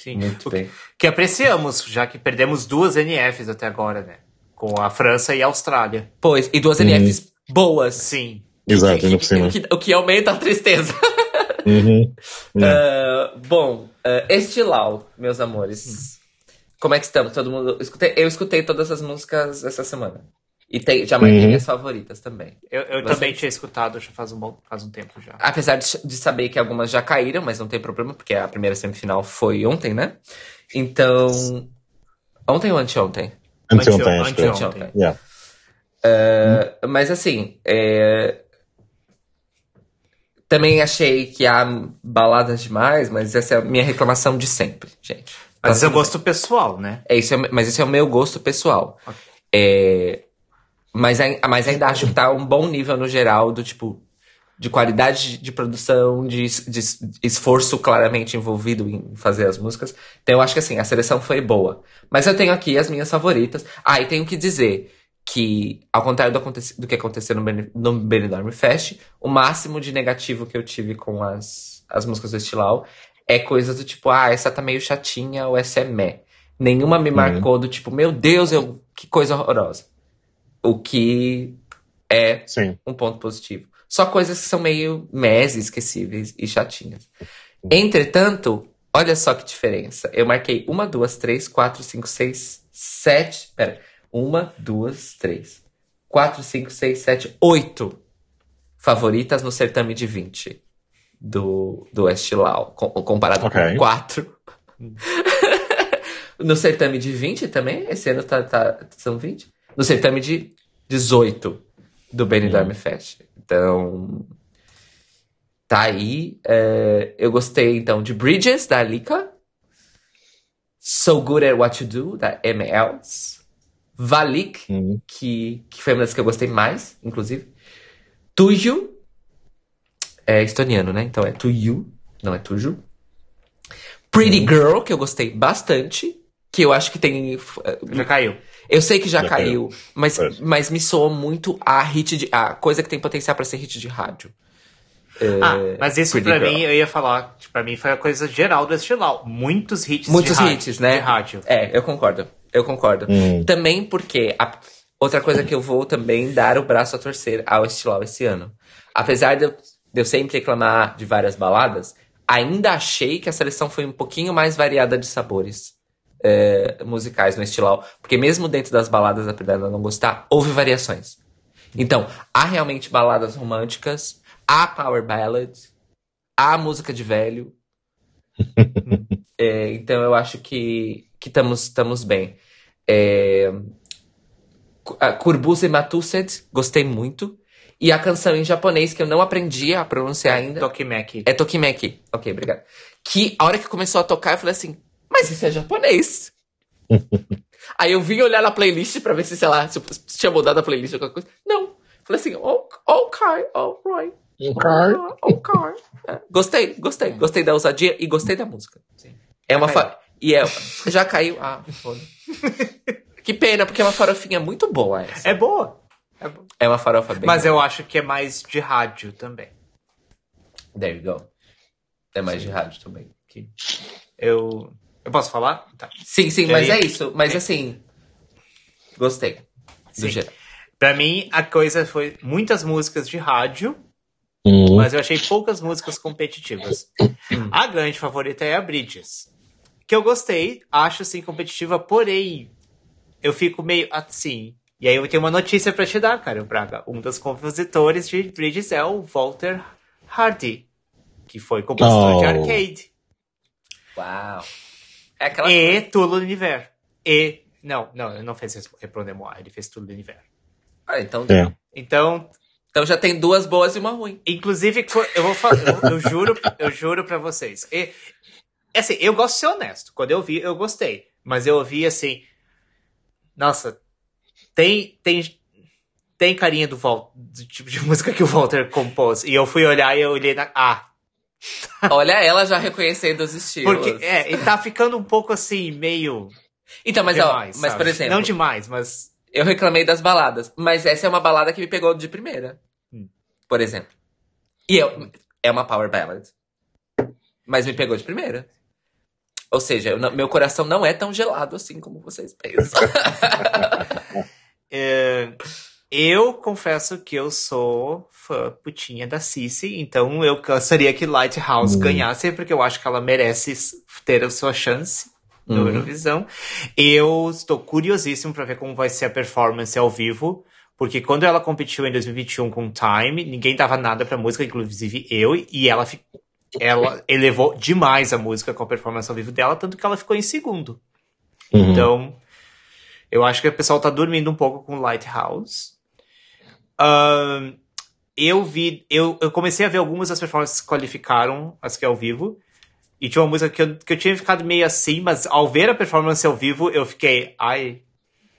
Sim. Muito bem. Que apreciamos, já que perdemos duas NFs até agora, né? com a França e a Austrália. Pois, e duas NFs boas. Sim. Exato, ainda por cima. O que, o que aumenta a tristeza. Uhum. (laughs) Ah, bom, uh, Estilau, meus amores. Como é que estamos? Todo mundo. Escutei, eu escutei todas as músicas essa semana. E tem, já Uhum. minhas favoritas também. Eu, eu também tinha escutado já faz um, bom, faz um tempo já. Apesar de, de saber que algumas já caíram, mas não tem problema, porque a primeira semifinal foi ontem, né? Então. Ontem ou anteontem? Anteontem, acho que é. Anteontem. Anteontem. Yeah. Uh, mas assim, é, também achei que há baladas demais, mas essa é a minha reclamação de sempre, gente. Tá Mas esse é o gosto pessoal, né? É, isso é, mas esse é o meu gosto pessoal. Ok. É, mas, mas ainda acho que tá um bom nível no geral do tipo de qualidade de produção, de, de es- esforço claramente envolvido em fazer as músicas. Então eu acho que assim, a seleção foi boa. Mas eu tenho aqui as minhas favoritas. Ah, e tenho que dizer que, ao contrário do, do que aconteceu no, no Benidorm Fest, o máximo de negativo que eu tive com as, as músicas do Estilau é coisa do tipo, ah, essa tá meio chatinha ou essa é meh. Nenhuma me marcou do tipo, meu Deus, eu, que coisa horrorosa. O que é Sim. um ponto positivo. Só coisas que são meio mes, esquecíveis e chatinhas. Entretanto, olha só que diferença. Eu marquei uma, duas, três, quatro, cinco, seis, sete. Pera. Uma, duas, três. Quatro, cinco, seis, sete, oito favoritas no certame de 20 do, do Estilau, com- comparado Ok. com quatro. (laughs) no certame de 20 também? Esse ano tá, tá- são 20? No certame de 18 do Benidorm Fest. Então, tá aí. É, eu gostei, então, de Bridges, da Alika. So Good at What You Do, da MLs. Valik, Uhum. que, que foi uma das que eu gostei mais, inclusive. Tuju. É estoniano, né? Então é Tuju, não é Tuju. Pretty Girl, que eu gostei bastante. Que eu acho que tem. Já caiu. Eu sei que já, Já caiu, mas, Pois. mas me soou muito a hit de. A coisa que tem potencial pra ser hit de rádio. Ah, mas isso pra mim, eu ia falar, tipo, pra mim foi a coisa geral do Estilau. Muitos hits Muitos de rádio, hits, né? De rádio. É, eu concordo. Eu concordo. Hum. Também porque. a- outra coisa que eu vou também dar o braço a torcer ao Estilau esse ano. Apesar de eu, de eu sempre reclamar de várias baladas, ainda achei que a seleção foi um pouquinho mais variada de sabores é, musicais no Estilau. Porque mesmo dentro das baladas, apesar de eu não gostar, houve variações. Então, há realmente baladas românticas, há power ballad, há música de velho. (laughs) É, então eu acho que que estamos bem. É, a Kurbuse Matuset, gostei muito. E a canção em japonês, que eu não aprendi a pronunciar ainda, Tokimeki. é Tokimeki. Ok, obrigado. Que a hora que começou a tocar, eu falei assim, mas isso é japonês. (laughs) Aí eu vim olhar na playlist pra ver se, sei lá, se tinha mudado a playlist ou qualquer coisa. Não. Falei assim, oh, ok, alright. Ah, (laughs) ok. É, Gostei, gostei. Gostei da ousadia e gostei da música. Sim. É uma Já fa... E é... Já caiu. Ah, foda. (laughs) que pena, porque é uma farofinha muito boa essa. É boa. É boa. É uma farofa bem. Mas eu acho que é mais de rádio também. There you go. É mais de rádio também. Que eu. Eu posso falar? Tá. Sim, sim, mas é isso. Mas assim. Gostei. Do Sim. geral. Pra mim, a coisa foi muitas músicas de rádio, Uhum. mas eu achei poucas músicas competitivas. A grande favorita é a Bridges. Que eu gostei, acho assim competitiva, porém, eu fico meio assim. E aí eu tenho uma notícia pra te dar, cara, Braga. Um dos compositores de Bridges é o Walter Hardy, que foi compositor Oh. de Arcade. Uau. É aquela. E Tulo Universo. E. Não, não, ele não fez Repronemoir, ele fez Tulo Universo. Ah, então, É. Então, então já tem duas boas e uma ruim. Inclusive, eu vou falar, eu, eu juro, eu juro pra vocês. E, assim, eu gosto de ser honesto. Quando eu vi, eu gostei. Mas eu ouvi assim. Nossa, tem, tem, tem carinha do, Vol, do tipo de música que o Walter compôs. E eu fui olhar e eu olhei na. Ah, Olha ela já reconhecendo os estilos. porque é, e tá ficando um pouco assim, meio. Então, mas demais, ó, mas sabe? por exemplo, Não demais, mas. eu reclamei das baladas, mas essa é uma balada que me pegou de primeira. Hum. Por exemplo. E eu, é uma power ballad. Mas me pegou de primeira. Ou seja, não- meu coração não é tão gelado assim como vocês pensam. (laughs) Eu confesso que eu sou fã putinha da Cici, então eu gostaria que Lighthouse Hum. ganhasse, porque eu acho que ela merece ter a sua chance no Uhum. Eurovisão. Eu estou curiosíssimo para ver como vai ser a performance ao vivo, porque quando ela competiu em 2021 com Time, ninguém dava nada pra música, inclusive eu, e ela, ela (laughs) elevou demais a música com a performance ao vivo dela, tanto que ela ficou em segundo. Uhum. Então, eu acho que o pessoal tá dormindo um pouco com Lighthouse. Eu vi, eu, eu comecei a ver algumas das performances que qualificaram as que é ao vivo. E tinha uma música que eu, que eu tinha ficado meio assim, mas ao ver a performance ao vivo, eu fiquei, ai,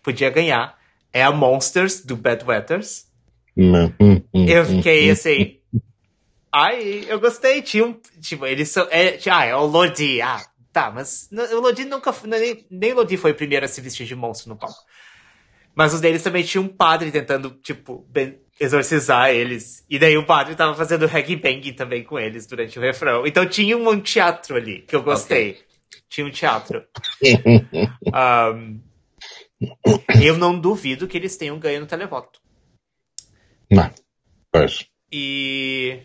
podia ganhar. É a Monsters, do Bad Wetters. Hum, hum, hum, Eu fiquei assim. Ai, eu gostei. Tinha um. Tipo, eles são. É, ah, é o Lodi. Ah, tá, mas o Lodi nunca. Nem, nem Lodi foi o primeiro a se vestir de monstro no palco. Mas os deles também tinha um padre tentando, tipo, exorcizar eles. E daí o padre tava fazendo reggae bang também com eles durante o refrão. Então tinha um teatro ali, que eu gostei. Tinha um teatro. (laughs) Ahn, eu não duvido que eles tenham ganho no televoto. Não. Pois. E.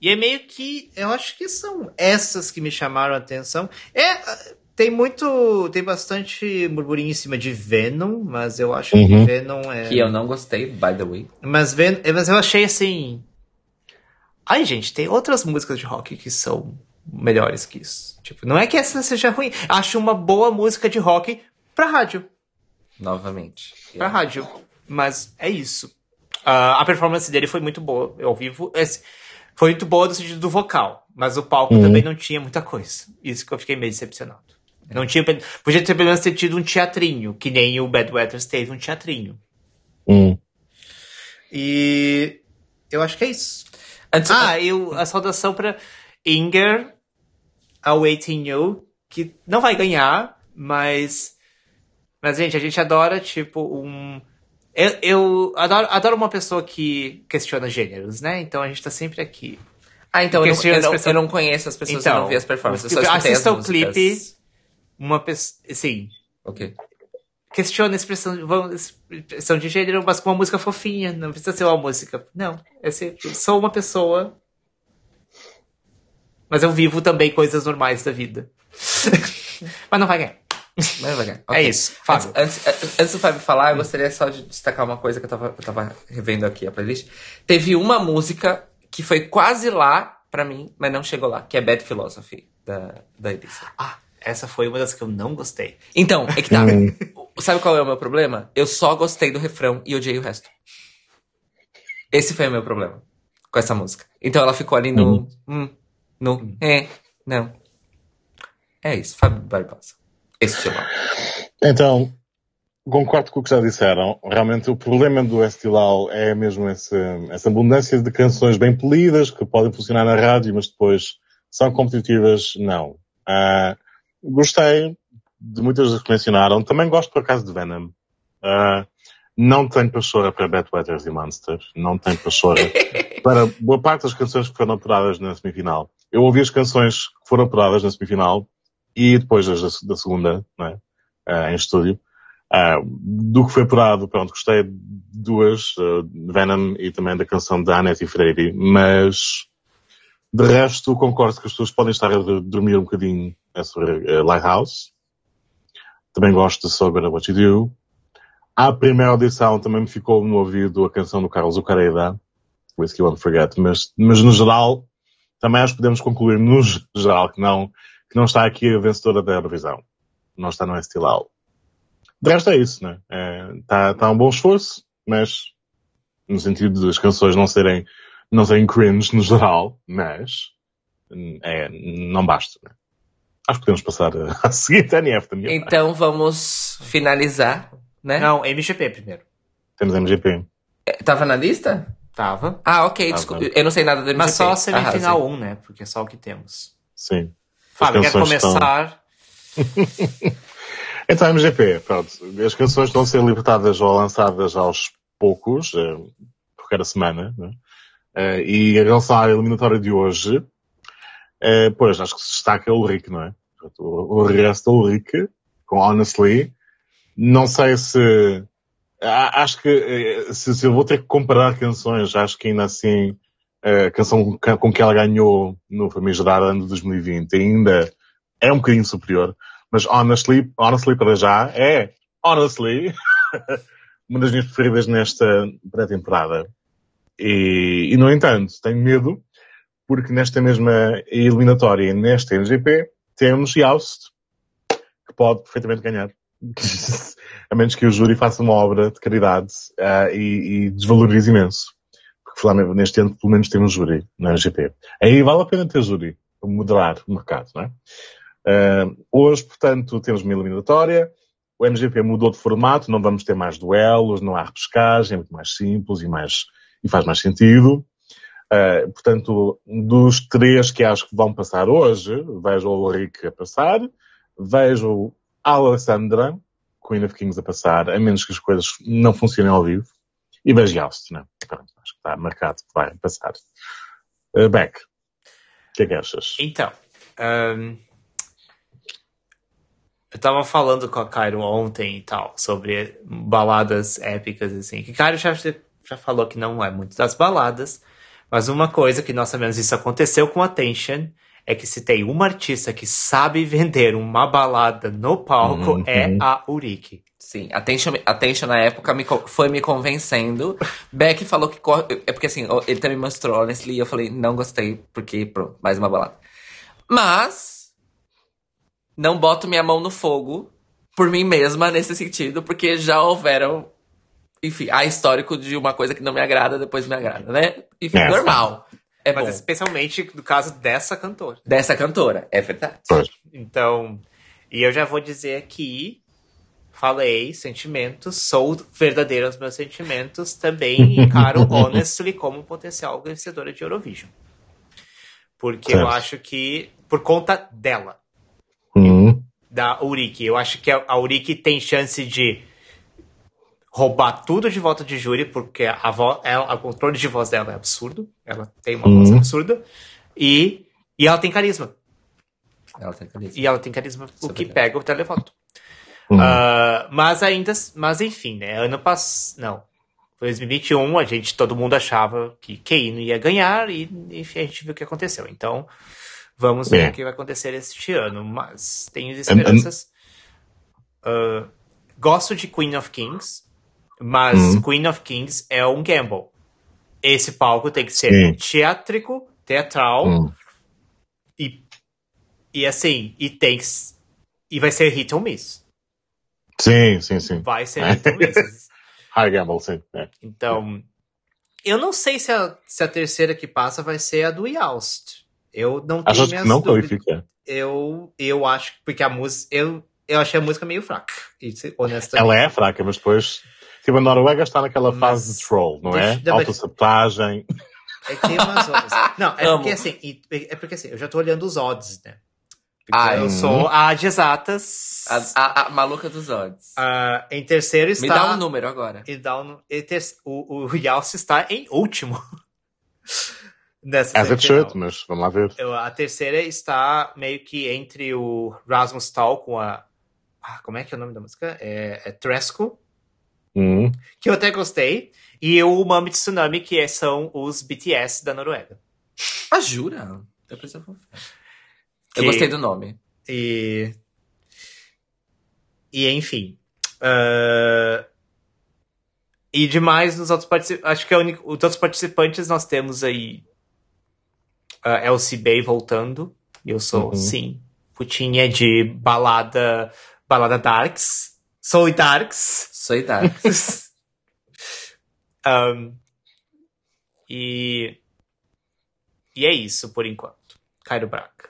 E é meio que. Eu acho que são essas que me chamaram a atenção. É. Tem muito. Tem bastante burburinho em cima de Venom, mas eu acho que Uhum. Venom é. Que eu não gostei, by the way. Mas, Ven... mas eu achei assim. Ai, gente, tem outras músicas de rock que são melhores que isso. Tipo, não é que essa seja ruim. Acho uma boa música de rock pra rádio. Novamente. Pra rádio. Mas é isso. Ah, a performance dele foi muito boa ao vivo. Esse- Foi muito boa no sentido do vocal. Mas o palco Uhum. também não tinha muita coisa. Isso que eu fiquei meio decepcionado. Não tinha, podia ter pelo menos ter tido um teatrinho, que nem o Bad Wetters teve um teatrinho. Hum. E eu acho que é isso. Antes, Ah, eu, a saudação pra Inger, Awaiting You, que não vai ganhar, mas. Mas, gente, a gente adora, tipo, um. Eu, eu adoro, adoro uma pessoa que questiona gêneros, né? Então a gente tá sempre aqui. ah, então eu não, eu, não, pessoas- eu não conheço as pessoas, Então, eu não vi as performances. Tipo, assista o clipe. Uma pessoa. Assim, Ok. questiona a expressão, expressão de gênero, mas com uma música fofinha. Não precisa ser uma música. Não. É ser, sou uma pessoa. Mas eu vivo também coisas normais da vida. (laughs) mas não vai ganhar. Mas vai ganhar. (laughs) É Ok. isso. Fábio. Antes, antes, antes do Fábio falar, eu gostaria só de destacar uma coisa que eu tava, eu tava revendo aqui a playlist. Teve uma música que foi quase lá pra mim, mas não chegou lá, que é Bad Philosophy, da, da Elisa. Ah, essa foi uma das que eu não gostei. Então, é que tá. Hum. Sabe qual é o meu problema? Eu só gostei do refrão e odiei o resto. Esse foi o meu problema com essa música. Então ela ficou ali no. Hum, no. É, não. É isso, Fábio Barbosa. Este lá. Então, concordo com o que já disseram. Realmente o problema do Estilal é mesmo essa, essa abundância de canções bem polidas que podem funcionar na rádio, mas depois são competitivas. Não. Ah, gostei de muitas das que mencionaram. Também gosto por acaso de Venom. Ah, não tenho pachorra para Bad Wetters e Monster. Não tenho pachorra (laughs) para boa parte das canções que foram apuradas na semifinal. Eu ouvi as canções que foram apuradas na semifinal e depois as da, da segunda, não é? Ah, em estúdio. Ah, do que foi apurado, pronto, gostei de duas, ah, Venom e também da canção da Annette Freire, mas de resto concordo que as pessoas podem estar a dormir um bocadinho sobre ah, Lighthouse. Também gosto de So Good at What You Do. À primeira audição também me ficou no ouvido a canção do Carlos Ucareda, Whiskey Won't Forget, mas, mas no geral, também acho que podemos concluir no geral que não, que não está aqui a vencedora da Eurovisão. Não está no Estilal. De resto é isso, né? É, tá, tá um bom esforço, mas no sentido das canções não serem, não serem cringe no geral, mas é, não basta, né? Acho que podemos passar a, (laughs) a seguinte NF da minha parte. Então vamos finalizar, né? Não, MGP primeiro. Temos MGP. É, Tava na lista? Tava. Ah, ok, Tava. desculpa. Eu não sei nada do MGP. Mas só a semifinal Arrasem. 1, né? Porque é só o que temos. Sim. Fábio, quer canções estão- começar? (laughs) Então, MGP, pronto. As canções estão a ser libertadas ou lançadas aos poucos, eh, por cada semana, né? Eh, e em relação à eliminatória de hoje, eh, pois, acho que se destaca o Ulrich, não é? O, o regresso do Ulrich, com Honestly. Não sei se acho que eh, se, se eu vou ter que comparar canções, acho que ainda assim a canção ca- com que ela ganhou no famigerado ano de 2020 ainda é um bocadinho superior. Mas honestly, honestly para já é, honestly, (laughs) uma das minhas preferidas nesta pré-temporada. E, e, no entanto, tenho medo porque nesta mesma eliminatória, nesta MGP, temos Youst, que pode perfeitamente ganhar. (laughs) a menos que o júri faça uma obra de caridade ah, e, e desvalorize imenso. Porque neste ano, pelo menos, temos júri na MGP. Aí vale a pena ter júri, moderar o mercado, não é? Ah, hoje, portanto, temos uma eliminatória. O MGP mudou de formato, não vamos ter mais duelos, não há repescagem, é muito mais simples e, mais, e faz mais sentido. Uh, portanto, dos três que acho que vão passar hoje, vejo o Ulrich a passar, vejo a Alessandra, Queen of Kings a passar, a menos que as coisas não funcionem ao vivo, e vejo não. Pronto, acho que está marcado que vai passar. Uh, Beck, o que é que achas? Então, um, eu tava falando com a Cairo ontem e tal, sobre baladas épicas, assim, que Cairo já, já falou que não é muito das baladas, mas uma coisa que nós sabemos isso aconteceu com a Tension é que se tem uma artista que sabe (laughs) vender uma balada no palco Uhum. é a Uriki. Sim, a Tension, a Tension na época me foi me convencendo. Beck falou que. É porque assim, ele também mostrou Honestly e eu falei, não gostei, porque pronto, mais uma balada. Mas. Não boto minha mão no fogo por mim mesma nesse sentido, porque já houveram. Enfim, há histórico de uma coisa que não me agrada, depois me agrada, né? Enfim, É. normal. É Mas bom. especialmente no caso dessa cantora. Dessa cantora, é verdade. Pois. Então, e eu já vou dizer aqui, falei, sentimentos, sou verdadeiro nos meus sentimentos, também encaro (laughs) Honestly como potencial vencedora de Eurovision. Porque eu Certo. acho que, por conta dela, Uhum. da Uriki, eu acho que a a Uriki tem chance de roubar tudo de volta de júri, porque a, vo ela, o controle de voz dela é absurdo, ela tem uma voz Uhum. absurda, e, e ela tem carisma. Ela tem carisma. E ela tem carisma, Isso o é que verdade. pega o televoto. Uhum. Ah, mas ainda, mas enfim, né? Ano passado, não. 2021, a gente, todo mundo achava que não ia ganhar e, enfim, a gente viu o que aconteceu. Então, vamos ver É. o que vai acontecer este ano. Mas tenho esperanças. Ah, gosto de Queen of Kings, mas Uhum. Queen of Kings é um gamble. Esse palco tem que ser Sim. teátrico, teatral Uhum. e, e assim, e tem que e vai ser hit or miss. Sim, sim, sim. Vai ser hit or miss. (laughs) High Gamble, sim. É. Então, eu não sei se a, se a terceira que passa vai ser a do Youst. Eu não tenho que minhas não dúvidas. qualifica? Eu, eu acho, porque a música, eu, eu achei a música meio fraca, honestamente. Ela é fraca, mas depois. Tipo, a Noruega está naquela Mas- fase de troll, não é? Deixa- Autossabotagem. É que tem umas odds. (laughs) Não, é Amo. porque assim, é porque assim, eu já tô olhando os odds, né? Porque Ai. eu sou a de exatas. A, a- a maluca dos odds. Ah, em terceiro está. Me dá um número agora. E dá um, e ter, o, o Yalce está em último. (laughs) Nessa As it should, mas vamos lá ver. Eu- A terceira está meio que entre o Rasmus Tal com a. Ah, como é que é o nome da música? É, é Tresco, Hum. que eu até gostei. E o Mami Tsunami, que é- são os BTS da Noruega. Ah, jura? Eu ver. Eu gostei do nome. E. E enfim. ah, E demais nos outros participantes. Acho que é o único- os outros participantes nós temos aí. A Elsie Bay voltando. E eu sou, Uhum. sim. Putinha de balada. Balada Darks. Soul Darks. Sou idade. (laughs) Um, e. E é isso por enquanto. Cairo Braca.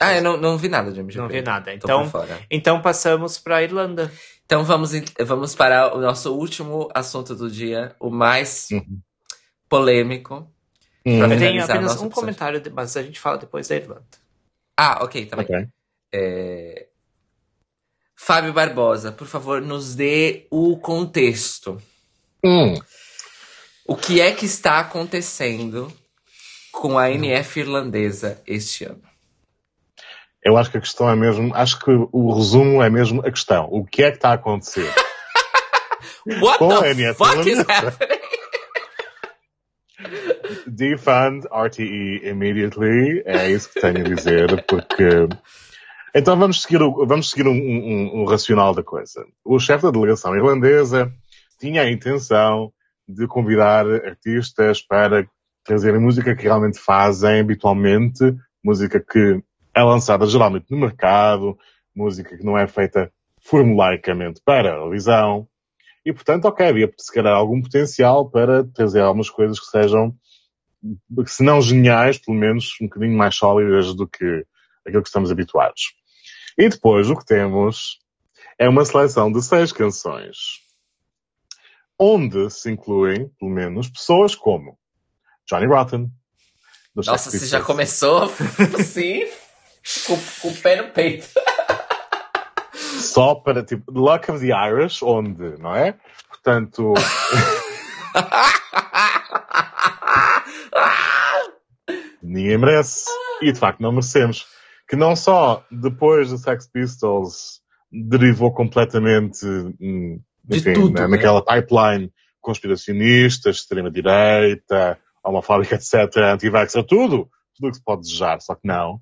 ah, eu não, não vi nada de MGP. Não vi nada. Então, então passamos pra Irlanda. Então vamos, vamos para o nosso último assunto do dia, o mais Uhum. polêmico. Hum. Pra Eu tenho apenas um episódio. comentário, mas a gente fala depois da Irlanda. Ah, ok, tá bem. Ok. É, Fábio Barbosa, por favor, nos dê o contexto. Hum. O que é que está acontecendo com a NF irlandesa este ano? Eu acho que a questão é mesmo. Acho que o resumo é mesmo a questão. O que é que está a acontecer? (laughs) What Com the NF fuck is irlandesa. happening? Defund RTE immediately. É isso que tenho a dizer, porque. Então vamos seguir, o, vamos seguir um, um, um racional da coisa. O chefe da delegação irlandesa tinha a intenção de convidar artistas para trazerem música que realmente fazem habitualmente, música que é lançada geralmente no mercado, música que não é feita formulaicamente para a televisão. E portanto, ok, havia se calhar algum potencial para trazer algumas coisas que sejam, se não geniais, pelo menos um bocadinho mais sólidas do que aquilo que estamos habituados. E depois o que temos é uma seleção de seis canções, onde se incluem, pelo menos, pessoas como Johnny Rotten. Nossa, você já começou assim, com, com o pé no peito. Só para, tipo, Luck of the Irish, onde, não é? Portanto, (laughs) ninguém merece. E de facto não merecemos. Que não só depois do Sex Pistols derivou completamente, hum, enfim, tudo, na- né? naquela pipeline conspiracionista, extrema-direita, homofóbica, etc., anti-vaxxer, tudo, tudo o que se pode desejar, só que não.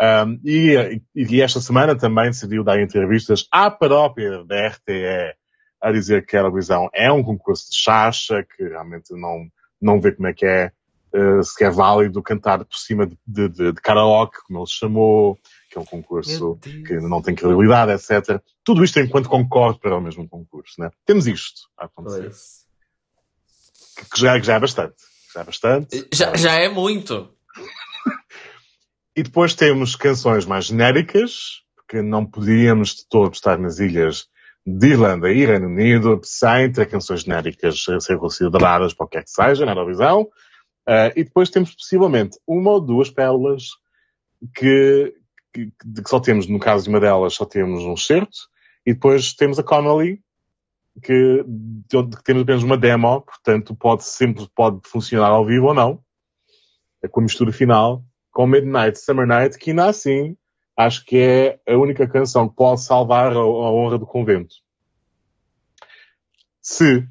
Um, e, e esta semana também se viu dar entrevistas à própria da RTE a dizer que a Eurovisão é um concurso de chacha, que realmente não, não vê como é que é, eh, se é válido cantar por cima de, de, de, de karaoke, como ele chamou, que é um concurso que não tem credibilidade, etc. Tudo isto enquanto concorre para o mesmo concurso, né? Temos isto a acontecer. Pois. Que, que já, que já é bastante. Já é bastante. Já, já é muito. (laughs) E depois temos canções mais genéricas, porque não podíamos de todo estar nas ilhas de Irlanda e Reino Unido sem ter canções genéricas a ser consideradas para o que é que seja na Eurovisão. Ah, e depois temos possivelmente uma ou duas pérolas que, que, que só temos, no caso de uma delas, só temos um certo. E depois temos a Connolly, que, de onde temos apenas uma demo, portanto pode sempre pode funcionar ao vivo ou não. É com a mistura final com Midnight Summer Night, que ainda assim acho que é a única canção que pode salvar a, a honra do convento. Se,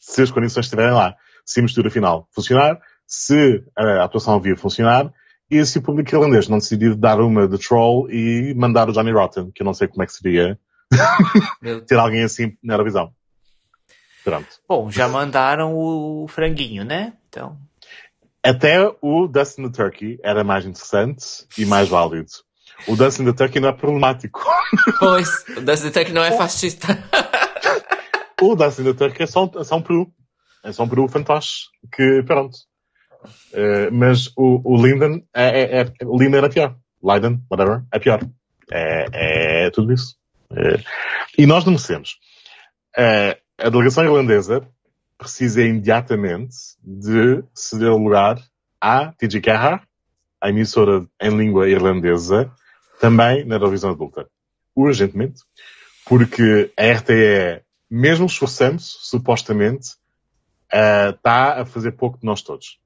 se as condições estiverem lá, se a mistura final funcionar, se a atuação vivo funcionar, e se o público irlandês não decidir dar uma de troll e mandar o Johnny Rotten, que eu não sei como é que seria (laughs) ter alguém assim na Eurovisão. Pronto. Bom, já mandaram o franguinho, né? Então. Até o Dustin the Turkey era mais interessante e mais (laughs) válido. O Dustin the Turkey não é problemático. (laughs) Pois, o Dusty Tech não é fascista. O Dustin the Turkey é só, um- é só um peru. É só um peru fantoche. Que, pronto. Eh, mas o, o Linden é, é, é, Linden é pior. Leiden, whatever, é pior. É, é tudo isso. Eh, e nós não merecemos. Eh, a delegação irlandesa precisa imediatamente de ceder lugar à TG Gerhard, a emissora em língua irlandesa, também na Eurovisão Adulta. Urgentemente. Porque a RTE, mesmo esforçando-se, supostamente, está a fazer pouco de nós todos.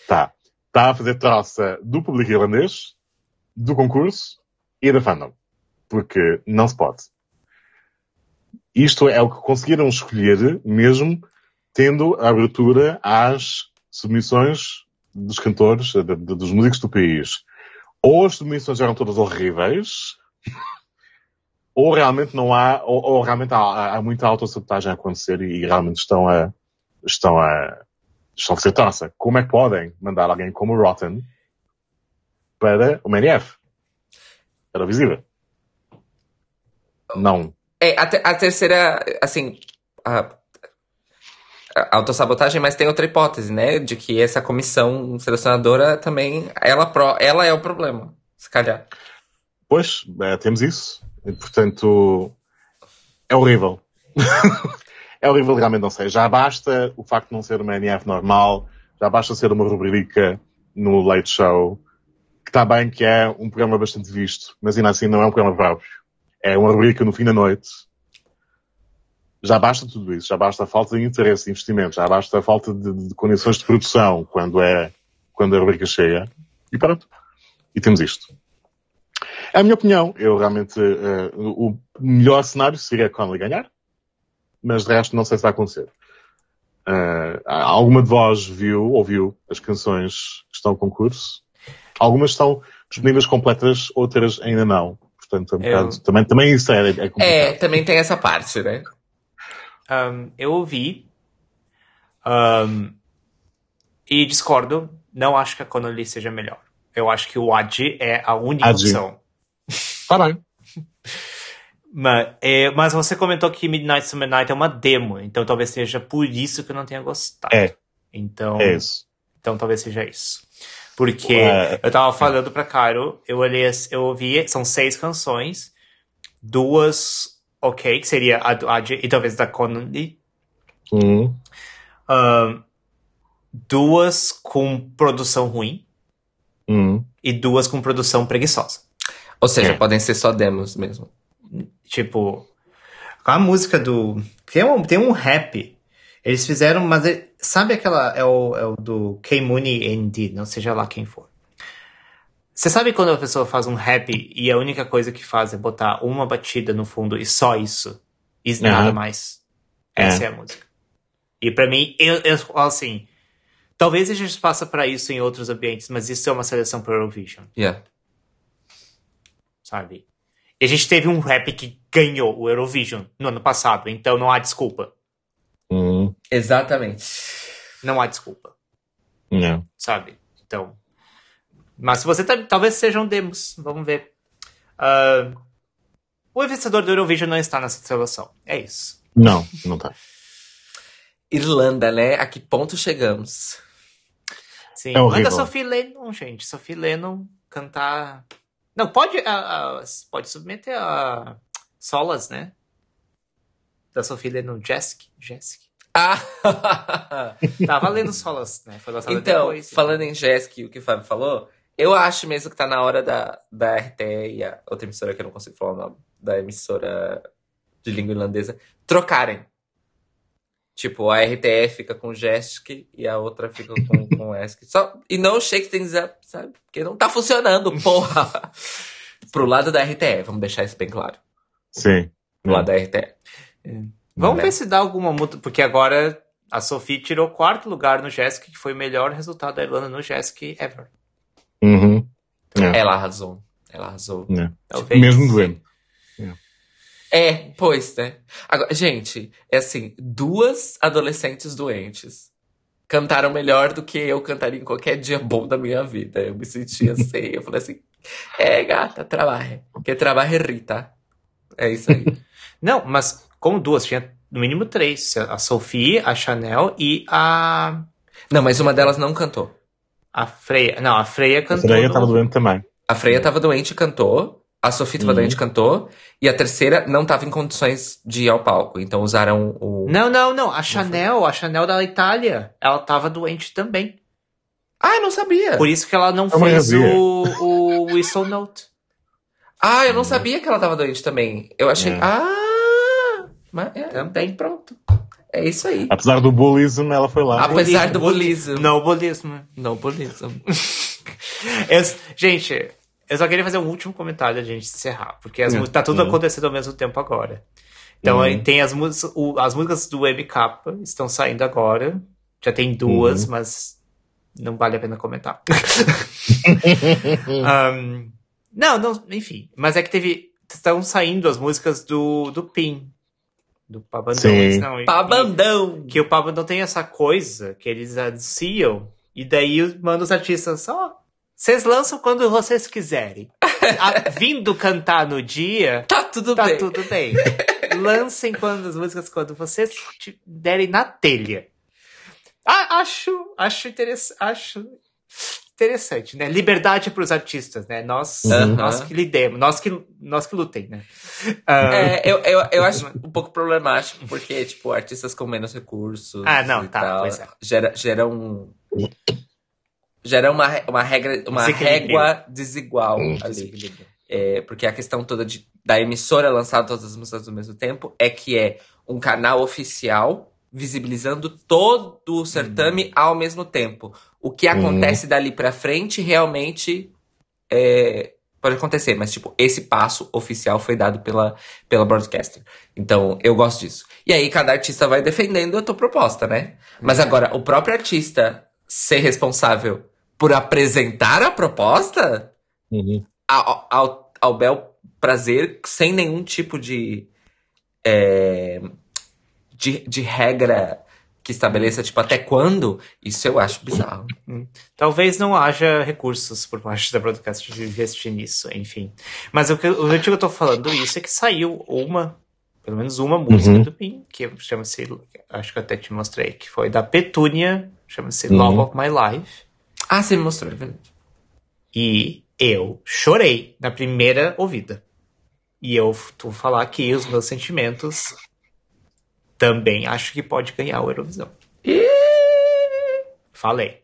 Está. (laughs) Está a fazer troça do público irlandês, do concurso e da fandom. Porque não se pode. Isto é o que conseguiram escolher, mesmo tendo a abertura às submissões dos cantores, de- de- dos músicos do país. Ou as submissões eram todas horríveis, ou realmente não há, ou, ou realmente há, há muita autossabotagem a acontecer e, e realmente estão a, estão a, estão a fazer traça. Como é que podem mandar alguém como o Rotten para o MNF? Era visível. Não. É, a, te- a terceira, assim, a, a autossabotagem, mas tem outra hipótese, né? De que essa comissão selecionadora também, ela, pro, ela é o problema, se calhar. Pois, é, temos isso. Portanto, é horrível. (laughs) é horrível, realmente não sei. Já basta o facto de não ser uma NF normal, já basta ser uma rubrica no Late Show, que está bem que é um programa bastante visto, mas ainda assim não é um programa próprio. É uma rubrica no fim da noite. Já basta tudo isso, já basta a falta de interesse, de investimento, já basta a falta de, de condições de produção quando é, quando a rubrica chega. E pronto. E temos isto. É a minha opinião. Eu realmente, eh, o, melhor cenário seria a Connelly ganhar, mas de resto não sei se vai acontecer. Uh, alguma de vós viu, ouviu as canções que estão em concurso? Algumas estão disponíveis completas, outras ainda não. Portanto, é um Eu- bocado, também, também isso é, é complicado. É, também tem essa parte, né? Um, eu ouvi. um, e discordo. Não acho que a Connolly seja melhor. Eu acho que o Adi é a única Adi. opção. Tá bem. Mas, é, mas você comentou que Midnight Summer Night é uma demo, então talvez seja por isso que eu não tenha gostado. É. Então, É isso. então talvez seja isso. Porque É. eu tava falando pra Caro, eu olhei, eu ouvi, são seis canções, duas ok, que seria a do Adi e talvez da Connolly, Hum, Ahn, duas com produção ruim hum. e duas com produção preguiçosa. Ou seja, É. podem ser só demos mesmo. Tipo, a música do. Tem um, tem um rap. Eles fizeram, mas é- sabe aquela. É o, é o do K Mooney ND, não seja lá quem for. Você sabe quando a pessoa faz um rap e a única coisa que faz é botar uma batida no fundo e só isso? E nada Aham. mais. É. Essa é a música. E pra mim, eu, eu falo assim. Talvez a gente passe pra isso em outros ambientes, mas isso é uma seleção para Eurovision, Yeah. Sabe? E a gente teve um rap que ganhou o Eurovision no ano passado, então não há desculpa. Hum. Exatamente. Não há desculpa, Não. sabe? Então. Mas se você tá, talvez sejam demos, vamos ver. Ah, o vencedor do Eurovision não está nessa seleção. É isso. Não, não tá. Irlanda, né? A que ponto chegamos? Sim. É. Manda Sophie Lennon, gente. Sophie Lennon cantar. Não, pode, ah, ah, pode submeter a solas, né? Da Sophie Lennon Jessic. Jessic. Ah! (laughs) Tá valendo solas, né? Foi lançado então, depois. falando em Jesk, o que o Fábio falou, eu acho mesmo que tá na hora da, da RTE e a outra emissora que eu não consigo falar o nome, da emissora de língua irlandesa, trocarem. Tipo, a RTE fica com Jesk e a outra fica com, (laughs) com Esk. Só, e não shake things up, sabe? Porque não tá funcionando, porra! (laughs) Pro lado da RTE, vamos deixar isso bem claro. Sim. Pro lado da RTE. Vamos Né? ver se dá alguma multa, porque agora a Sophie tirou quarto lugar no Jessic, que foi o melhor resultado da Irlanda no Jessic ever. Uhum. É. Ela arrasou. Ela arrasou. É. Talvez. Mesmo doendo. É, pois, né? Agora, gente, é assim, duas adolescentes doentes cantaram melhor do que eu cantaria em qualquer dia bom da minha vida. Eu me sentia (laughs) assim, eu falei assim, é, gata, trabalhe. Que trabalhe Rita. É isso aí. (laughs) Não, mas como duas, tinha no mínimo três. A Sophie, a Chanel e a, Não, mas uma delas não cantou. a Freya. Não, a Freya A cantou. Freya no- estava doente também. A Freya tava doente e cantou. A Sofia tava Uhum. doente cantou. E a terceira não tava em condições de ir ao palco. Então usaram o. Não, não, não. A Chanel, a Chanel da Itália, ela tava doente também. Ah, eu não sabia. Por isso que ela não Amanhã fez o, o Whistle Note. Ah, eu não sabia que ela tava doente também. Eu achei. É. Ah! Mas é, Também. pronto. É isso aí. Apesar do bullyism, ela foi lá. Apesar do bullyism. Não, bullyismo. Não bullyism. (laughs) Eu- gente, eu só queria fazer um último comentário da gente encerrar, porque as Hum, mu- tá tudo acontecendo ao mesmo tempo agora. Então Hum. aí tem as, músicas- o- as músicas do MK estão saindo agora. Já tem duas, Uhum. mas não vale a pena comentar. (laughs) Um, não, não, enfim. Mas é que teve. Estão saindo as músicas do, do PIN. Do Pabandão. Sim. Não, e- Pabandão! que o Pabandão tem essa coisa que eles anunciam e daí manda os artistas, ó, vocês lançam quando vocês quiserem. A- (laughs) vindo cantar no dia, Tá tudo tá bem. tudo bem. Lancem quando as músicas quando vocês te derem na telha. Ah, acho, acho interessante, acho interessante, né? Liberdade para os artistas, né? Nós, Uhum. nós que lidemos, nós que, nós que lutem, né? Ah, É, eu, eu, eu acho um pouco problemático, porque, tipo, artistas com menos recursos. Ah, não, tá, tal, pois é. Gera, gera um. Gera uma, uma regra, uma Desequilíbrio. régua desigual ali. desequilíbrio. É, porque a questão toda de, da emissora lançar todas as músicas ao mesmo tempo é que é um canal oficial visibilizando todo o certame ao mesmo tempo. O que Uhum. acontece dali pra frente realmente é, Pode acontecer, mas, tipo, esse passo oficial foi dado pela, pela broadcaster. Então, eu gosto disso. E aí, cada artista vai defendendo a tua proposta, né? Mas agora, o próprio artista ser responsável por apresentar a proposta, Uhum. ao, ao, ao bel prazer, sem nenhum tipo de, é, de, de regra que estabeleça, tipo, até quando, isso eu acho bizarro. Talvez não haja recursos por parte da broadcast de investir nisso, enfim. Mas o, que, o motivo que eu tô falando isso é que saiu uma, pelo menos uma música Uhum. do Pin, que chama-se, acho que eu até te mostrei, que foi da Petúnia, chama-se Uhum. Love of My Life. Ah, você me mostrou, é verdade. E eu chorei na primeira ouvida. E eu vou falar aqui os meus sentimentos. Também acho que pode ganhar o Eurovisão. Falei.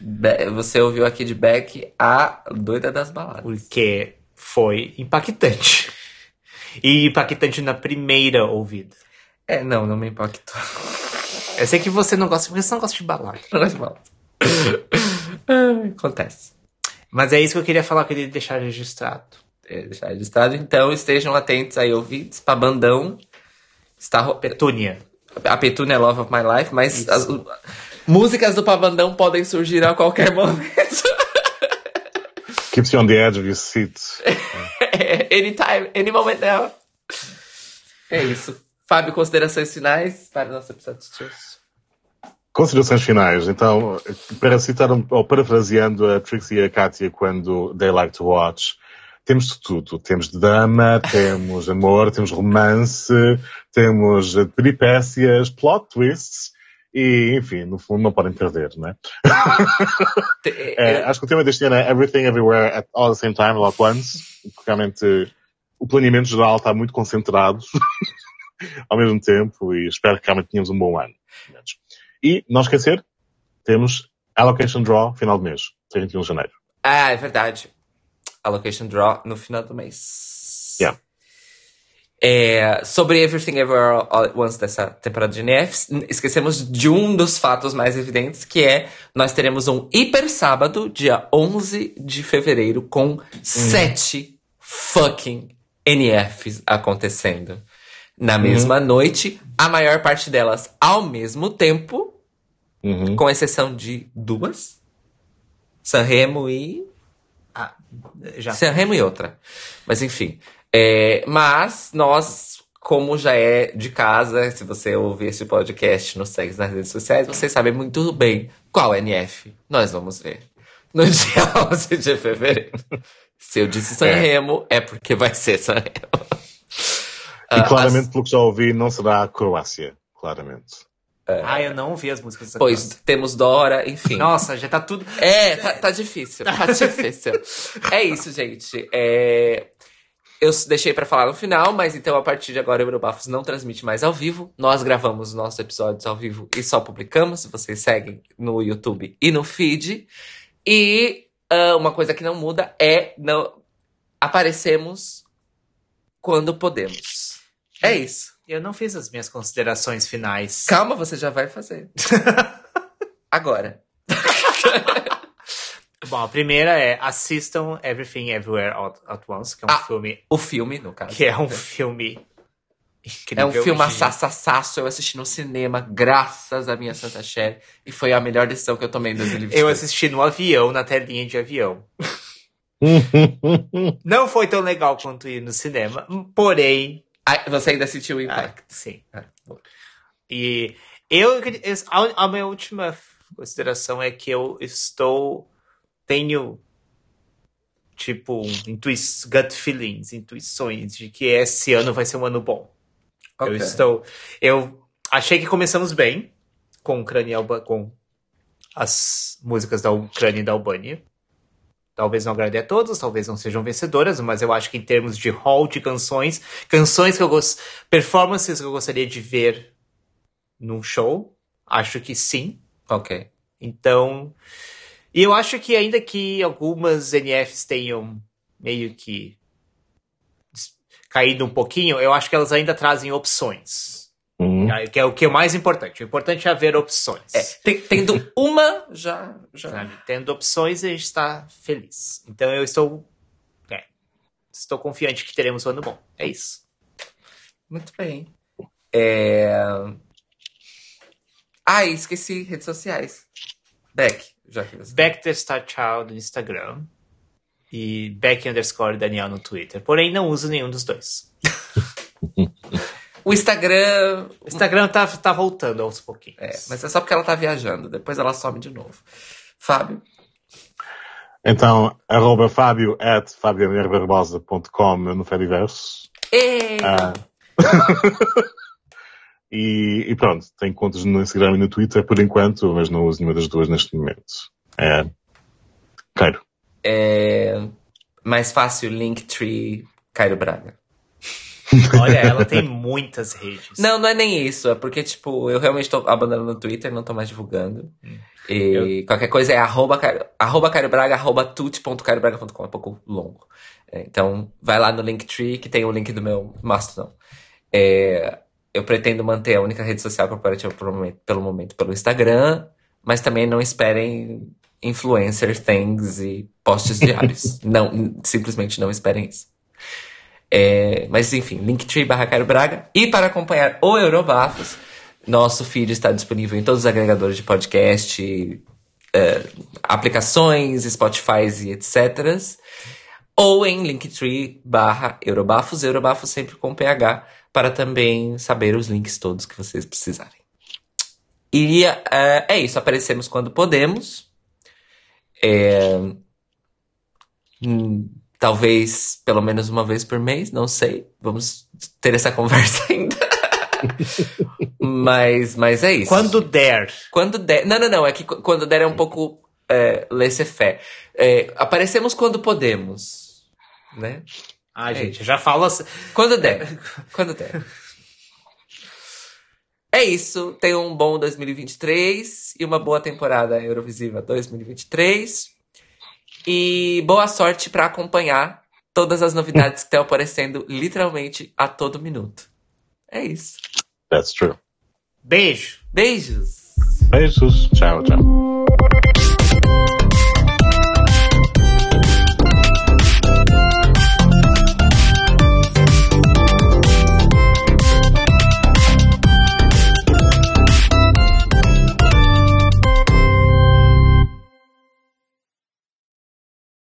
Be- Você ouviu aqui de Beck a doida das baladas. Porque foi impactante. E impactante na primeira ouvida. É, não, não me impactou. Eu sei que você não gosta, porque você não gosta de balada. Não gosto de balada. Ai, (laughs) Acontece. Mas é isso que eu queria falar, eu queria deixar registrado. É, deixar registrado. Então, estejam atentos aí, ouvintes, pra bandão. Está Petúnia. A Petúnia é Love of My Life, mas as músicas do Pabandão podem surgir a qualquer (laughs) momento. Keeps you on the edge of your seat. (laughs) Anytime, any moment now. É isso. Fábio, considerações finais para o nosso episódio de hoje. Considerações finais. Então, para citar, ou parafraseando a Trixie e a Katia quando they like to watch, temos de tudo. Temos drama, (laughs) temos amor, temos romance, temos peripécias, plot twists e, enfim, no fundo não podem perder, não é? Te- (laughs) É, acho que o tema deste ano é Everything Everywhere at all the same time, all at once. Realmente o planeamento geral está muito concentrado (laughs) ao mesmo tempo e espero que realmente tenhamos um bom ano. menos. E, não esquecer, temos Allocation Draw final de mês, 31 de janeiro. Ah, é verdade. Allocation Draw no final do mês. Yeah. É, sobre Everything Everywhere All at Once dessa temporada de NFs, esquecemos de um dos fatos mais evidentes, que é nós teremos um hiper sábado, dia 11 de fevereiro, com sete fucking NFs acontecendo. Na mesma noite, a maior parte delas ao mesmo tempo, Uhum. com exceção de duas. Sanremo e Ah, já. Sanremo e outra. Mas enfim. É, mas nós, como já é de casa, se você ouvir esse podcast nos segue nas redes sociais, você sabe muito bem qual NF nós vamos ver. No (laughs) dia 11 de fevereiro. Se eu disse Sanremo, é, porque vai ser Sanremo. E Ah, claramente, pelo que já ouvi, não será a Croácia. Claramente. Ah, eu não ouvi as músicas dessa Pois classe. temos Dora, enfim. Nossa, já tá tudo. É, tá, tá difícil. Tá (laughs) difícil. é isso, gente. É, Eu deixei pra falar no final, mas então a partir de agora o Eurobafos não transmite mais ao vivo. Nós gravamos os nossos episódios ao vivo e só publicamos. Vocês seguem no YouTube e no feed. E ah, uma coisa que não muda é não aparecemos quando podemos. É isso. Eu não fiz as minhas considerações finais. Calma, você já vai fazer. (laughs) Agora. (laughs) Bom, a primeira é assistam Everything Everywhere All at Once, que é um Ah. filme O filme, no caso. que é um filme É um incrível filme assassaço. Eu assisti no cinema, graças à minha Santa Cher. E foi a melhor decisão que eu tomei em 2022. Eu assisti no avião, na telinha de avião. (laughs) Não foi tão legal quanto ir no cinema, porém, Ah, você ainda sentiu o ah, impacto. sim. Ah. E eu a, a minha última consideração é que eu estou tenho tipo um intui gut feelings, intuições de que esse ano vai ser um ano bom. Eu Ok. estou eu achei que começamos bem com Ucrânia com as músicas da Ucrânia e da Albânia. Talvez não agrade a todos, talvez não sejam vencedoras, mas eu acho que em termos de hall de canções, canções que eu gosto, performances que eu gostaria de ver num show, acho que sim. Ok. Então, e eu acho que ainda que algumas NFs tenham meio que caído um pouquinho, eu acho que elas ainda trazem opções. Hum. Que é o que é o mais importante. O importante é haver opções. É, tem- tendo uma, já. já... Sabe? Tendo opções, a gente está feliz. Então eu estou. é, estou confiante que teremos um ano bom. É isso. Muito bem. É... Ah, esqueci redes sociais. Beck, já que você... Beck the Star Child no Instagram e Beck underscore Daniel no Twitter. Porém, não uso nenhum dos dois. (laughs) O Instagram. O Instagram tá, tá voltando aos pouquinhos. É, mas é só porque ela tá viajando. Depois ela some de novo. Fábio. Então, arroba fábio at fabianerbarbosa.com no Fediverso. E... Ah. (laughs) e, e pronto, tem contas no Instagram e no Twitter por enquanto, mas não uso nenhuma das duas neste momento. É. Quero. É mais fácil, Linktree, Cairo Braga. Olha, ela tem muitas redes. Não, não é nem isso. É porque, tipo, eu realmente tô abandonando o Twitter, não tô mais divulgando. Hum. E Eu- qualquer coisa é arroba, arroba Cairo Braga, arroba tut.cairobraga.com. É um pouco longo. É, então, vai lá no Linktree, que tem o link do meu Mastodon. É, eu pretendo manter a única rede social corporativa pelo momento, pelo momento pelo Instagram, mas também não esperem influencer things e posts diários. (laughs) não, simplesmente não esperem isso. É, mas enfim, Linktree barra Cairo Braga. E para acompanhar o Eurobafos, nosso feed está disponível em todos os agregadores de podcast, é, aplicações, Spotify e etc. Ou em Linktree barra Eurobafos, Eurobafos sempre com PH, para também saber os links todos que vocês precisarem. E é, é isso, aparecemos quando podemos. É, hum, talvez pelo menos uma vez por mês, não sei. Vamos ter essa (laughs) conversa ainda. mas, mas é isso. Quando der. Quando der. Não, não, não. É que qu- quando der é um pouco é, laissez-faire. É, aparecemos quando podemos. Né? Ai, É gente, já falo assim. Quando der. (laughs) quando der. É isso. Tenham um bom 2023 e uma boa temporada Eurovisiva 2023. E boa sorte para acompanhar todas as novidades que estão aparecendo literalmente a todo minuto. É isso. That's true. Beijo. Beijos! Beijos. Tchau, tchau.